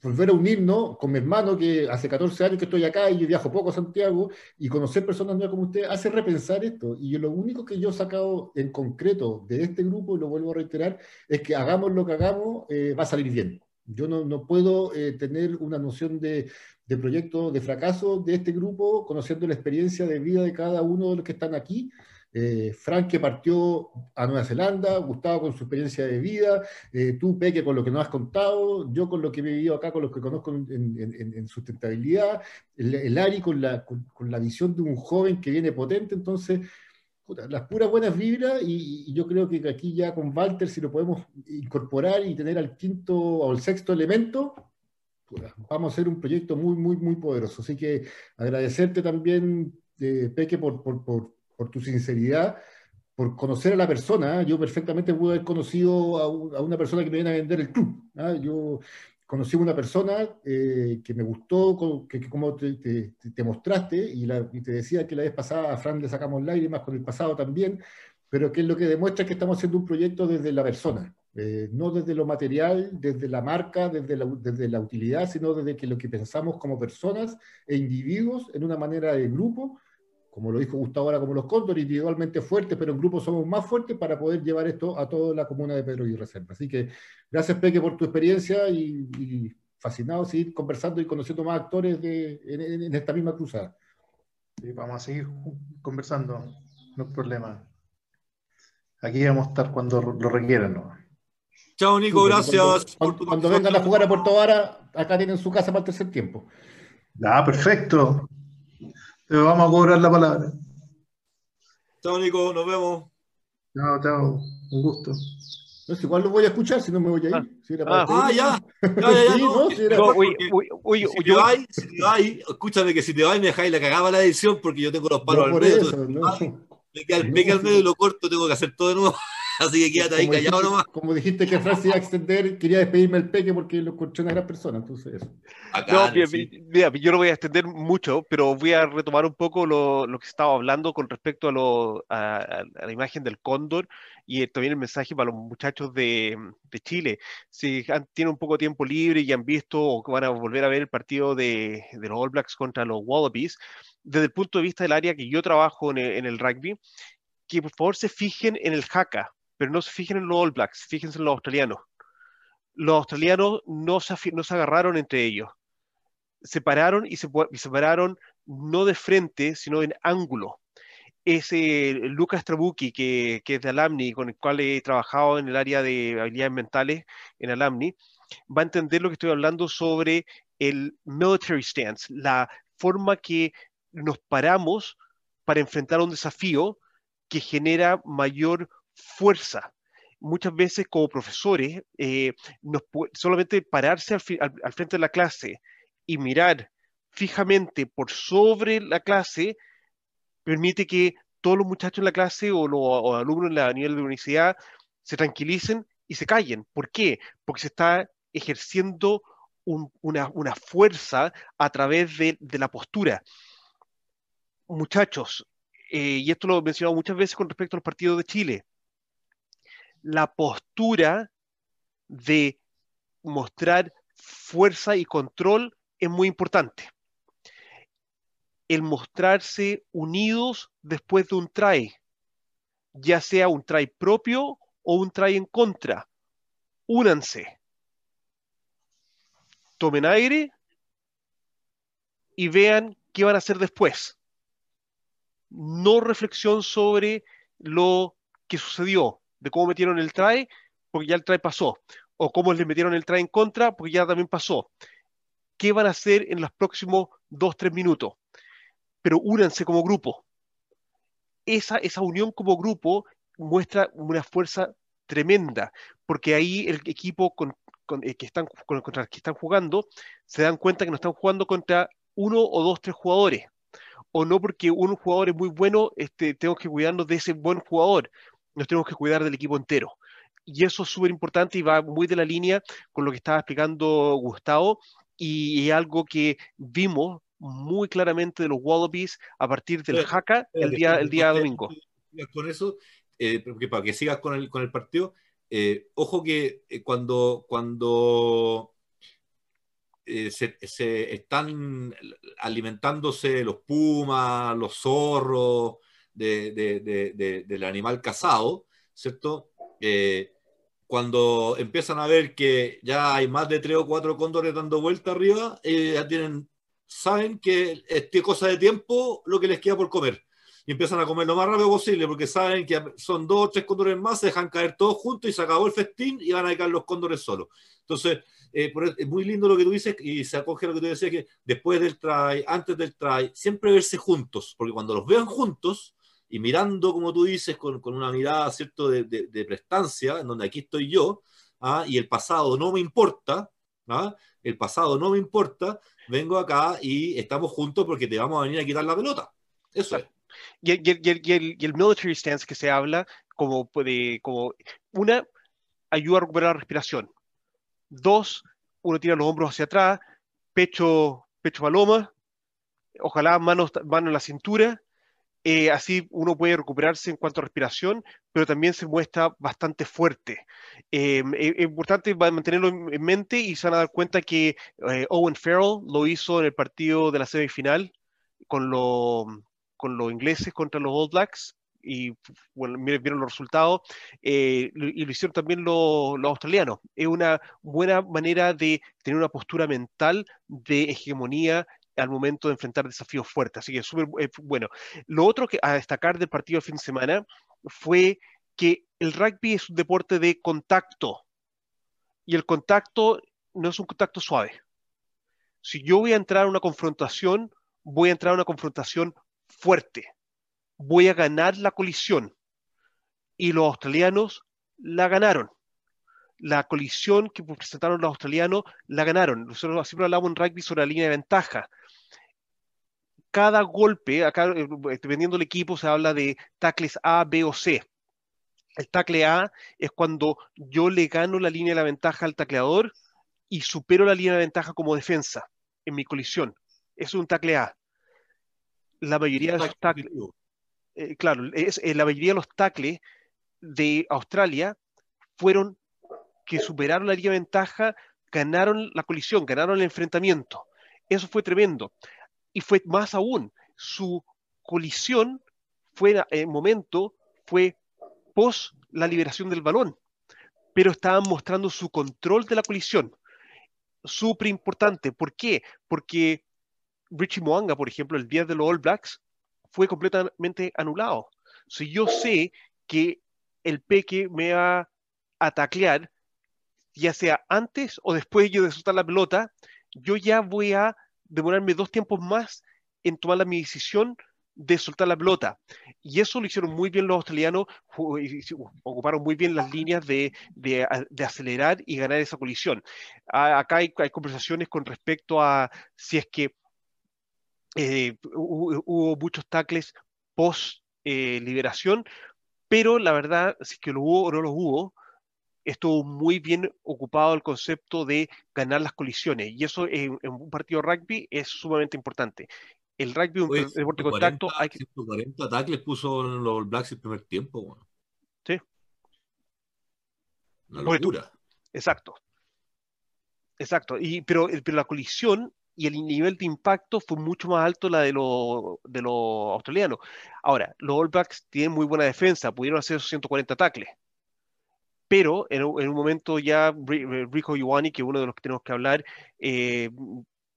volver a unirnos con mi hermano, que hace 14 años que estoy acá y yo viajo poco a Santiago, y conocer personas nuevas como usted, hace repensar esto. Y lo único que yo he sacado en concreto de este grupo, y lo vuelvo a reiterar, es que hagamos lo que hagamos, eh, va a salir bien. Yo no, no puedo eh, tener una noción de, de proyecto de fracaso de este grupo, conociendo la experiencia de vida de cada uno de los que están aquí. Eh, Frank que partió a Nueva Zelanda, Gustavo con su experiencia de vida, eh, tú Peque con lo que nos has contado, yo con lo que he vivido acá, con lo que conozco en, sustentabilidad, el, Ari con la, con, la visión de un joven que viene potente, entonces las puras buenas vibras y, yo creo que aquí ya con Walter si lo podemos incorporar y tener al quinto o el sexto elemento, vamos a hacer un proyecto muy, muy, muy poderoso. Así que agradecerte también, eh, Peque, por, por, tu sinceridad, por conocer a la persona. Yo perfectamente pude haber conocido a, una persona que me viene a vender el club. ¿ah? Yo conocí a una persona eh, que me gustó, que, como te, te, mostraste, y, la, y, te decía que la vez pasada a Fran le sacamos lágrimas, con el pasado también, pero que es lo que demuestra que estamos haciendo un proyecto desde la persona. Eh, no desde lo material, desde la marca, desde la, desde la utilidad, sino desde que lo que pensamos como personas e individuos en una manera de grupo, como lo dijo Gustavo ahora, como los cóndores, individualmente fuertes, pero en grupo somos más fuertes para poder llevar esto a toda la comuna de Pedro y Reserva. Así que gracias, Peque, por tu experiencia y, fascinado seguir conversando y conociendo más actores de, en, esta misma cruzada. vamos a seguir conversando, no hay problema. Aquí vamos a estar cuando lo requieran. ¿no? Chao, Nico, gracias. Cuando, vengan a jugar a Puerto Vara, acá tienen su casa para el tercer tiempo. Ah, perfecto. Te vamos a cobrar la palabra. Chao, Nico, nos vemos. Chao, chao. Un gusto. No sé, igual lo voy a escuchar si no me voy a ir. Ah, ah ya. Ya, ya, *laughs* no. Si te vas, si te vas, escúchame que si te vas me dejáis la cagaba la edición porque yo tengo los palos al medio. Eso, no. Me queda al medio y lo corto, tengo que hacer todo de nuevo. Así que quédate ahí callado nomás. Como dijiste que Francis iba a extender, quería despedirme el peque porque lo encontré una gran persona. Entonces, eso. no, mira, yo no voy a extender mucho, pero voy a retomar un poco lo, lo que estaba hablando con respecto a, lo, a, la imagen del cóndor y eh, también el mensaje para los muchachos de, de Chile. Si han, tienen un poco de tiempo libre y han visto o van a volver a ver el partido de, de los All Blacks contra los Wallabies, desde el punto de vista del área que yo trabajo en el, en el rugby, que por favor se fijen en el jaca pero no se fijen en los All Blacks, fíjense en los australianos. Los australianos no se, no se agarraron entre ellos, se pararon y se, separaron no de frente, sino en ángulo. Ese Lucas Trabucchi, que, que, es de Alamni, con el cual he trabajado en el área de habilidades mentales en Alamni, va a entender lo que estoy hablando sobre el military stance, la forma que nos paramos para enfrentar un desafío que genera mayor fuerza. Muchas veces como profesores, eh, solamente pararse al, frente de la clase y mirar fijamente por sobre la clase permite que todos los muchachos en la clase o los alumnos a nivel de la universidad se tranquilicen y se callen. ¿Por qué? Porque se está ejerciendo una, fuerza a través de, la postura. Muchachos, eh, y esto lo he mencionado muchas veces con respecto a los partidos de Chile, la postura de mostrar fuerza y control es muy importante. El mostrarse unidos después de un try, ya sea un try propio o un try en contra. Únanse. Tomen aire y vean qué van a hacer después. No reflexión sobre lo que sucedió de cómo metieron el try, porque ya el try pasó, o cómo le metieron el try en contra, porque ya también pasó. ¿Qué van a hacer en los próximos dos, tres minutos? Pero únanse como grupo. Esa, esa unión como grupo muestra una fuerza tremenda, porque ahí el equipo con, eh, que, están, contra el que están jugando se dan cuenta que no están jugando contra uno o dos, tres jugadores, o no porque un jugador es muy bueno, este, tengo que cuidarnos de ese buen jugador, nos tenemos que cuidar del equipo entero. Y eso es súper importante y va muy de la línea con lo que estaba explicando Gustavo y es algo que vimos muy claramente de los Wallabies a partir del Jaca el día, el día domingo. Con eso, eh, para que sigas con el, con el partido, eh, ojo que eh, cuando, cuando se, se, están alimentándose los pumas, los zorros, del animal cazado, ¿cierto? Eh, cuando empiezan a ver que ya hay más de tres o cuatro cóndores dando vuelta arriba, eh, ya tienen, saben que es cosa de tiempo lo que les queda por comer. y empiezan a comer lo más rápido posible porque saben que son dos o tres cóndores más, se dejan caer todos juntos y se acabó el festín y van a caer los cóndores solos. Entonces, eh, es muy lindo lo que tú dices y se acoge lo que tú decías que después del try, antes del try, siempre verse juntos, porque cuando los vean juntos y mirando, como tú dices, con, con una mirada, ¿cierto?, de, de, prestancia, en donde aquí estoy yo, ¿ah? y el pasado no me importa, ¿ah? el pasado no me importa, vengo acá y estamos juntos porque te vamos a venir a quitar la pelota. Eso es. Y, y, el, military stance que se habla como, puede, como una, ayuda a recuperar la respiración. Dos, uno tira los hombros hacia atrás, pecho, pecho paloma, ojalá manos, manos en la cintura, eh, así uno puede recuperarse en cuanto a respiración, pero también se muestra bastante fuerte. Eh, eh, es importante mantenerlo en mente y se van a dar cuenta que Owen Farrell lo hizo en el partido de la semifinal con, con los ingleses contra los All Blacks y bueno, vieron los resultados, y lo hicieron también los, los, australianos. Es una buena manera de tener una postura mental de hegemonía al momento de enfrentar desafíos fuertes. Así que súper eh, bueno. Lo otro que a destacar del partido de fin de semana fue que el rugby es un deporte de contacto y el contacto no es un contacto suave. Si yo voy a entrar a una confrontación, voy a entrar a una confrontación fuerte. Voy a ganar la colisión. Y los australianos la ganaron la colisión que presentaron los australianos la ganaron. Nosotros siempre hablamos en rugby sobre la línea de ventaja cada golpe, acá eh, dependiendo del equipo, se habla de tackles A, B o C. El tackle A es cuando yo le gano la línea de la ventaja al tacleador y supero la línea de ventaja como defensa en mi colisión. es un tackle A. La mayoría de los tackles, eh, claro, es, eh, la mayoría de los tackles de Australia fueron que superaron la línea de ventaja, ganaron la colisión, ganaron el enfrentamiento. Eso fue tremendo y fue más aún, su colisión fue en momento, fue post la liberación del balón, pero estaban mostrando su control de la colisión. Súper importante. ¿Por qué? Porque Richie Moanga, por ejemplo, el día de los All Blacks, fue completamente anulado. Si yo sé que el peque me va a taclear, ya sea antes o después yo de soltar la pelota, yo ya voy a demorarme dos tiempos más en tomar la, mi decisión de soltar la pelota. Y eso lo hicieron muy bien los australianos, ocuparon muy bien las líneas de, de, acelerar y ganar esa colisión. acá hay, hay, conversaciones con respecto a si es que eh, hubo, muchos tackles post eh, liberación, pero la verdad, si es que lo hubo o no lo hubo, estuvo muy bien ocupado el concepto de ganar las colisiones. Y eso en, un partido de rugby es sumamente importante. El rugby, un deporte de contacto, hay que... 140 ataques puso los Blacks el primer tiempo. Bueno. Sí. Una locura. Exacto. Exacto. Y, pero, pero la colisión y el nivel de impacto fue mucho más alto la de los de australianos. Ahora, los All Blacks tienen muy buena defensa, pudieron hacer esos 140 tacles pero en, un momento ya eh, Rico Ioani, que es uno de los que tenemos que hablar, eh,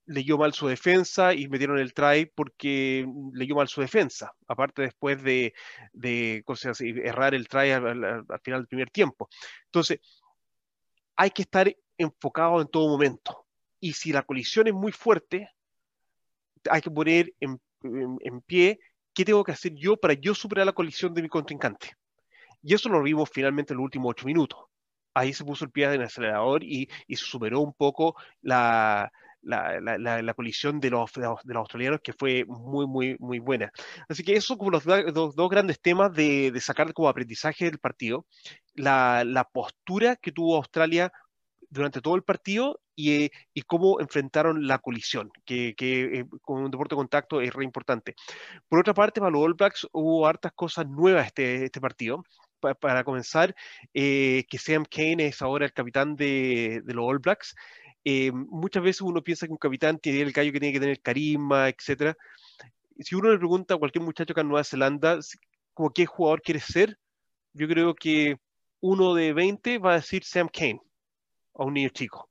leyó mal su defensa y metieron el try porque leyó mal su defensa, aparte después de, de errar el try al, final del primer tiempo. Entonces, hay que estar enfocado en todo momento. Y si la colisión es muy fuerte, hay que poner en, en pie qué tengo que hacer yo para yo superar la colisión de mi contrincante. Y eso lo vimos finalmente en los últimos ocho minutos. Ahí se puso el pie en el acelerador y, y superó un poco la, la, la, la, colisión de los, de los, australianos que fue muy, muy, muy buena. Así que eso como los dos, dos grandes temas de, de, sacar como aprendizaje del partido, la, postura que tuvo Australia durante todo el partido y, y cómo enfrentaron la colisión, que, que eh, con un deporte de contacto es re importante. Por otra parte, para los All Blacks hubo hartas cosas nuevas este, este partido para comenzar, eh, que Sam Kane es ahora el capitán de, los All Blacks. Eh, muchas veces uno piensa que un capitán tiene el gallo que tiene que tener carisma, etc. Si uno le pregunta a cualquier muchacho que en Nueva Zelanda como qué jugador quiere ser, yo creo que uno de 20 va a decir Sam Kane a un niño chico,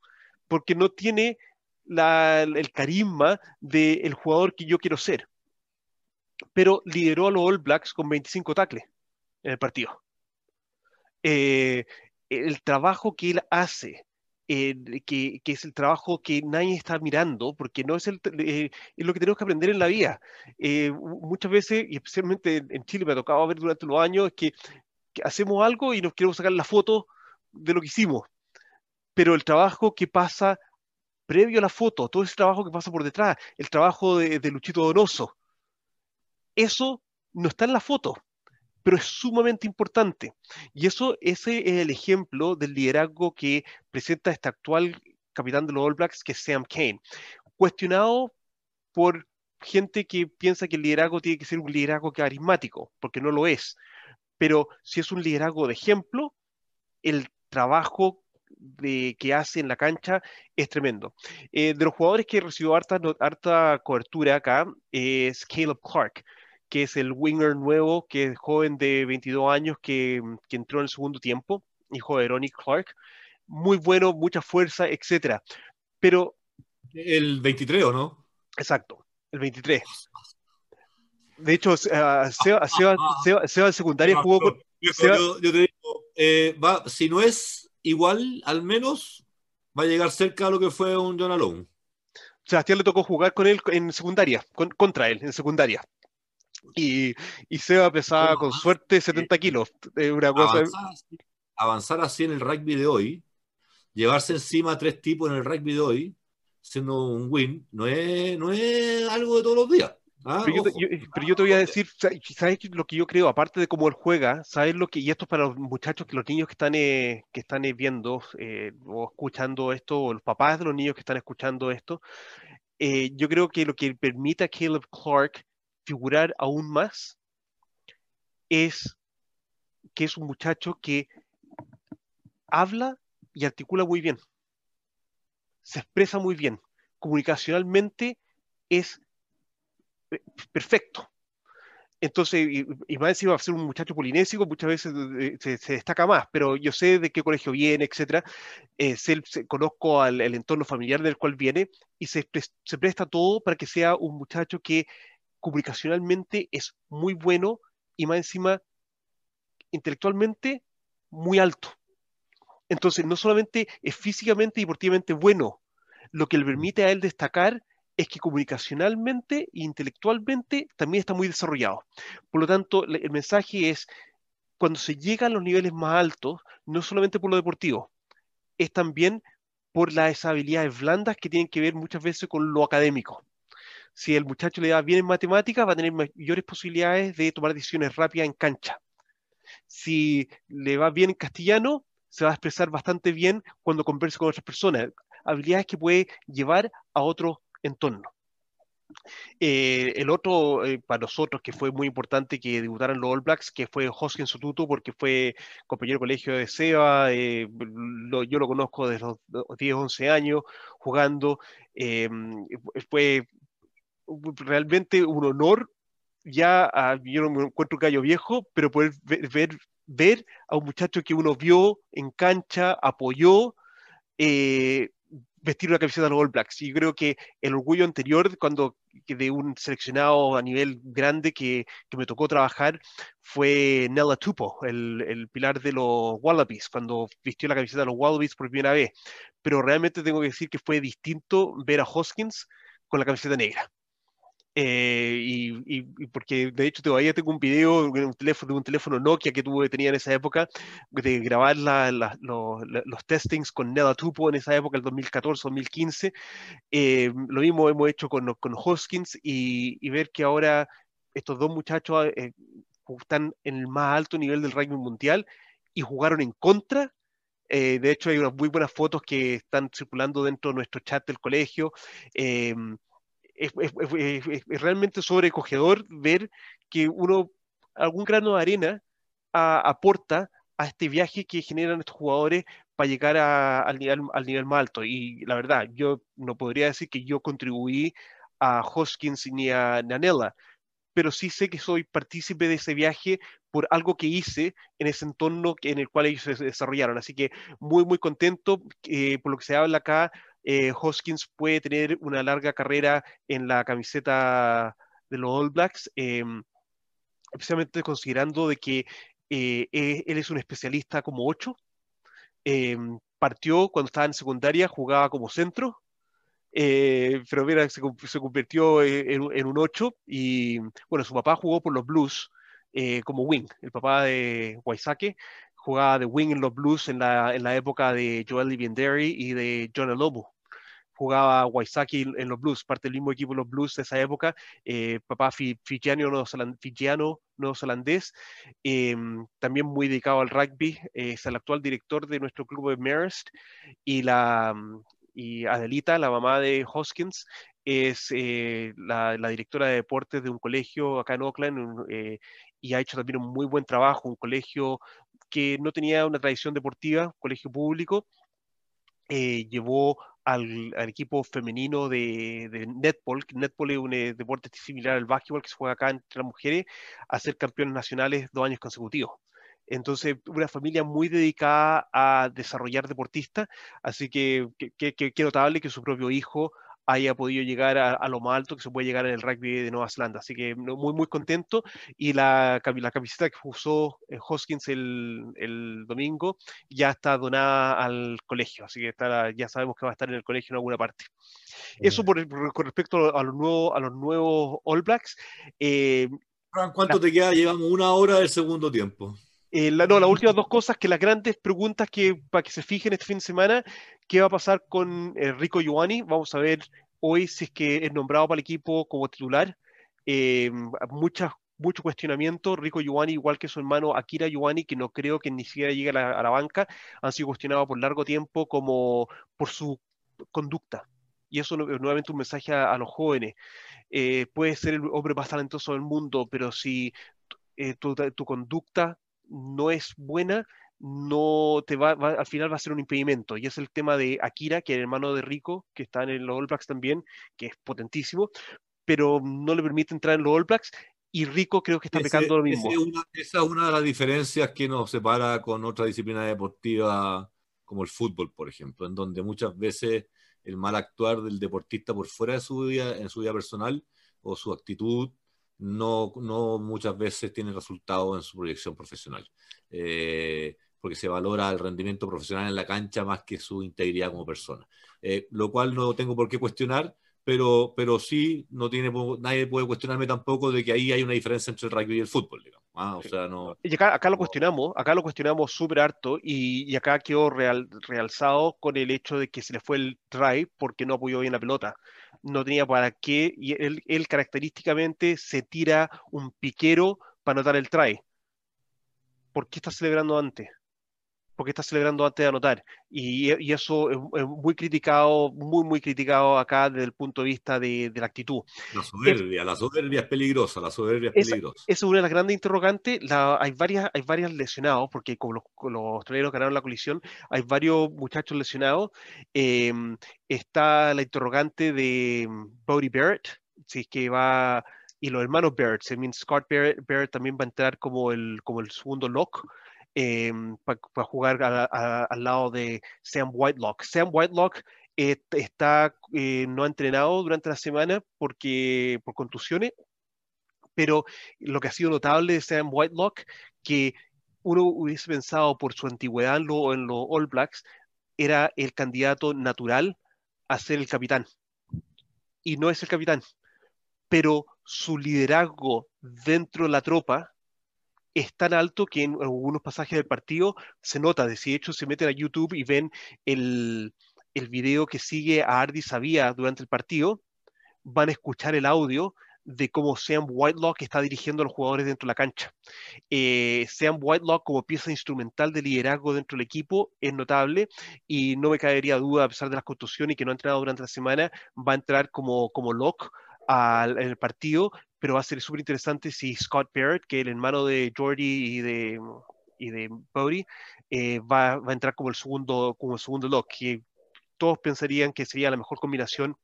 porque no tiene el carisma del jugador que yo quiero ser. pero lideró a los All Blacks con 25 tackles en el partido. Eh, el trabajo que él hace, eh, que, es el trabajo que nadie está mirando, porque no es, el, eh, es lo que tenemos que aprender en la vida. muchas veces, y especialmente en Chile me ha tocado ver durante los años, es que, que hacemos algo y nos queremos sacar la foto de lo que hicimos. Pero el trabajo que pasa previo a la foto, todo ese trabajo que pasa por detrás, el trabajo de, Luchito Donoso, eso no está en la foto, pero es sumamente importante. Y eso, ese es el ejemplo del liderazgo que presenta este actual capitán de los All Blacks, que es Sam Kane. Cuestionado por gente que piensa que el liderazgo tiene que ser un liderazgo carismático, porque no lo es. Pero si es un liderazgo de ejemplo, el trabajo de, que hace en la cancha es tremendo. Eh, de los jugadores que recibió harta, harta cobertura acá es Caleb Clark, que es el winger nuevo, que es joven de 22 años que, que entró en el segundo tiempo, hijo de Ronnie Clark. Muy bueno, mucha fuerza, etcétera. Pero. El 23, ¿o no? Exacto, el 23. De hecho, uh, Seba, Seba, secundaria jugó con. Yo, te digo, eh, va, si no es igual, al menos, va a llegar cerca a lo que fue un John Alone. Sebastián le tocó jugar con él en secundaria, contra él en secundaria. Y, y Seba pesaba con suerte 70 kilos. Una cosa... avanzar, así, en el rugby de hoy, llevarse encima a tres tipos en el rugby de hoy, siendo un win, no es, no es algo de todos los días. Ah, pero, yo te, voy a decir, ¿sabes lo que yo creo? Aparte de cómo él juega, ¿sabes lo que, y esto es para los muchachos, que los niños que están, eh, que están eh, viendo eh, o escuchando esto, o los papás de los niños que están escuchando esto, yo creo que lo que permite a Caleb Clark figurar aún más es que es un muchacho que habla y articula muy bien, se expresa muy bien, comunicacionalmente es perfecto. Entonces, y, más va a ser un muchacho polinésico, muchas veces eh, se, destaca más, pero yo sé de qué colegio viene, etcétera. Eh, conozco al, el entorno familiar del cual viene y se presta todo para que sea un muchacho que comunicacionalmente es muy bueno y más encima intelectualmente muy alto. Entonces, no solamente es físicamente y deportivamente bueno, lo que le permite a él destacar es que comunicacionalmente e intelectualmente también está muy desarrollado. Por lo tanto, el mensaje es, cuando se llega a los niveles más altos, no solamente por lo deportivo, es también por las habilidades blandas que tienen que ver muchas veces con lo académico. Si el muchacho le da bien en matemáticas, va a tener mayores posibilidades de tomar decisiones rápidas en cancha. Si le va bien en castellano, se va a expresar bastante bien cuando conversa con otras personas. Habilidades que puede llevar a otros entorno. Eh, el otro eh, para nosotros que fue muy importante que debutaran los All Blacks, que fue Hoskins Sotuto, porque fue compañero de colegio de Seba, eh, yo lo conozco desde los 10, 11 años jugando, fue realmente un honor, ya yo no me encuentro un gallo viejo, pero poder ver, ver, a un muchacho que uno vio en cancha, apoyó, vestir una camiseta de los All Blacks. Y creo que el orgullo anterior, cuando de un seleccionado a nivel grande que, que me tocó trabajar, fue Nella Tupo, el, el, pilar de los Wallabies, cuando vistió la camiseta de los Wallabies por primera vez. Pero realmente tengo que decir que fue distinto ver a Hoskins con la camiseta negra. Eh, y, porque de hecho todavía tengo un video de un teléfono, de un teléfono Nokia que tuve, tenía en esa época de grabar los, testings con Neda Tupo en esa época, el 2014-2015. Eh, lo mismo hemos hecho con, con Hoskins y, ver que ahora estos dos muchachos eh, están en el más alto nivel del rugby mundial y jugaron en contra de hecho, hay unas muy buenas fotos que están circulando dentro de nuestro chat del colegio es, realmente sobrecogedor ver que uno, algún grano de arena aporta a este viaje que generan estos jugadores para llegar al, nivel, al nivel más alto. Y la verdad, yo no podría decir que yo contribuí a Hoskins ni a Nanella, pero sí sé que soy partícipe de ese viaje por algo que hice en ese entorno en el cual ellos se desarrollaron. Así que muy, muy contento eh, por lo que se habla acá eh, Hoskins puede tener una larga carrera en la camiseta de los All Blacks, especialmente considerando de que e, él es un especialista como 8. partió cuando estaba en secundaria, jugaba como centro, eh, pero mira, se, convirtió en, un 8 y bueno, su papá jugó por los Blues eh, como wing, el papá de Waisake jugaba de wing en los Blues en la, en la época de Joel Livianderi y de John Lobo. Jugaba Waisake en los Blues, parte del mismo equipo de los Blues de esa época, eh, papá fijiano neozelandés, em, también muy dedicado al rugby, es el actual director de nuestro club de Marist y la, y Adelita, la mamá de Hoskins, es eh, la, directora de deportes de un colegio acá en Oakland eh, y ha hecho también un muy buen trabajo, un colegio que no tenía una tradición deportiva, colegio público, eh, llevó al, equipo femenino de, de, netball, que netball es un deporte similar al básquetbol que se juega acá entre las mujeres, a ser campeones nacionales dos años consecutivos. Entonces, una familia muy dedicada a desarrollar deportistas, así que qué notable que su propio hijo haya podido llegar a, lo más alto que se puede llegar en el rugby de Nueva Zelanda. Así que muy, muy contento. Y la, la camiseta que usó eh, Hoskins el, el, domingo ya está donada al colegio. Así que está, ya sabemos que va a estar en el colegio en alguna parte. Eso por, con respecto a los nuevos, a los nuevos All Blacks. Eh, ¿Cuánto te queda? Llevamos una hora del segundo tiempo. Eh, no, las últimas dos cosas, que las grandes preguntas que para que se fijen este fin de semana, ¿qué va a pasar con eh, Rico Giovanni? Vamos a ver hoy si es que es nombrado para el equipo como titular. Eh, muchas, mucho cuestionamiento. Rico Giovanni, igual que su hermano Akira Giovanni, que no creo que ni siquiera llegue a la, banca, han sido cuestionados por largo tiempo como por su conducta. Y eso es nuevamente un mensaje a, los jóvenes. puede ser el hombre más talentoso del mundo, pero si tu, tu, conducta no es buena, no te va, al final va a ser un impedimento. Y es el tema de Akira, que es el hermano de Rico, que está en los All Blacks también, que es potentísimo, pero no le permite entrar en los All Blacks. Y Rico creo que está pecando lo mismo. esa es una de las diferencias que nos separa con otra disciplina deportiva como el fútbol, por ejemplo, en donde muchas veces el mal actuar del deportista por fuera de su vida, en su vida personal, o su actitud no, no muchas veces tiene resultado en su proyección profesional, eh, porque se valora el rendimiento profesional en la cancha más que su integridad como persona, eh, lo cual no tengo por qué cuestionar, pero, pero sí no tiene, nadie puede cuestionarme tampoco de que ahí hay una diferencia entre el rugby y el fútbol, digamos. ¿ah? o sea, no, y acá, lo cuestionamos, acá lo cuestionamos súper harto y, y, acá quedó real, realzado con el hecho de que se le fue el try porque no apoyó bien la pelota no tenía para qué, y él, característicamente se tira un piquero para anotar el try. ¿Por qué está celebrando antes? Porque está celebrando antes de anotar. Y, eso es, muy criticado, muy, muy criticado acá desde el punto de vista de, la actitud. La soberbia, la soberbia es peligrosa, la soberbia es peligrosa. Esa es una de las grandes interrogantes. hay, varias, hay varias lesionados, porque como los, los australianos ganaron la colisión, hay varios muchachos lesionados. Em, está la interrogante de Bodie Barrett, si es que va y los hermanos Barrett, Scott Barrett, Barrett, también va a entrar como el, como el segundo lock, Em, para jugar al lado de Sam Whitelock. Sam Whitelock está, eh, no ha entrenado durante la semana porque, por contusiones, pero lo que ha sido notable de Sam Whitelock, que uno hubiese pensado por su antigüedad en, los All Blacks, era el candidato natural a ser el capitán. Y no es el capitán, pero su liderazgo dentro de la tropa es tan alto que en algunos pasajes del partido se nota. De hecho, se meten a YouTube y ven el, el video que sigue a Ardi Sabía durante el partido, van a escuchar el audio de cómo Sam Whitelock está dirigiendo a los jugadores dentro de la cancha. Eh, Sam Whitelock como pieza instrumental de liderazgo dentro del equipo es notable y no me caería duda, a pesar de las contusiones y que no ha entrenado durante la semana, va a entrar como, como lock al, en el partido pero va a ser súper interesante si Scott Barrett, que es el hermano de Jordi y de, y de Bodie, eh, va, va, a entrar como el segundo, como el segundo lock, que todos pensarían que sería la mejor combinación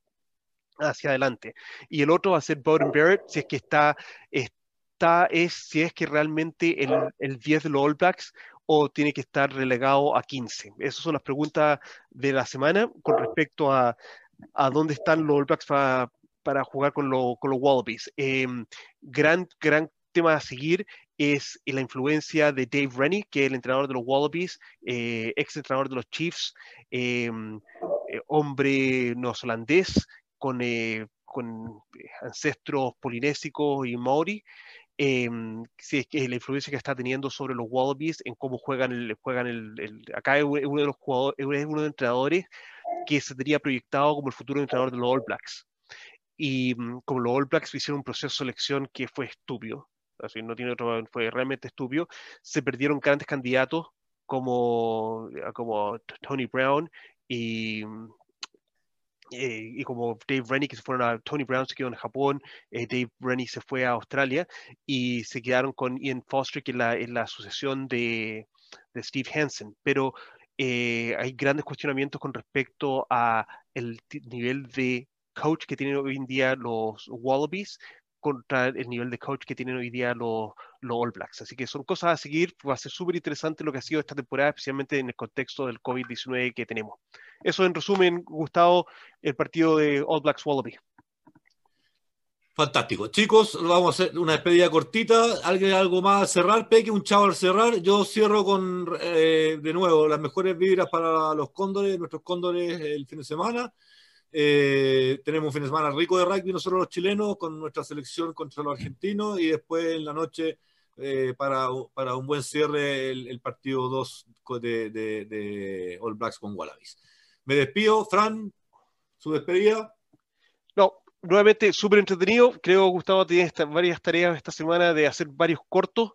hacia adelante. Y el otro va a ser Bowden Barrett, si es que está, está es, si es que realmente el, el 10 de los All Blacks o tiene que estar relegado a 15. Esas son las preguntas de la semana con respecto a, a dónde están los All Blacks para para jugar con, con los Wallabies. Em, gran, gran tema a seguir es la influencia de Dave Rennie, que es el entrenador de los Wallabies, eh, ex entrenador de los Chiefs, em, eh, hombre neozelandés con, eh, con ancestros polinésicos y maori. Em, si es la influencia que está teniendo sobre los Wallabies en cómo juegan el, juegan el, acá es uno de los jugadores, es uno de los entrenadores que se tenía proyectado como el futuro entrenador de los All Blacks. Y mm, como los All Blacks hicieron un proceso de selección que fue estúpido, así no tiene otro, fue realmente estúpido, se perdieron grandes candidatos como, como Tony Brown y, mm, eh, y como Dave Rennie, que se fueron a Tony Brown, se quedó en Japón, eh, Dave Rennie se fue a Australia y se quedaron con Ian Foster, que es la, en la asociación de, de Steve Hansen. Pero eh, hay grandes cuestionamientos con respecto a el nivel de coach que tienen hoy en día los Wallabies contra el nivel de coach que tienen hoy día los, los All Blacks. Así que son cosas a seguir. Va a ser súper interesante lo que ha sido esta temporada, especialmente en el contexto del COVID-19 que tenemos. Eso en resumen, Gustavo, el partido de All Blacks Wallaby. Fantástico. Chicos, vamos a hacer una despedida cortita. ¿Alguien algo más a cerrar? Peque, un chavo al cerrar. Yo cierro con, eh, de nuevo, las mejores vibras para los cóndores, nuestros cóndores el fin de semana. Eh, tenemos un fin de semana rico de rugby nosotros los chilenos con nuestra selección contra los argentinos y después en la noche eh, para, para, un buen cierre el, partido 2 de, All Blacks con Wallabies. Me despido. Fran, su despedida. No, nuevamente súper entretenido. Creo, Gustavo, tienes varias tareas esta semana de hacer varios cortos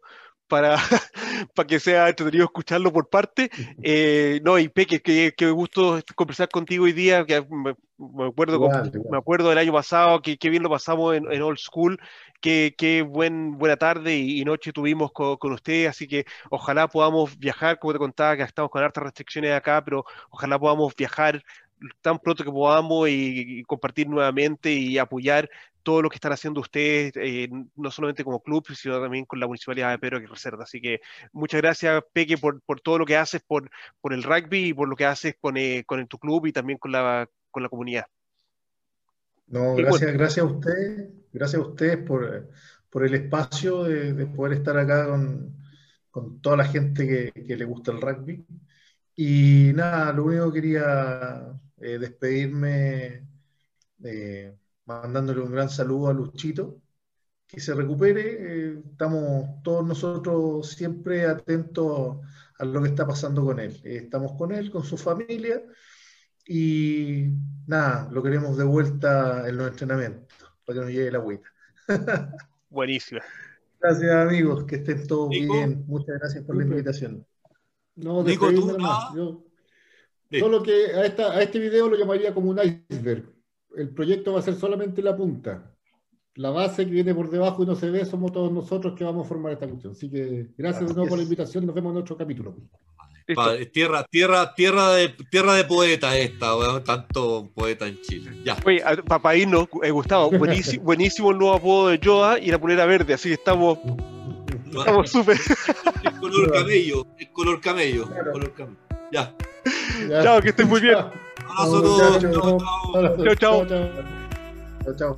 para, *laughs* para que sea entretenido escucharlo por parte. Eh, no, y Peque, que, que gusto conversar contigo hoy día. Que me, acuerdo, me acuerdo del año pasado, que, que bien lo pasamos en, en Old School. Qué, qué buen, buena tarde y, noche tuvimos con, con ustedes, así que ojalá podamos viajar, como te contaba, que estamos con hartas restricciones acá, pero ojalá podamos viajar tan pronto que podamos y, compartir nuevamente y apoyar todo lo que están haciendo ustedes, eh, no solamente como club, sino también con la Municipalidad de Pedro que Reserva. Así que muchas gracias, Peque, por, por todo lo que haces por, por el rugby y por lo que haces con, eh, con tu club y también con la, con la comunidad. No, gracias, gracias a ustedes, gracias a ustedes por, por el espacio de, de, poder estar acá con, con toda la gente que, que le gusta el rugby. Y nada, lo único que quería eh, despedirme eh, mandándole un gran saludo a Luchito, que se recupere. Eh, estamos todos nosotros siempre atentos a lo que está pasando con él. estamos con él, con su familia y nada, lo queremos de vuelta en los entrenamientos para que nos llegue la agüita. *laughs* Buenísimo. Gracias amigos, que estén todos bien. Muchas gracias por la invitación. No, Nico, tú, Yo, Solo que a, esta, a este video lo llamaría como un iceberg. El proyecto va a ser solamente la punta. La base que viene por debajo y no se ve somos todos nosotros que vamos a formar esta cuestión. Así que gracias de nuevo por la invitación. Nos vemos en otro capítulo. tierra, tierra, tierra de, tierra de poetas esta, tanto poeta en Chile. Ya. Oye, para irnos, eh, Gustavo, buenísimo, *laughs* buenísimo el nuevo apodo de Yoda y la polera verde, así que estamos estamos súper. El color camello, el color camello, el color camello. Ya. Chao, que estés muy bien. Abrazo a todos. Chao, chao. Chao, chao.